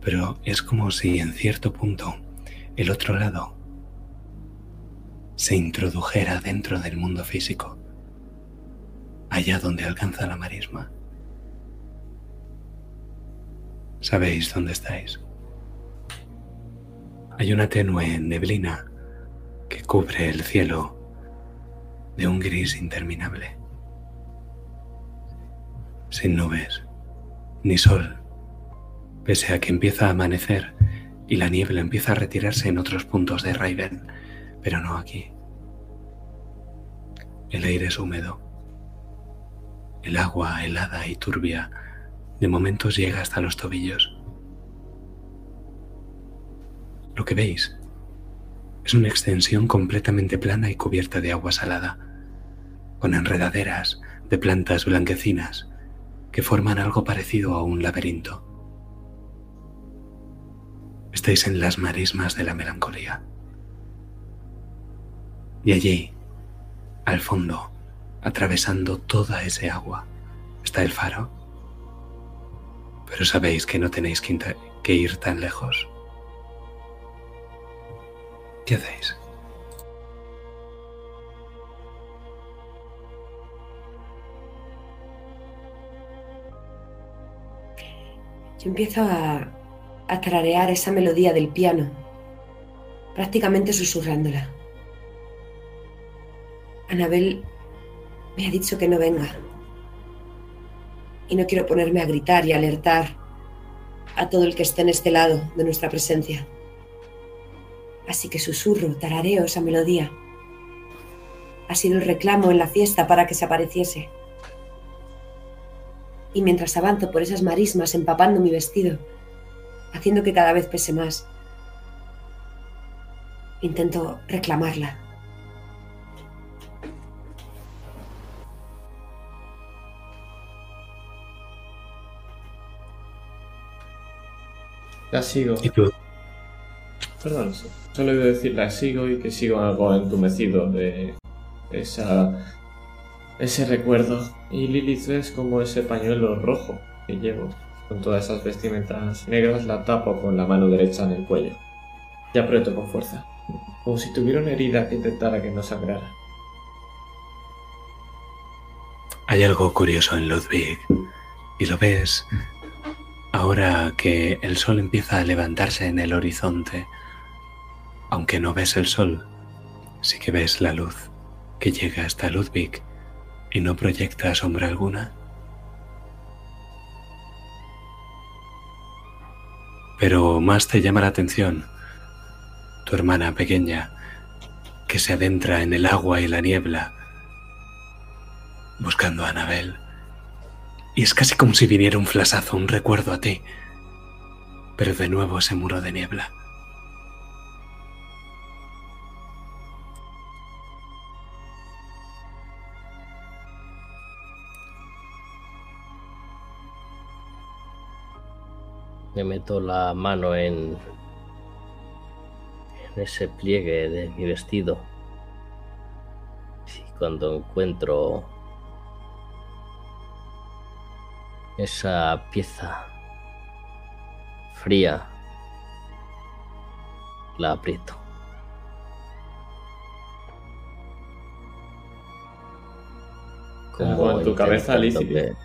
D: pero es como si en cierto punto el otro lado se introdujera dentro del mundo físico allá donde alcanza la marisma. ¿Sabéis dónde estáis? Hay una tenue neblina que cubre el cielo de un gris interminable. Sin nubes, ni sol, pese a que empieza a amanecer y la niebla empieza a retirarse en otros puntos de Raven, pero no aquí. El aire es húmedo. El agua helada y turbia de momentos llega hasta los tobillos. Lo que veis es una extensión completamente plana y cubierta de agua salada, con enredaderas de plantas blanquecinas que forman algo parecido a un laberinto. Estáis en las marismas de la melancolía. Y allí, al fondo, atravesando toda ese agua, está el faro. Pero sabéis que no tenéis que ir tan lejos. ¿Qué hacéis?
C: Yo empiezo a, a esa melodía del piano, prácticamente susurrándola. Anabel me ha dicho que no venga. Y no quiero ponerme a gritar y alertar a todo el que esté en este lado de nuestra presencia. Así que susurro, tarareo esa melodía. Ha sido el reclamo en la fiesta para que se apareciese. Y mientras avanzo por esas marismas empapando mi vestido, haciendo que cada vez pese más, intento reclamarla.
A: La sigo.
D: ¿Y tú?
A: Perdón, solo iba a decir la sigo y que sigo algo entumecido de esa, ese recuerdo. Y Lilith es como ese pañuelo rojo que llevo. Con todas esas vestimentas negras la tapo con la mano derecha en el cuello. Y aprieto con fuerza, como si tuviera una herida que intentara que no sangrara.
D: Hay algo curioso en Ludwig y lo ves ahora que el sol empieza a levantarse en el horizonte. Aunque no ves el sol, sí que ves la luz que llega hasta Ludwig y no proyecta sombra alguna. Pero más te llama la atención tu hermana pequeña que se adentra en el agua y la niebla buscando a Anabel. Y es casi como si viniera un flasazo, un recuerdo a ti. Pero de nuevo ese muro de niebla.
B: Me meto la mano en, en ese pliegue de mi vestido. Y cuando encuentro esa pieza fría, la aprieto.
A: En tu cabeza,
B: ver-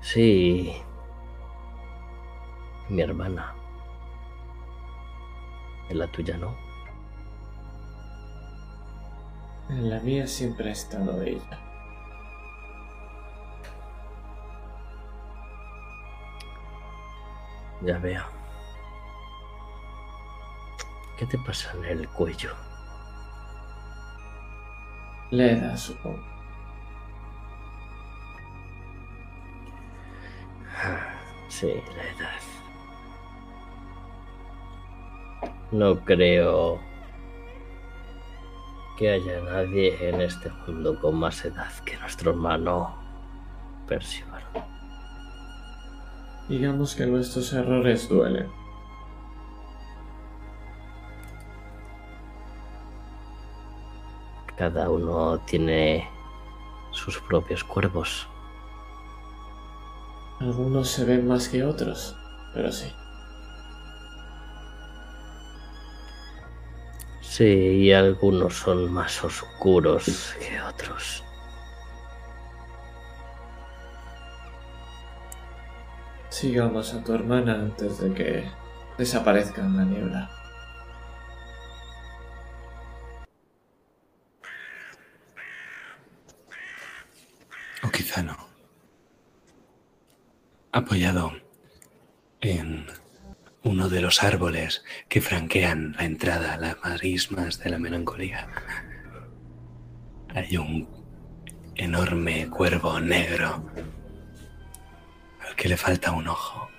B: Sí. Mi hermana. En la tuya no.
A: En la mía siempre ha estado ella.
B: Ya veo. ¿Qué te pasa en el cuello?
A: Le da, supongo.
B: Sí, la edad. No creo que haya nadie en este mundo con más edad que nuestro hermano Percival.
A: Digamos que nuestros errores duelen.
B: Cada uno tiene sus propios cuervos.
A: Algunos se ven más que otros, pero sí.
B: Sí, y algunos son más oscuros que otros.
A: Sigamos a tu hermana antes de que desaparezca en la niebla.
D: O quizá no. apoyado en uno de los árboles que franquean la entrada a las marismas de la melancolía. Hay un enorme cuervo negro al que le falta un ojo.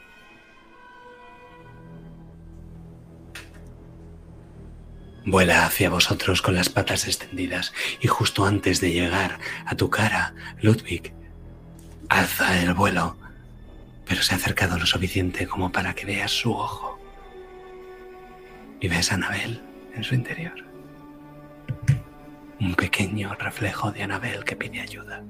D: Vuela hacia vosotros con las patas extendidas y justo antes de llegar a tu cara, Ludwig alza el vuelo, pero se ha acercado lo suficiente como para que veas su ojo. Y ves a Anabel en su interior. Un pequeño reflejo de Anabel que pide ayuda.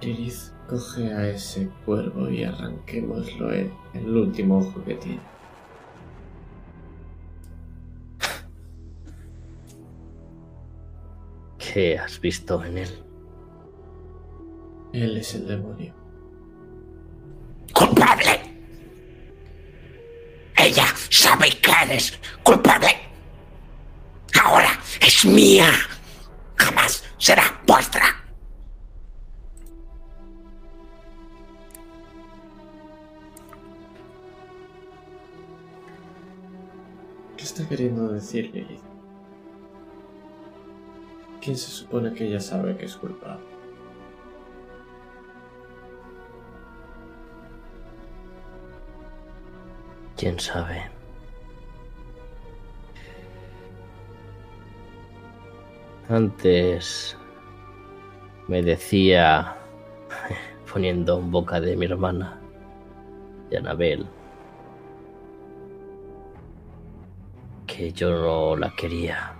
A: Lilith, coge a ese cuervo y arranquémoslo en el último ojo que tiene.
B: ¿Qué has visto en él?
A: Él es el demonio.
H: ¡Culpable! Ella sabe que eres culpable. Ahora es mía. Jamás será vuestra.
A: ¿Qué está queriendo decir Lilith? ¿Quién se supone que ella sabe que es culpable?
B: ¿Quién sabe? Antes me decía, poniendo en boca de mi hermana, de Anabel, que yo no la quería.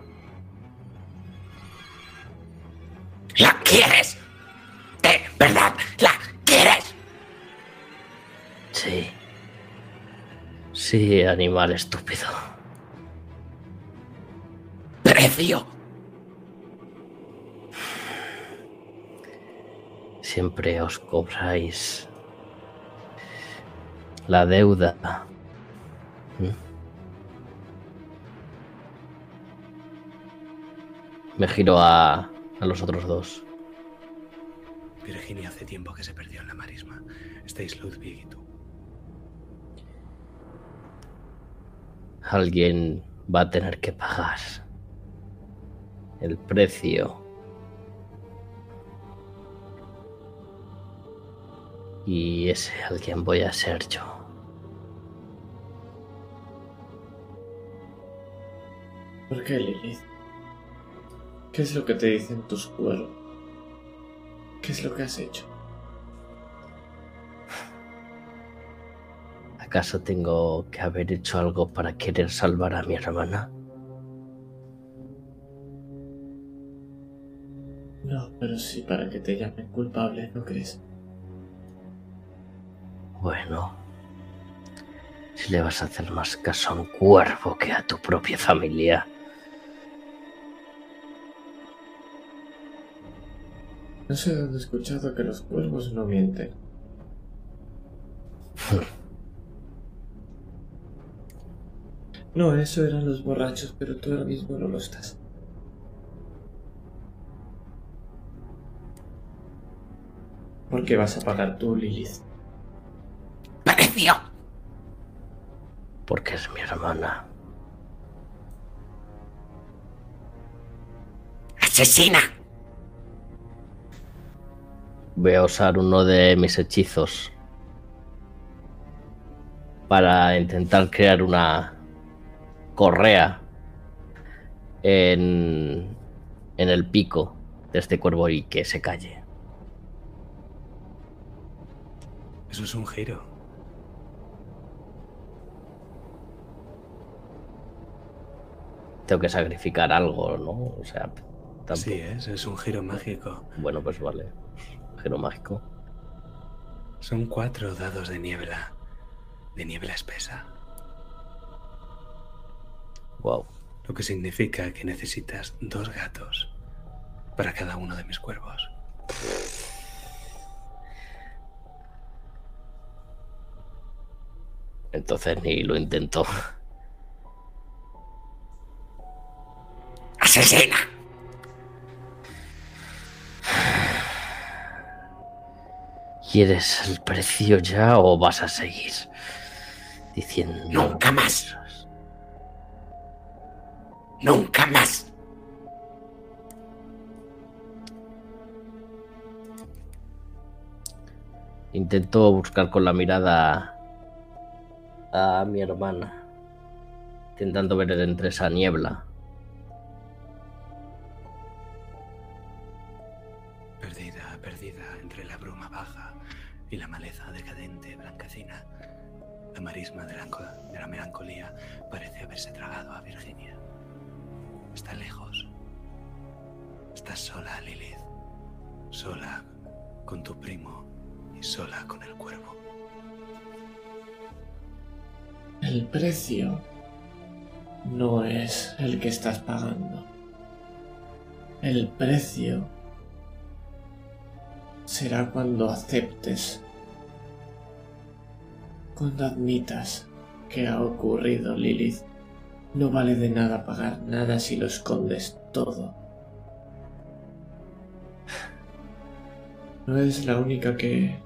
H: ¿La quieres? ¿De verdad la quieres?
B: Sí. Sí, animal estúpido.
H: Precio.
B: Siempre os cobráis la deuda. ¿Mm? Me giro a, a los otros dos.
D: Virginia hace tiempo que se perdió en la marisma. Estáis Ludwig y tú.
B: Alguien va a tener que pagar el precio. Y ese alguien voy a ser yo.
A: ¿Por qué, Lilith? ¿Qué es lo que te dicen tus cuervos? ¿Qué es lo que has hecho?
B: ¿Acaso tengo que haber hecho algo para querer salvar a mi hermana?
A: No, pero sí para que te llamen culpable, ¿no crees?
B: Bueno, si le vas a hacer más caso a un cuervo que a tu propia familia.
A: No sé dónde he escuchado que los cuervos no mienten. No, eso eran los borrachos, pero tú ahora mismo no lo estás. ¿Por qué vas a pagar tú, Lilith?
H: Precio.
B: Porque es mi hermana.
H: Asesina.
B: Voy a usar uno de mis hechizos para intentar crear una correa en, en el pico de este cuervo y que se calle.
D: Eso es un giro.
B: Tengo que sacrificar algo, ¿no? O sea, tampoco.
D: Sí, es, es un giro mágico.
B: Bueno, pues vale. Giro mágico.
D: Son cuatro dados de niebla. De niebla espesa.
B: Wow.
D: Lo que significa que necesitas dos gatos para cada uno de mis cuervos.
B: Entonces ni lo intento.
H: Asesina.
B: ¿Quieres el precio ya o vas a seguir diciendo
H: Nunca más. Nunca más.
B: Intento buscar con la mirada a mi hermana, intentando ver entre esa niebla.
D: El
A: precio no es el que estás pagando. El precio será cuando aceptes, cuando admitas que ha ocurrido, Lilith. No vale de nada pagar nada si lo escondes todo. No es la única que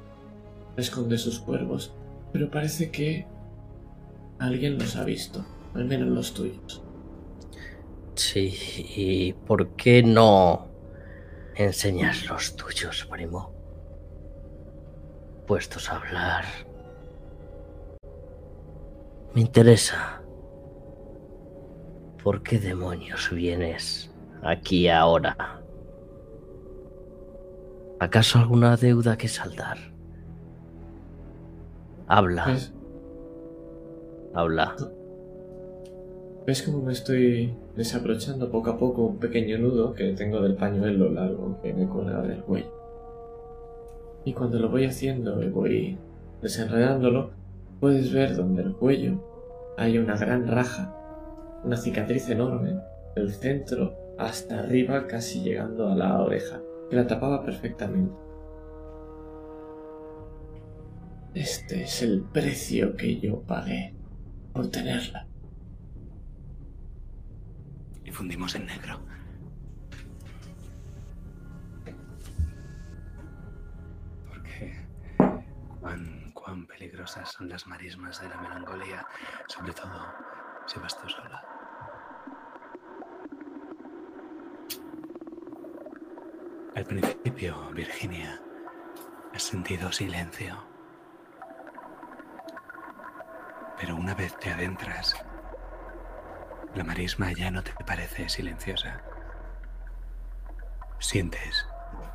A: esconde sus cuervos, pero parece que alguien los ha visto, al menos los tuyos.
B: Sí, ¿y por qué no enseñas los tuyos, primo? Puestos a hablar. Me interesa. ¿Por qué demonios vienes aquí ahora? ¿Acaso alguna deuda que saldar? Habla,
A: ¿Ves?
B: Habla.
A: ¿Ves cómo me estoy desabrochando poco a poco un pequeño nudo que tengo del pañuelo largo que me cuelga del cuello? Y cuando lo voy haciendo y voy desenredándolo, puedes ver donde el cuello hay una gran raja, una cicatriz enorme, del centro hasta arriba casi llegando a la oreja, que la tapaba perfectamente. Este es el precio que yo pagué por tenerla.
D: Y fundimos en negro. Porque cuán, cuán peligrosas son las marismas de la melancolía, sobre todo si vas tú sola. Al principio, Virginia, has sentido silencio. Pero una vez te adentras, la marisma ya no te parece silenciosa. Sientes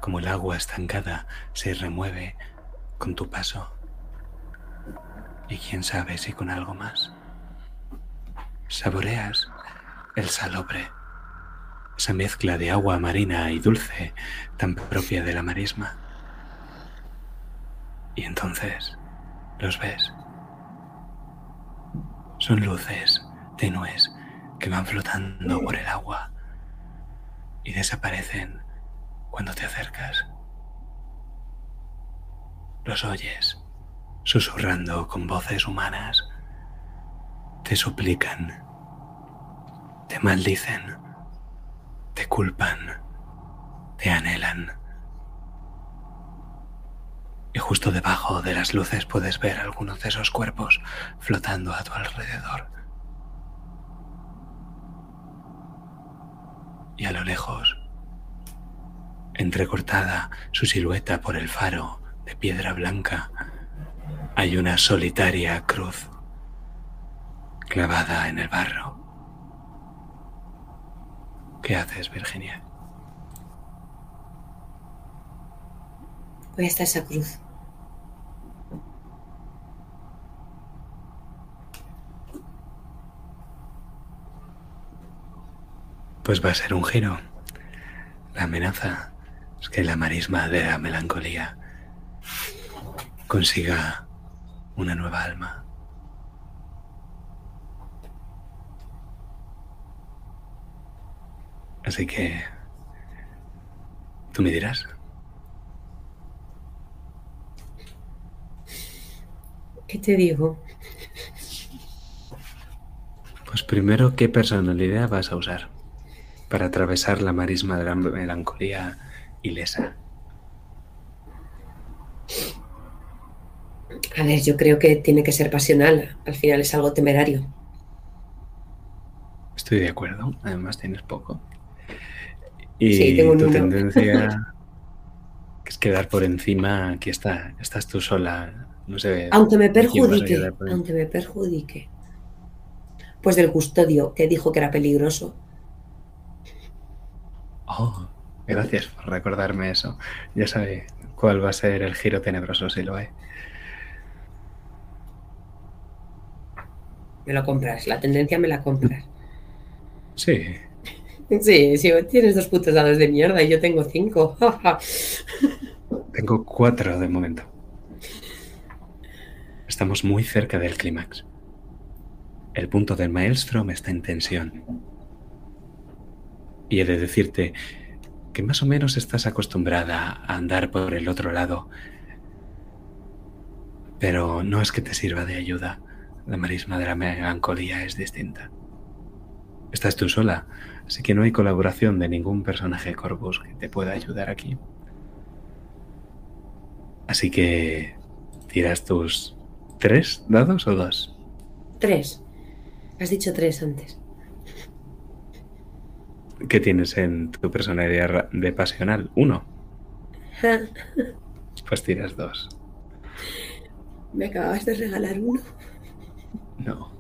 D: como el agua estancada se remueve con tu paso. Y quién sabe si con algo más. Saboreas el salobre, esa mezcla de agua marina y dulce tan propia de la marisma. Y entonces los ves. Son luces tenues que van flotando por el agua y desaparecen cuando te acercas. Los oyes susurrando con voces humanas. Te suplican, te maldicen, te culpan, te anhelan. Y justo debajo de las luces puedes ver algunos de esos cuerpos flotando a tu alrededor. y a lo lejos, entrecortada su silueta por el faro de piedra blanca, hay una solitaria cruz clavada en el barro. ¿Qué haces, Virginia?
C: Voy hasta esa cruz.
D: Pues va a ser un giro. La amenaza es que la marisma de la melancolía consiga una nueva alma. Así que... ¿Tú me dirás?
C: ¿Qué te digo?
D: Pues primero, ¿qué personalidad vas a usar para atravesar la marisma de la melancolía ilesa?
C: A ver, yo creo que tiene que ser pasional. Al final es algo temerario.
D: Estoy de acuerdo. Además tienes poco. Y
C: Sí, tengo
D: tu
C: uno.
D: tendencia es quedar por encima. Aquí está. Estás tú sola. No sé.
C: Aunque me
D: ¿de quién vas a
C: perjudique, aunque me perjudique. Pues del custodio que dijo que era peligroso.
D: Oh, gracias por recordarme eso. Ya sabe cuál va a ser el giro tenebroso si lo hay.
C: Me lo compras, la tendencia me la compras.
D: Sí.
C: Sí, sí, tienes dos putos dados de mierda y yo tengo cinco.
D: Tengo cuatro de momento. Estamos muy cerca del clímax. El punto del maelstrom está en tensión. Y he de decirte que más o menos estás acostumbrada a andar por el otro lado. Pero no es que te sirva de ayuda. La marisma de la melancolía es distinta. Estás tú sola, así que no hay colaboración de ningún personaje Corvus que te pueda ayudar aquí. Así que tiras tus tres dados o dos.
C: Tres. Has dicho tres antes.
D: ¿Qué tienes en tu personalidad de pasional? Uno. Pues tiras dos.
C: Me acababas de regalar uno.
D: No.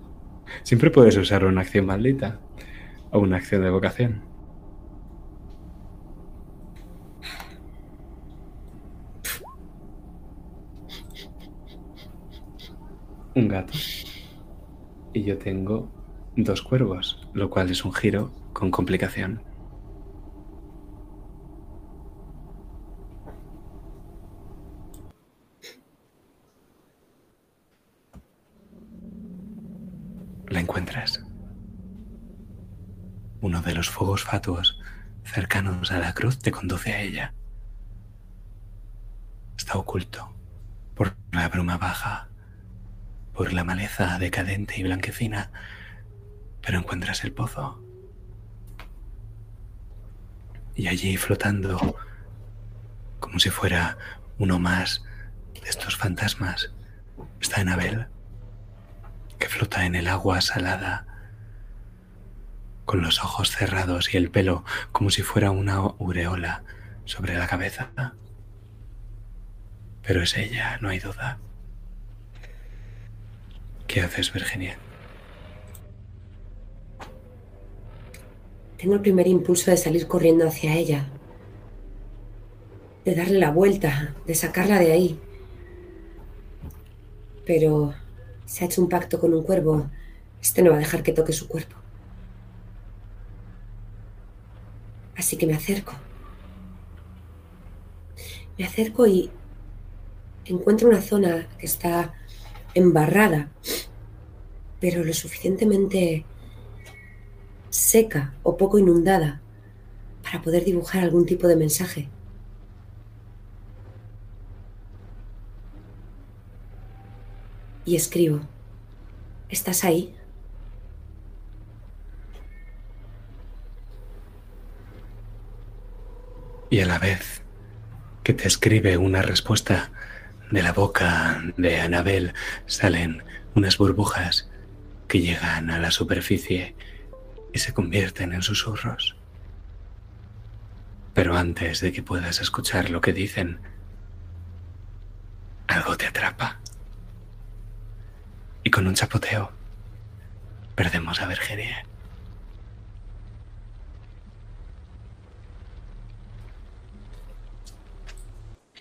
D: Siempre puedes usar una acción maldita o una acción de vocación. Un gato. Y yo tengo dos cuervos, lo cual es un giro con complicación. La encuentras. Uno de los fuegos fatuos cercanos a la cruz te conduce a ella. Está oculto por la bruma baja, por la maleza decadente y blanquecina, pero encuentras el pozo. Y allí flotando, como si fuera uno más de estos fantasmas, está Anabel que flota en el agua salada, con los ojos cerrados y el pelo como si fuera una aureola sobre la cabeza. Pero es ella, no hay duda. ¿Qué haces, Virginia?
C: Tengo el primer impulso de salir corriendo hacia ella. De darle la vuelta, de sacarla de ahí. Pero se ha hecho un pacto con un cuervo. Este no va a dejar que toque su cuerpo. Así que me acerco. Me acerco y encuentro una zona que está embarrada, pero lo suficientemente seca o poco inundada para poder dibujar algún tipo de mensaje. Y escribo, ¿estás ahí?
D: Y a la vez que te escribe una respuesta de la boca de Anabel salen unas burbujas que llegan a la superficie y se convierten en susurros. Pero antes de que puedas escuchar lo que dicen, algo te atrapa. Y con un chapoteo, perdemos a Virginia.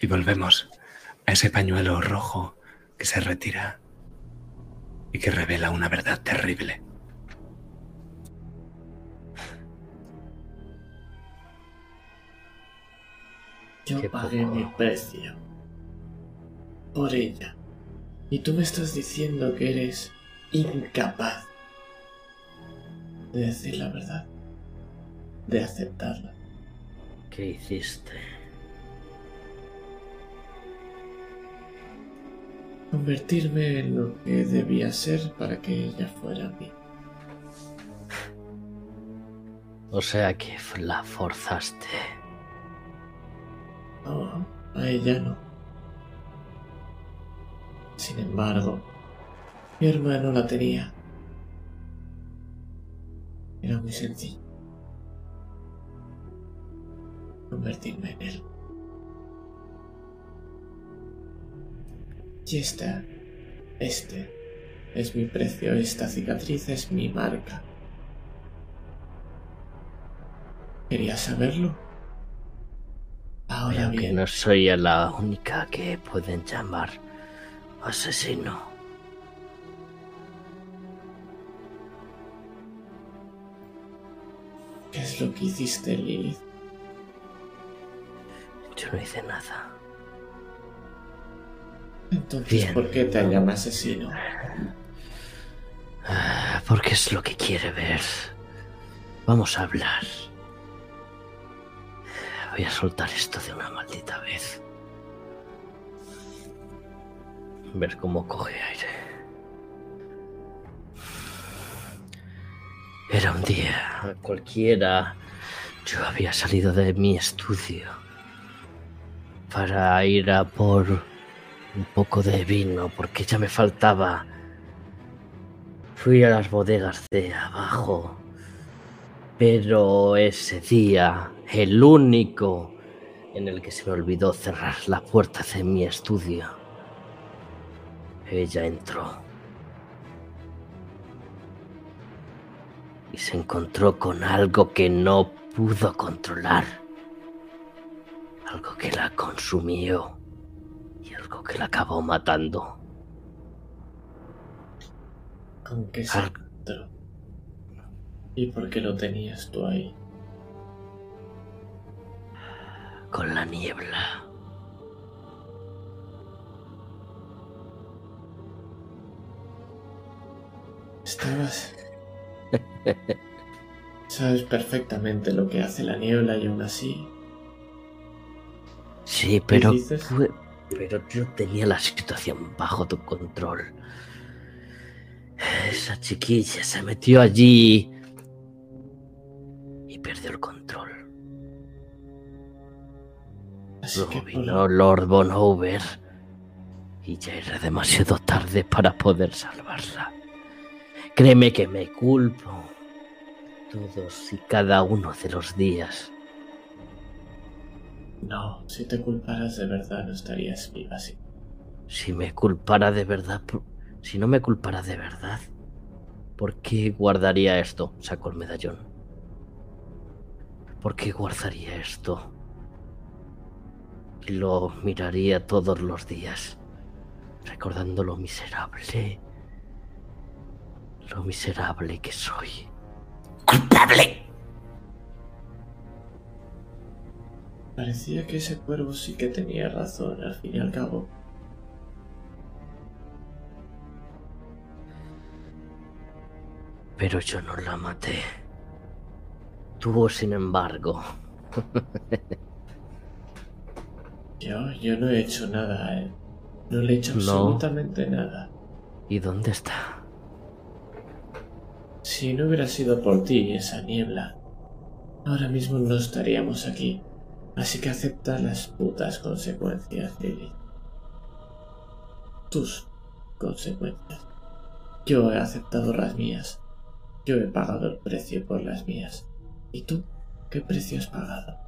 D: Y volvemos a ese pañuelo rojo que se retira y que revela una verdad terrible.
A: Yo
B: Qué
A: pagué
B: poco.
A: mi precio por ella. Y tú me estás diciendo que eres incapaz de decir la verdad, de aceptarla.
B: ¿Qué hiciste?
A: Convertirme en lo que debía ser para que ella fuera mí.
B: O sea que la forzaste.
A: No, a ella no. Sin embargo, mi hermano la tenía. Era muy sencillo. Convertirme en él. Y esta, este, es mi precio, esta cicatriz es mi marca. ¿Querías saberlo? Ahora
B: Pero que
A: bien,
B: no soy la única que pueden llamar asesino.
A: ¿qué es lo que hiciste, Lilith?
B: Yo no hice nada.
A: Entonces,
B: Bien.
A: ¿por qué te llama asesino?
B: Ah, Porque es lo que quiere ver. Vamos a hablar. Voy a soltar esto de una maldita vez. Ver cómo coge aire. Era un día cualquiera. Yo había salido de mi estudio para ir a por un poco de vino porque ya me faltaba. Fui a las bodegas de abajo, pero ese día, el único en el que se me olvidó cerrar la puerta de mi estudio, ella entró. Y se encontró con algo que no pudo controlar. Algo que la consumió algo que la acabó matando.
A: ¿Con qué se
B: Ah.
A: encontró? ¿Y por qué lo tenías tú ahí?
B: con la niebla.
A: Estabas... Sabes perfectamente lo que hace la niebla y aún así...
B: Sí, pero, pero yo tenía la situación bajo tu control. Esa chiquilla se metió allí y perdió el control.
A: Así
B: Luego
A: que
B: vino Lord Bonover y ya era demasiado tarde para poder salvarla. Créeme que me culpo todos y cada uno de los días.
A: No, si te culparas de verdad no estarías viva así.
B: Si me culpara de verdad, si no me culpara de verdad, ¿por qué guardaría esto? Sacó el medallón. ¿Por qué guardaría esto? Y lo miraría todos los días, recordando lo miserable, lo miserable que soy.
H: ¡Culpable!
A: Parecía que ese cuervo sí que tenía razón al fin y al cabo.
B: Pero yo no la maté. Tuvo, sin embargo,
A: Yo, yo no he hecho nada a él. No le he hecho
B: No.
A: absolutamente nada.
B: ¿y dónde está?
A: Si no hubiera sido por ti esa niebla, ahora mismo no estaríamos aquí. Así que acepta las putas consecuencias, Lily. Tus consecuencias. Yo he aceptado las mías. Yo he pagado el precio por las mías. ¿Y tú? ¿Qué precio has pagado?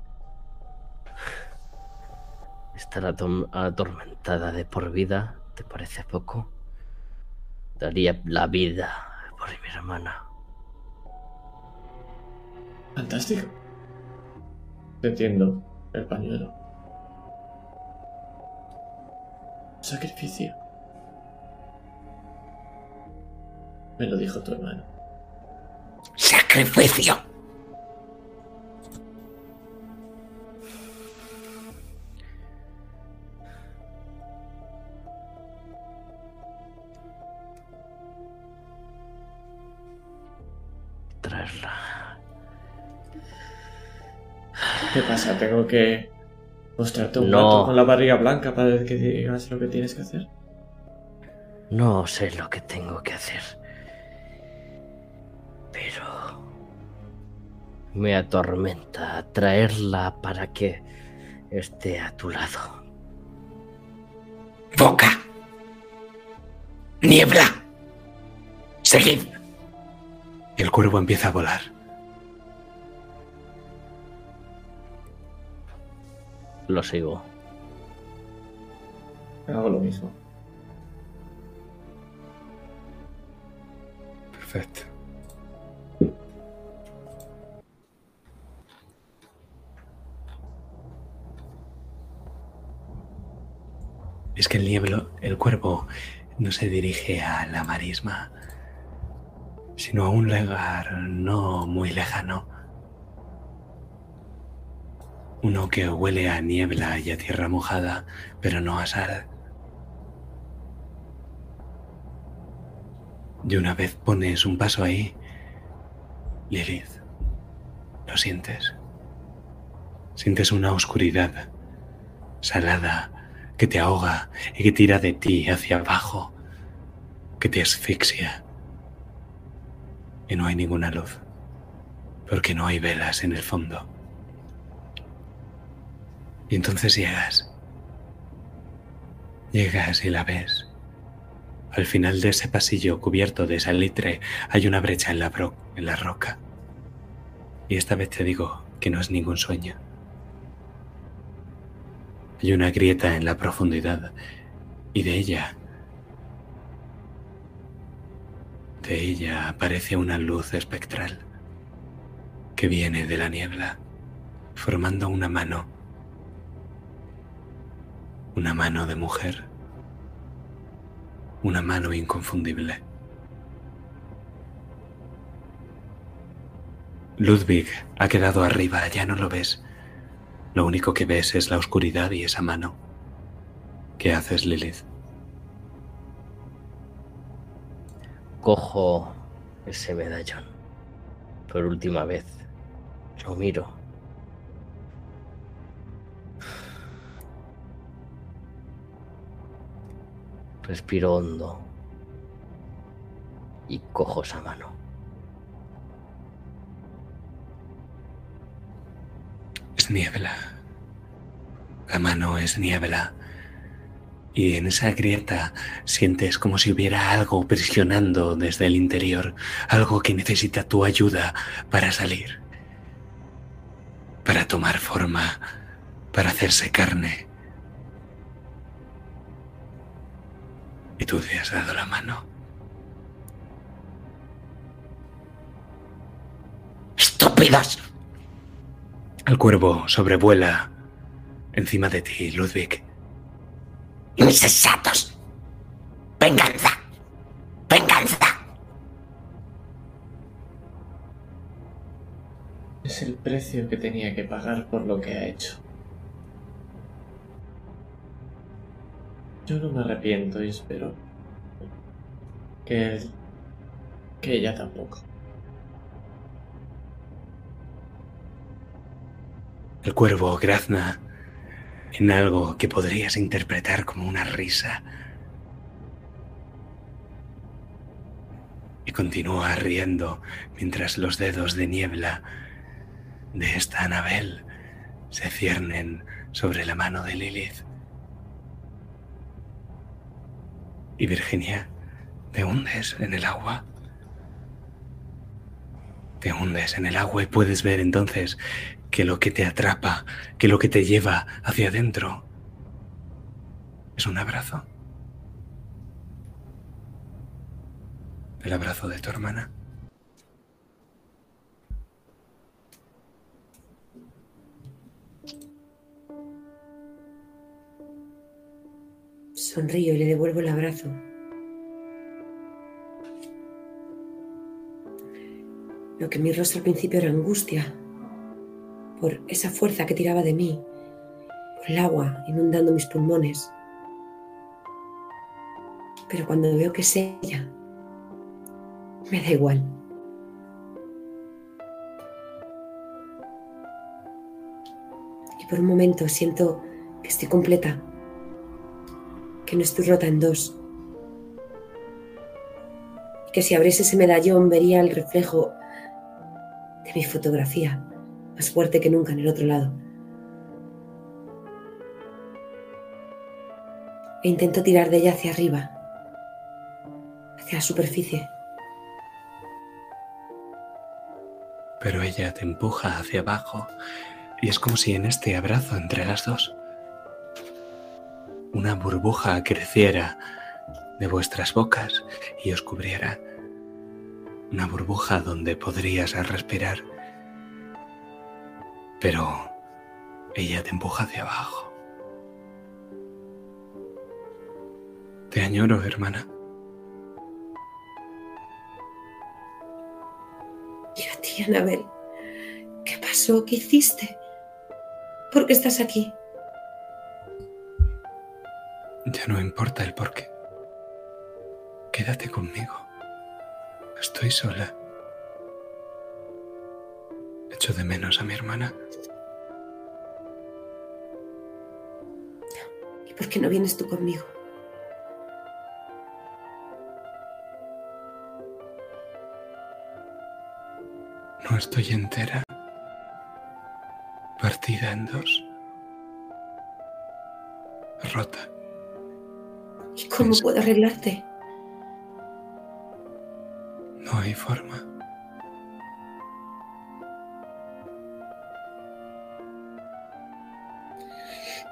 B: Estar atom- atormentada de por vida, ¿te parece poco? Daría la vida por mi hermana.
A: Fantástico. Te entiendo el pañuelo. Sacrificio. Me lo dijo tu hermano.
H: ¡Sacrificio!
A: ¿Tengo que mostrarte un
B: No.
A: gato con la barriga blanca para que digas lo que tienes que hacer?
B: No sé lo que tengo que hacer. Pero... Me atormenta traerla para que esté a tu lado.
H: ¡Boca! Niebla. Seguid.
D: El cuervo empieza a volar.
B: Lo sigo.
A: Hago lo mismo.
D: Perfecto. Es que el nieblo, el cuervo, no se dirige a la marisma, sino a un lugar no muy lejano. Uno que huele a niebla y a tierra mojada, pero no a sal. Y una vez pones un paso ahí, Lilith, lo sientes. Sientes una oscuridad salada que te ahoga y que tira de ti hacia abajo, que te asfixia. Y no hay ninguna luz, porque no hay velas en el fondo. Y entonces llegas. Llegas y la ves. Al final de ese pasillo cubierto de salitre hay una brecha en la, en la roca. Y esta vez te digo que no es ningún sueño. Hay una grieta en la profundidad y de ella, de ella aparece una luz espectral que viene de la niebla, formando una mano, una mano de mujer, una mano inconfundible. Ludwig ha quedado arriba, ya no lo ves. Lo único que ves es la oscuridad y esa mano. ¿Qué haces, Lilith?
B: Cojo ese medallón. Por última vez. Lo miro. Respiro hondo. Y cojo esa mano.
D: Es niebla. La mano es niebla. Y en esa grieta sientes como si hubiera algo presionando desde el interior, algo que necesita tu ayuda para salir, para tomar forma, para hacerse carne. Y tú te has dado la mano.
H: Estúpidos.
D: El cuervo sobrevuela encima de ti, Ludwig.
H: Insensatos. Venganza. Venganza.
A: Es el precio que tenía que pagar por lo que ha hecho. Yo no me arrepiento y espero que él, que ella tampoco.
D: El cuervo grazna en algo que podrías interpretar como una risa. Y continúa riendo mientras los dedos de niebla de esta Anabel se ciernen sobre la mano de Lilith. Y Virginia, te hundes en el agua. Te hundes en el agua y puedes ver entonces que lo que te atrapa, que lo que te lleva hacia adentro es un abrazo. El abrazo de tu hermana.
C: Sonrío y le devuelvo el abrazo. Lo que mi rostro al principio era angustia, por esa fuerza que tiraba de mí, por el agua inundando mis pulmones. Pero cuando veo que es ella, me da igual. Y por un momento siento que estoy completa, que no estoy rota en dos. Y que si abriese ese medallón vería el reflejo de mi fotografía, más fuerte que nunca en el otro lado. E intento tirar de ella hacia arriba. hacia la superficie.
D: Pero ella te empuja hacia abajo y es como si en este abrazo entre las dos una burbuja creciera de vuestras bocas y os cubriera. Una burbuja donde podrías respirar. Pero ella te empuja hacia abajo. Te añoro, hermana.
C: Y a ti, Anabel, ¿qué pasó? ¿Qué hiciste? ¿Por qué estás aquí?
D: Ya no importa el por qué. Quédate conmigo. Estoy sola. Echo de menos a mi hermana.
C: ¿Y por qué no vienes tú conmigo?
D: No estoy entera. Partida en dos. Rota.
C: ¿Y cómo puedo arreglarte?
D: No hay forma.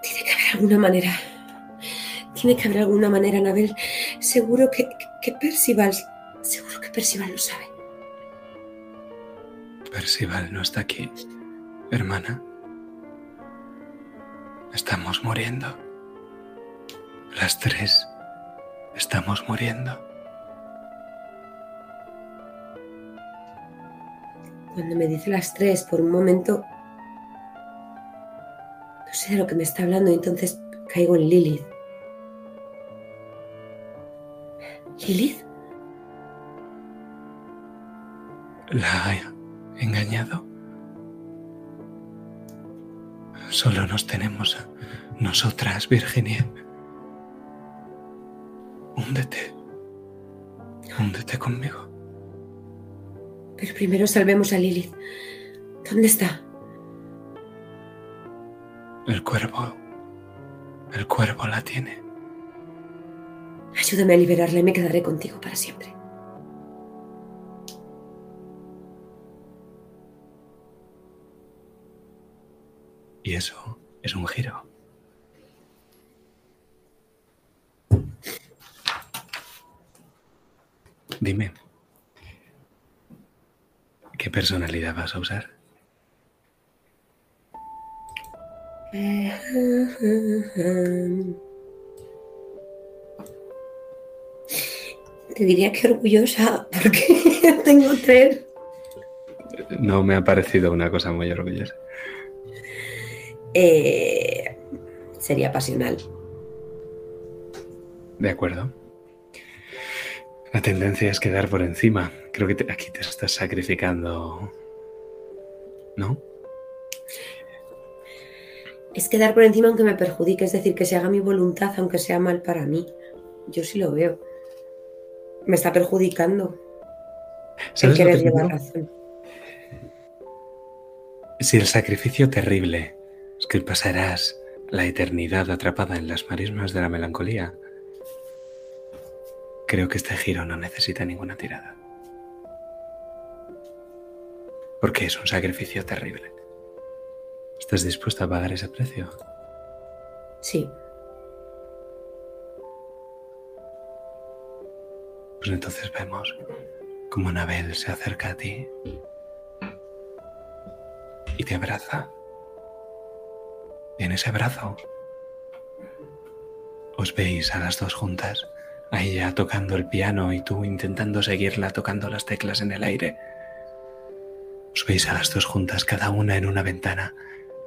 C: Tiene que haber alguna manera. Tiene que haber alguna manera, Anabel. Seguro que, que Percival. Seguro que Percival lo sabe.
D: Percival no está aquí. Hermana. Estamos muriendo. Las tres estamos muriendo.
C: Cuando me dice las tres, por un momento. No sé de lo que me está hablando, y entonces caigo en Lilith. ¿Lilith?
D: ¿La ha engañado? Solo nos tenemos a nosotras, Virginia. Húndete. Húndete conmigo.
C: Pero primero salvemos a Lilith. ¿Dónde está?
D: El cuervo. El cuervo la tiene.
C: Ayúdame a liberarla y me quedaré contigo para siempre.
D: Y eso es un giro. Dime, ¿qué personalidad vas a usar?
C: Te diría que orgullosa porque tengo tres.
D: No me ha parecido una cosa muy orgullosa.
C: Eh, sería pasional.
D: De acuerdo. La tendencia es quedar por encima. Creo que te- aquí te estás sacrificando. ¿No?
C: Es quedar por encima aunque me perjudique, es decir, que se haga mi voluntad aunque sea mal para mí. Yo sí lo veo. Me está perjudicando el
D: ¿Sabes lo
C: querer
D: que
C: llevar razón.
D: Si el sacrificio terrible es que pasarás la eternidad atrapada en las marismas de la melancolía, creo que este giro no necesita ninguna tirada. Porque es un sacrificio terrible. ¿Estás dispuesta a pagar ese precio?
C: Sí.
D: Pues entonces vemos cómo Anabel se acerca a ti y te abraza. Y en ese abrazo os veis a las dos juntas, a ella tocando el piano y tú intentando seguirla tocando las teclas en el aire. Os veis a las dos juntas, cada una en una ventana,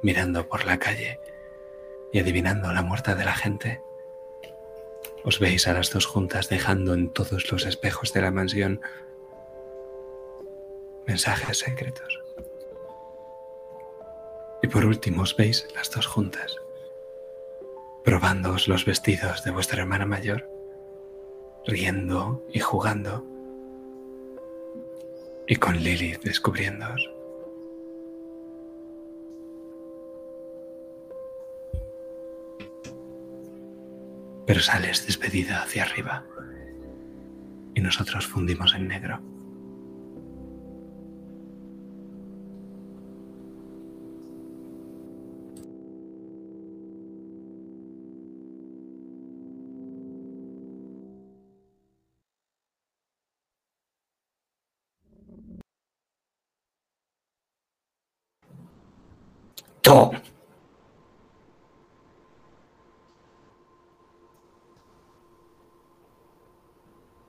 D: mirando por la calle y adivinando la muerte de la gente. Os veis a las dos juntas dejando en todos los espejos de la mansión mensajes secretos. Y por último os veis las dos juntas, probándoos los vestidos de vuestra hermana mayor, riendo y jugando, y con Lilith descubriéndoos. Pero sales despedida hacia arriba y nosotros fundimos en negro.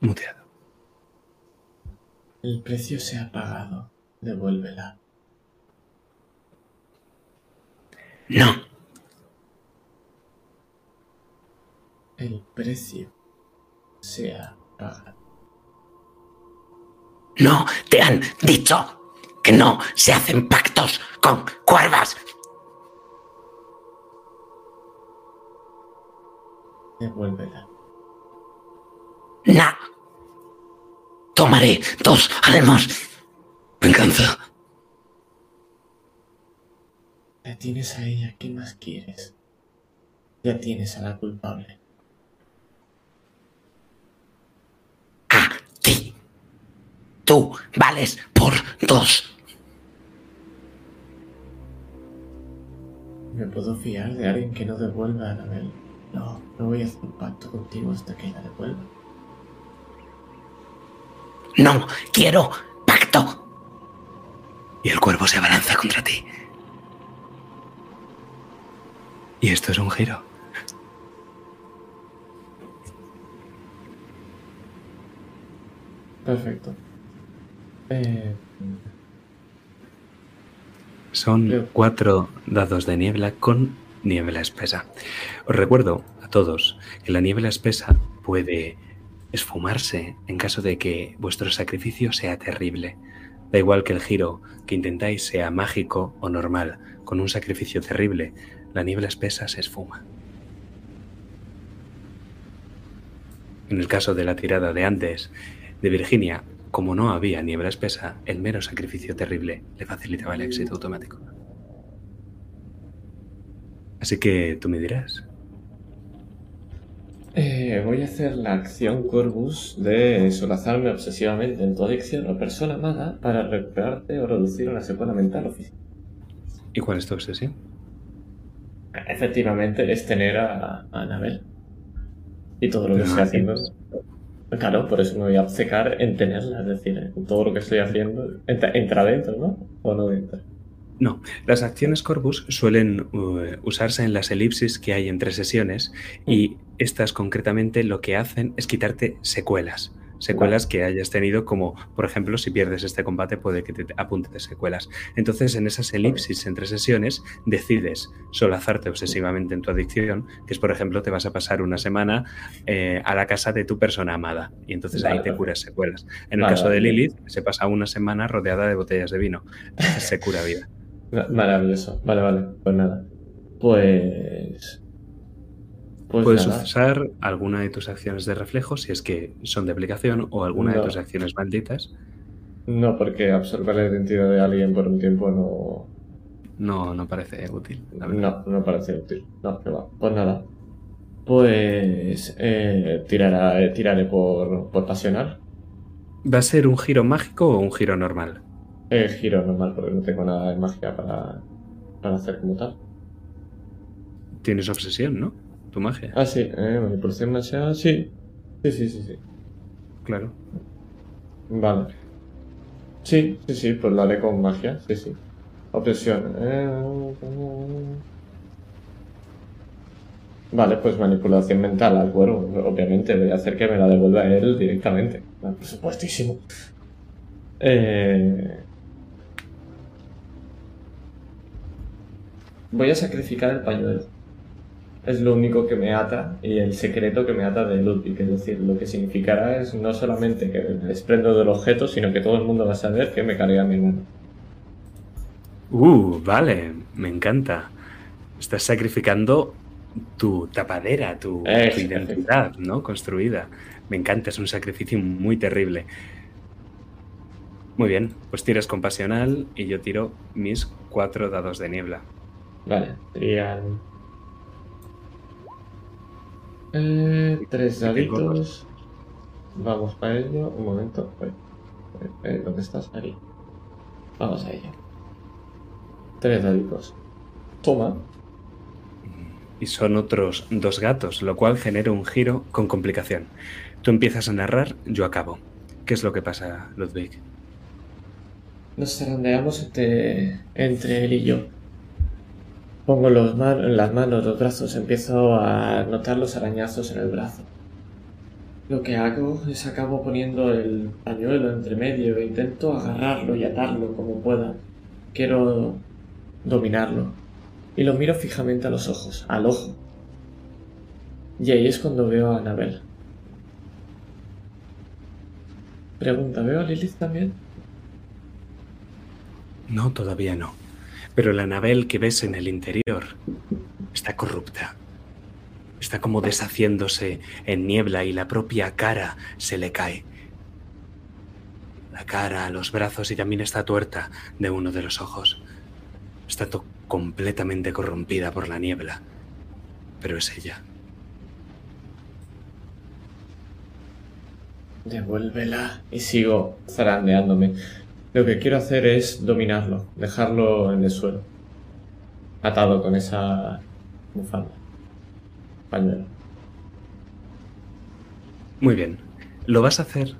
D: Muteado.
A: El precio se ha pagado. Devuélvela.
H: No.
A: El precio se ha pagado.
H: No te han dicho que no se hacen pactos con cuervas.
A: Devuélvela.
H: Na. Tomaré dos almas. Venganza.
A: Ya tienes a ella. ¿Qué más quieres? Ya tienes a la culpable.
H: A ti. Tú vales por dos.
A: ¿Me puedo fiar de alguien que no devuelva a Anabel? No, no voy a hacer un pacto contigo hasta que la devuelva.
H: No quiero pacto.
D: Y el cuervo se abalanza contra ti. Y esto es un giro.
A: Perfecto. Eh,
D: Son cuatro dados de niebla con niebla espesa. Os recuerdo a todos que la niebla espesa puede esfumarse en caso de que vuestro sacrificio sea terrible. Da igual que el giro que intentáis sea mágico o normal. Con un sacrificio terrible, la niebla espesa se esfuma. En el caso de la tirada de antes de Virginia, como no había niebla espesa, el mero sacrificio terrible le facilitaba el éxito automático. Así que tú me dirás.
A: eh, voy a hacer la acción Corvus de solazarme obsesivamente en tu adicción o persona amada para recuperarte o reducir una secuela mental o física.
D: ¿Y cuál es tu obsesión?
A: Efectivamente, es tener a, a Anabel. Y todo lo que
D: Pero
A: estoy
D: no
A: haciendo. Claro, por eso me voy a obcecar en tenerla. Es decir, en todo lo que estoy haciendo entra, entra dentro, ¿no? O no entra.
D: No, las acciones Corvus suelen uh, usarse en las elipsis que hay entre sesiones y estas concretamente lo que hacen es quitarte secuelas. Secuelas que hayas tenido como, por ejemplo, si pierdes este combate puede que te apuntes secuelas. Entonces, en esas elipsis entre sesiones decides solazarte obsesivamente en tu adicción, que es, por ejemplo, te vas a pasar una semana eh, a la casa de tu persona amada y entonces ahí te curas secuelas. En el caso de. Lilith, se pasa una semana rodeada de botellas de vino. Se cura vida.
A: Ma- Maravilloso. Vale, vale. Pues nada. Pues. Pues
D: Puedes
A: nada.
D: usar alguna de tus acciones de reflejo si es que son de aplicación o alguna
A: No.
D: de tus acciones malditas.
A: No, porque absorber la identidad de alguien por un tiempo no.
D: No, no parece útil. la.
A: No, no parece útil. No, que va. Pues nada. Pues. Eh, tirará- eh, tiraré por, por pasional.
D: ¿Va a ser un giro mágico o un giro normal?
A: El giro normal, porque no tengo nada de magia para, para hacer como tal.
D: Tienes obsesión, ¿no? Tu magia.
A: Ah, sí, eh, manipulación mágica, sí. Sí, sí, sí, sí.
D: Claro.
A: Vale. Sí, sí, sí, pues lo haré con magia, sí, sí. Obsesión. eh, Vale, pues manipulación mental al cuervo. Obviamente, voy a hacer que me la devuelva él directamente. Por supuestísimo. Eh... Voy a sacrificar el pañuelo. Es lo único que me ata y el secreto que me ata de Ludwig. Es decir, lo que significará es no solamente que me desprendo del objeto, sino que todo el mundo va a saber que me cargué a mi hermano.
D: Uh, vale, me encanta. Estás sacrificando tu tapadera, tu, tu identidad, ¿no? Construida. Me encanta, es un sacrificio muy terrible. Muy bien, pues tiras con pasional y yo tiro mis cuatro dados de niebla.
A: Vale, serían. Eh, tres
D: ¿Y qué
A: daditos. Vamos para ello. Un momento. Eh, eh, eh, ¿Dónde estás? Aquí. Vamos a ello. Tres daditos. Toma.
D: Y son otros dos gatos, lo cual genera un giro con complicación. Tú empiezas a narrar, yo acabo. ¿Qué es lo que pasa, Ludwig?
A: Nos zarandeamos entre, entre él y yo. Pongo los las manos, los brazos, empiezo a notar los arañazos en el brazo. Lo que hago es acabo poniendo el pañuelo entre medio e intento agarrarlo y atarlo como pueda. Quiero dominarlo. Y lo miro fijamente a los ojos, al ojo. Y ahí es cuando veo a Anabel. Pregunta, ¿veo a Lilith también?
D: No, todavía no. Pero la Anabel que ves en el interior está corrupta. Está como deshaciéndose en niebla y la propia cara se le cae. La cara, los brazos y también está tuerta de uno de los ojos. Está completamente corrompida por la niebla. Pero es ella.
A: Devuélvela. Y sigo zarandeándome. Lo que quiero hacer es dominarlo, dejarlo en el suelo. Atado con esa bufanda. Pañuelo.
D: Muy bien, lo vas a hacer,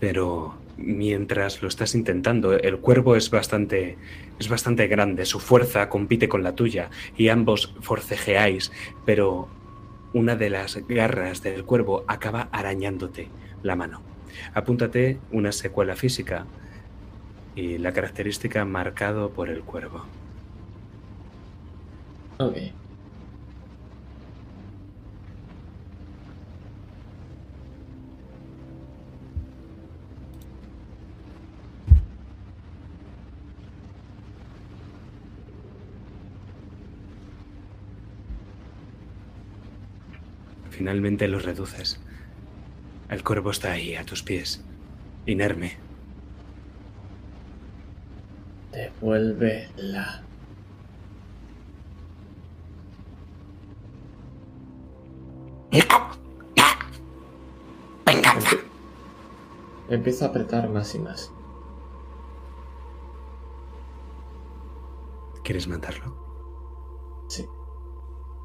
D: pero mientras lo estás intentando, el cuervo es bastante, es bastante grande, su fuerza compite con la tuya y ambos forcejeáis, pero una de las garras del cuervo acaba arañándote la mano. Apúntate una secuela física y la característica marcado por el cuervo.
A: Ok.
D: Finalmente lo reduces. El cuervo está ahí, a tus pies, inerme.
A: Devuélvela.
H: Venganza.
A: Empieza a apretar más y más.
D: ¿Quieres matarlo?
A: Sí.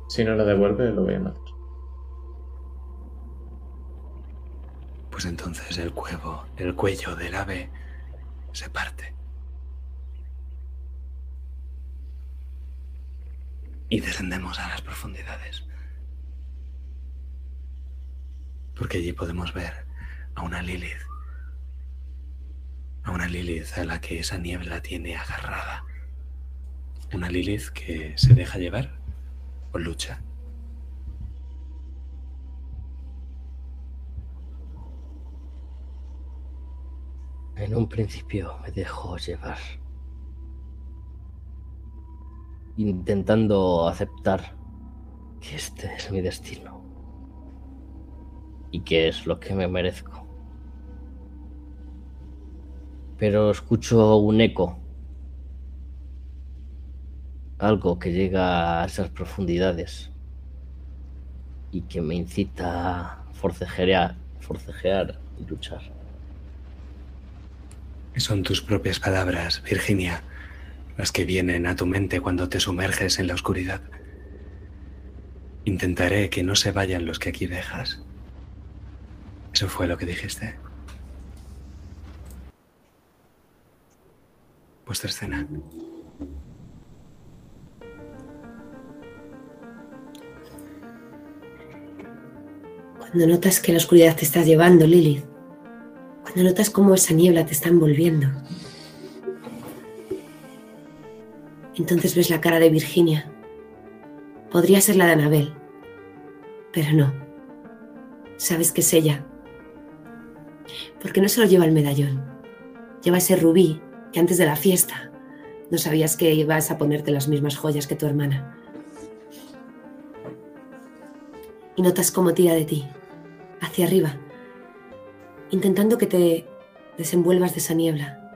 A: Si no lo devuelve, lo voy a matar.
D: Pues entonces el cuervo, el cuello del ave, se parte. Y descendemos a las profundidades. Porque allí podemos ver a una Lilith. A una Lilith a la que esa niebla tiene agarrada. Una Lilith que se deja llevar o lucha.
B: En un principio me dejó llevar. Intentando aceptar que este es mi destino. Y que es lo que me merezco. Pero escucho un eco. Algo que llega a esas profundidades. Y que me incita a forcejear, forcejear y luchar.
D: Son tus propias palabras, Virginia, las que vienen a tu mente cuando te sumerges en la oscuridad. Intentaré que no se vayan los que aquí dejas. Eso fue lo que dijiste. Vuestra escena.
C: Cuando notas que la oscuridad te está llevando, Lilith. Cuando notas cómo esa niebla te está envolviendo. Entonces ves la cara de Virginia. Podría ser la de Anabel. Pero no. Sabes que es ella. Porque no solo lleva el medallón. Lleva ese rubí que antes de la fiesta no sabías que ibas a ponerte las mismas joyas que tu hermana. Y notas cómo tira de ti, hacia arriba, intentando que te desenvuelvas de esa niebla.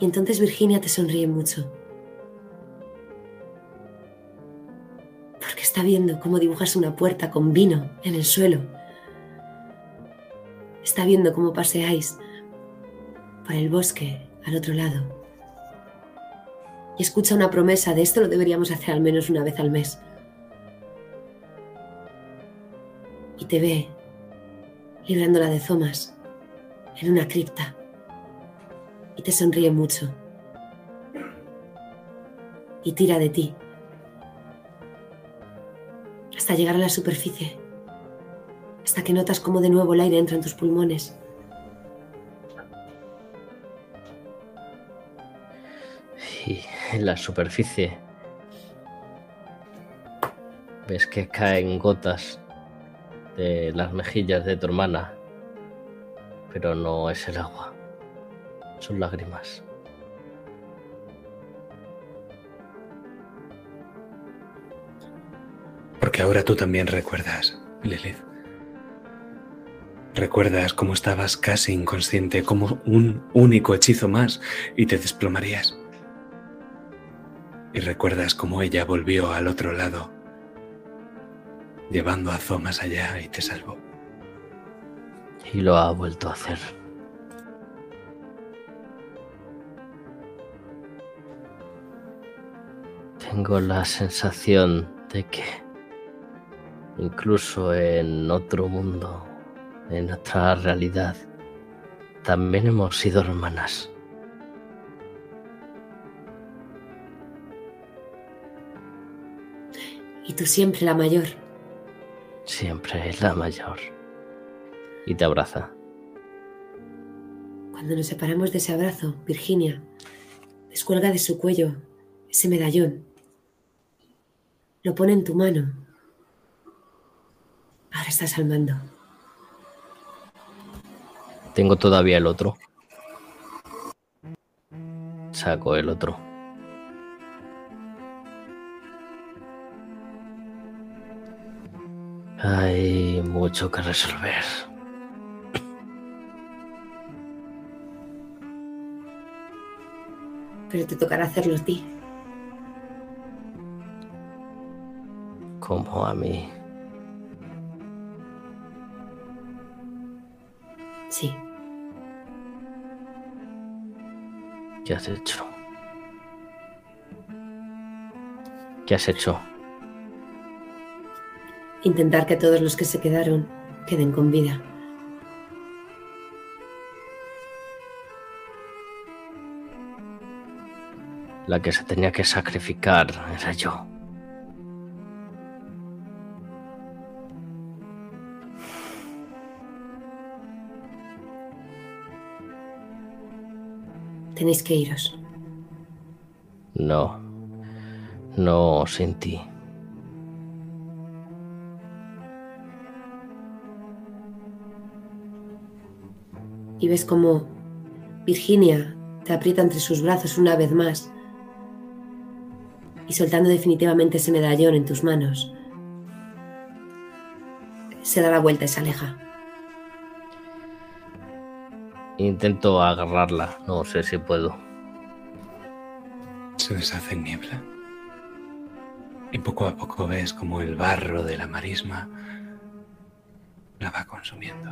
C: Y entonces Virginia te sonríe mucho. Porque está viendo cómo dibujas una puerta con vino en el suelo está viendo cómo paseáis por el bosque al otro lado y escucha una promesa de esto lo deberíamos hacer al menos una vez al mes. Y te ve librándola de zomas en una cripta y te sonríe mucho. Y tira de ti. Hasta llegar a la superficie, hasta que notas cómo de nuevo el aire entra en tus pulmones.
B: Y en la superficie. Ves que caen gotas de las mejillas de tu hermana, pero no es el agua, son lágrimas.
D: Porque ahora tú también recuerdas, Lilith. Recuerdas cómo estabas casi inconsciente, como un único hechizo más y te desplomarías. Y recuerdas cómo ella volvió al otro lado, llevando a Zo más allá y te salvó.
B: Y lo ha vuelto a hacer. Tengo la sensación de que incluso en otro mundo, en otra realidad, también hemos sido hermanas.
C: Y tú siempre la mayor.
B: Siempre es la mayor. Y te abraza.
C: Cuando nos separamos de ese abrazo, Virginia descuelga de su cuello ese medallón. Lo pone en tu mano. Ahora estás al mando.
B: Tengo todavía el otro. Saco el otro. Hay mucho que resolver.
C: Pero te tocará hacerlo a ti.
B: Como a mí.
C: Sí.
B: ¿Qué has hecho? ¿Qué has hecho?
C: Intentar que todos los que se quedaron queden con vida.
B: La que se tenía que sacrificar era yo.
C: Tenéis que iros.
B: No. No sin ti.
C: Y ves como Virginia te aprieta entre sus brazos una vez más y soltando definitivamente ese medallón en tus manos, se da la vuelta y se aleja.
B: Intento agarrarla. No sé si puedo.
D: Se deshace en niebla. Y poco a poco ves como el barro de la marisma la va consumiendo.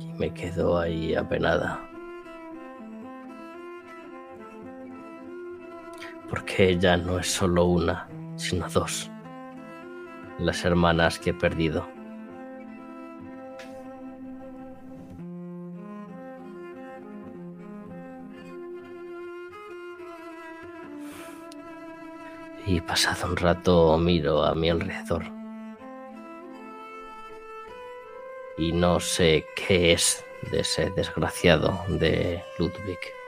B: Y me quedo ahí apenada. Porque ella no es solo una, sino dos. Las hermanas que he perdido. Y pasado un rato miro a mi alrededor. Y no sé qué es de ese desgraciado de Ludwig.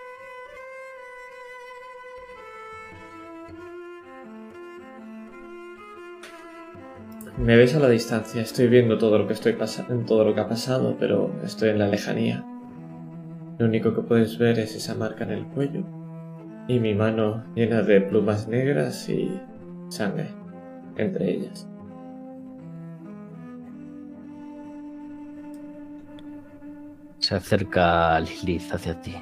A: Me ves a la distancia, estoy viendo todo lo que estoy pasando, todo lo que ha pasado, pero estoy en la lejanía. Lo único que puedes ver es esa marca en el cuello y mi mano llena de plumas negras y sangre entre ellas.
B: Se acerca Lilith hacia ti.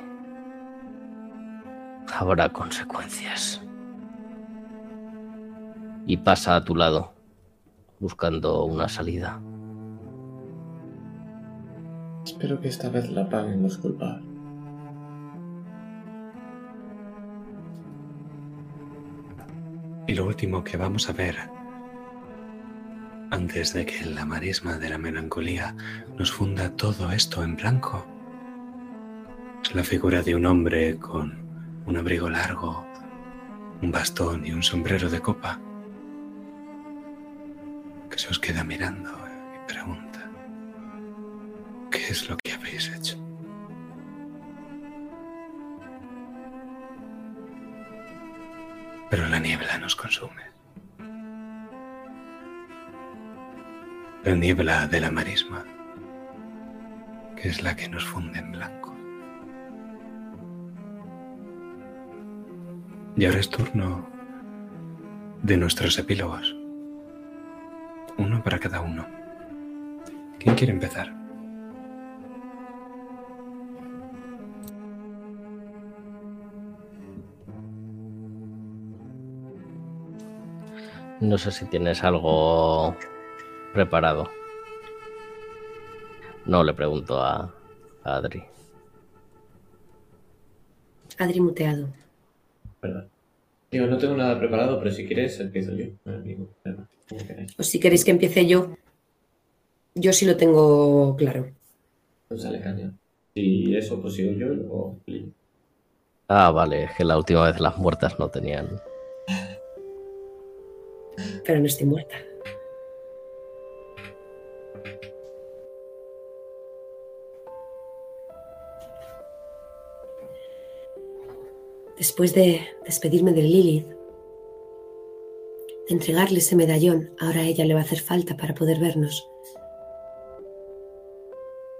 B: habrá consecuencias. Y pasa a tu lado, buscando una salida.
A: Espero que esta vez la paguen los culpables.
D: Y lo último que vamos a ver antes de que la marisma de la melancolía nos funda todo esto en blanco es la figura de un hombre con un abrigo largo, un bastón y un sombrero de copa que se os queda mirando y pregunta, ¿qué es lo que habéis hecho? Pero la niebla nos consume. La niebla de la marisma, que es la que nos funde en blanco. Y ahora es turno de nuestros epílogos. Uno para cada uno. ¿Quién quiere empezar?
B: No sé si tienes algo preparado. No le pregunto a, a Adri.
C: Adri muteado.
A: Perdón. Digo, no tengo nada preparado, pero si quieres empiezo yo. No hay ningún problema.
C: O si queréis que empiece yo, yo sí lo tengo claro.
A: Pues sale caña. Si eso, pues sigo yo y.
B: Ah, vale, es que la última vez las muertas no tenían.
C: Pero no estoy muerta. Después de despedirme de Lilith, entregarle ese medallón, ahora a ella le va a hacer falta para poder vernos.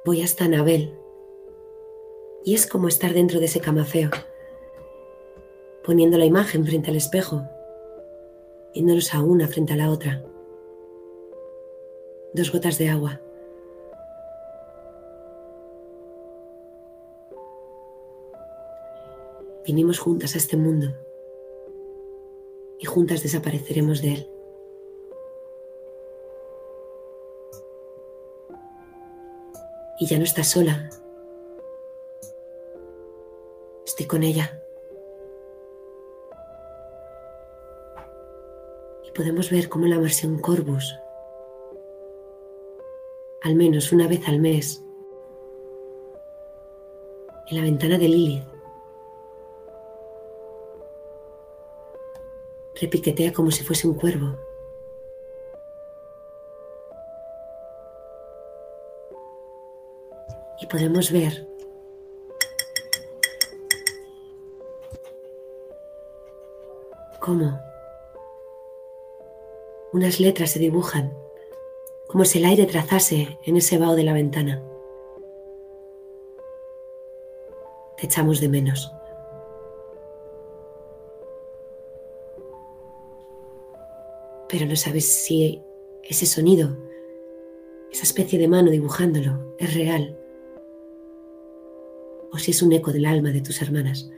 C: Voy hasta Anabel. Y es como estar dentro de ese camafeo, poniendo la imagen frente al espejo, yéndonos a una frente a la otra. Dos gotas de agua. Vinimos juntas a este mundo y juntas desapareceremos de él. Y ya no estás sola. Estoy con ella. Y podemos ver cómo la versión Corvus, al menos una vez al mes, en la ventana de Lilith, repiquetea como si fuese un cuervo. Y podemos ver cómo unas letras se dibujan, como si el aire trazase en ese vaho de la ventana. Te echamos de menos. Pero no sabes si ese sonido, esa especie de mano dibujándolo, es real o si es un eco del alma de tus hermanas.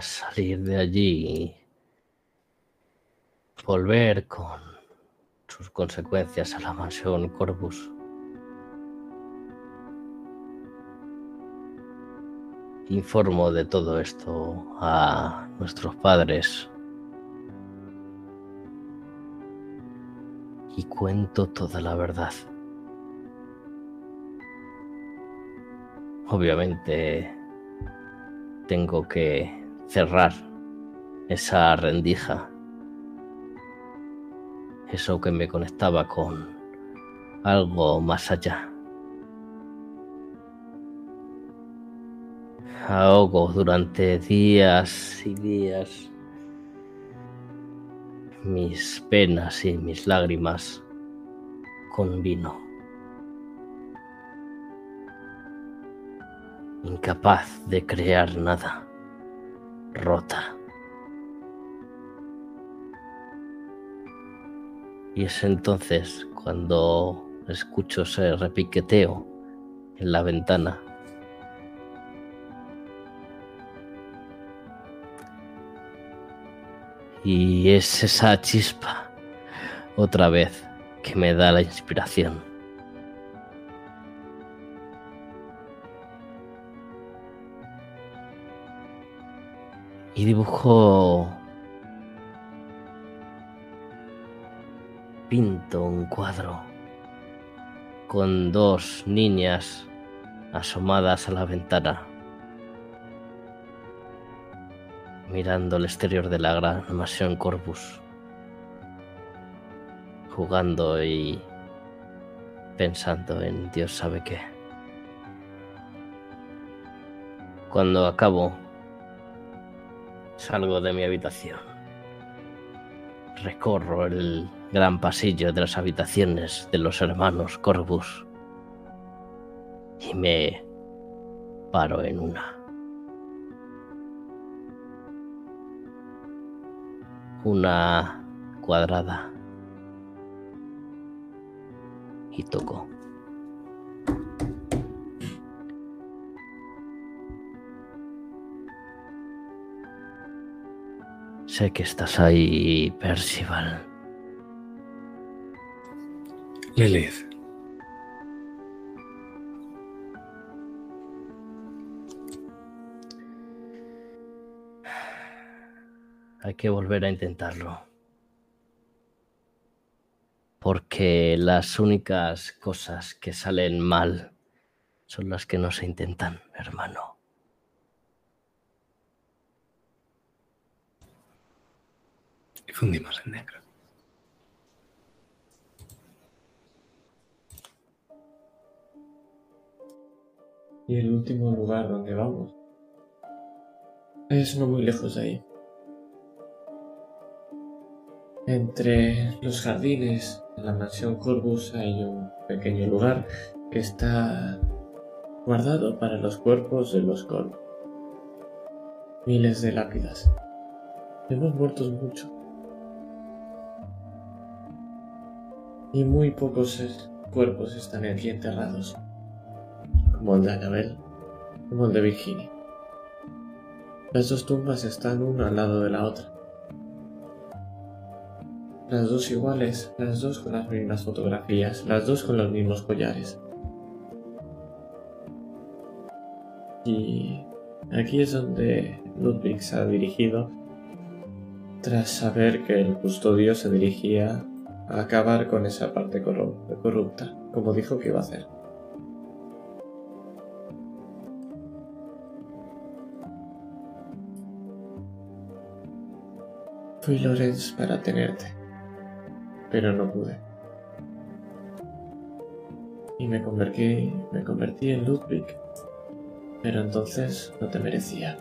B: Salir de allí, volver con sus consecuencias a la mansión Corvus. Informo de todo esto a nuestros padres y cuento toda la verdad. Obviamente tengo que cerrar esa rendija, eso que me conectaba con algo más allá. Ahogo durante días y días mis penas y mis lágrimas con vino. incapaz de crear nada, rota. Y es entonces cuando escucho ese repiqueteo en la ventana. Y es esa chispa, otra vez, que me da la inspiración. Y dibujo... Pinto un cuadro con dos niñas asomadas a la ventana, mirando el exterior de la gran mansión Corpus, jugando y pensando en Dios sabe qué. Cuando acabo, salgo de mi habitación. Recorro el gran pasillo de las habitaciones de los hermanos Corvus y me paro en una. Una cuadrada. Y toco. Sé que estás ahí, Percival.
D: Lilith.
B: Hay que volver a intentarlo. Porque las únicas cosas que salen mal son las que no se intentan, hermano.
D: Fundimos en negro.
A: Y el último lugar donde vamos es no muy lejos de ahí. Entre los jardines de la mansión Corvus hay un pequeño lugar que está guardado para los cuerpos de los Corvus. Miles de lápidas. Hemos muerto mucho. Y muy pocos cuerpos están aquí enterrados. Como el de Annabel, como el de Virginia. Las dos tumbas están una al lado de la otra. Las dos iguales, las dos con las mismas fotografías, las dos con los mismos collares. Y aquí es donde Ludwig se ha dirigido tras saber que el custodio se dirigía a acabar con esa parte corru- corrupta, como dijo que iba a hacer. Fui Lorenz para tenerte, pero no pude. Y me convertí, me convertí en Ludwig, pero entonces no te merecía.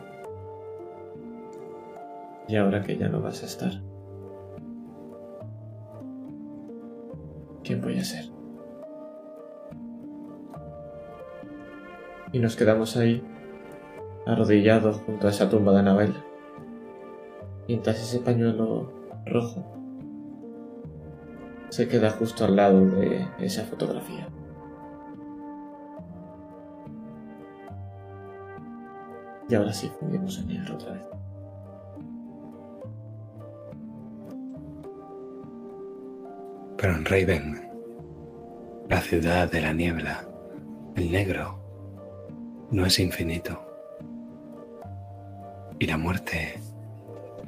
A: Y ahora que ya no vas a estar, ¿quién voy a ser? Y nos quedamos ahí, arrodillados junto a esa tumba de Anabel, mientras ese pañuelo rojo se queda justo al lado de esa fotografía. Y ahora sí en negro otra vez.
D: Pero en Raven, la ciudad de la niebla, el negro, no es infinito. Y la muerte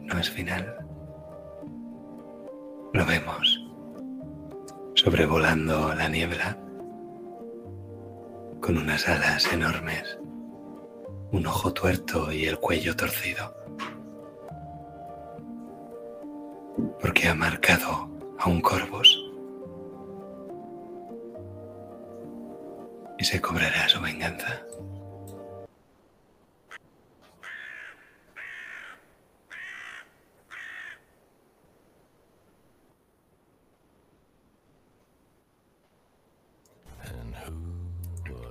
D: no es final. Lo vemos sobrevolando la niebla con unas alas enormes, un ojo tuerto y el cuello torcido. Porque ha marcado a un corvus y se cobrará su venganza.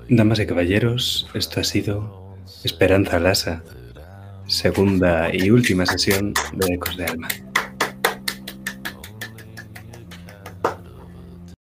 D: Damas y caballeros, esto ha sido Esperanza Lasa, segunda y última sesión de Ecos de Alma.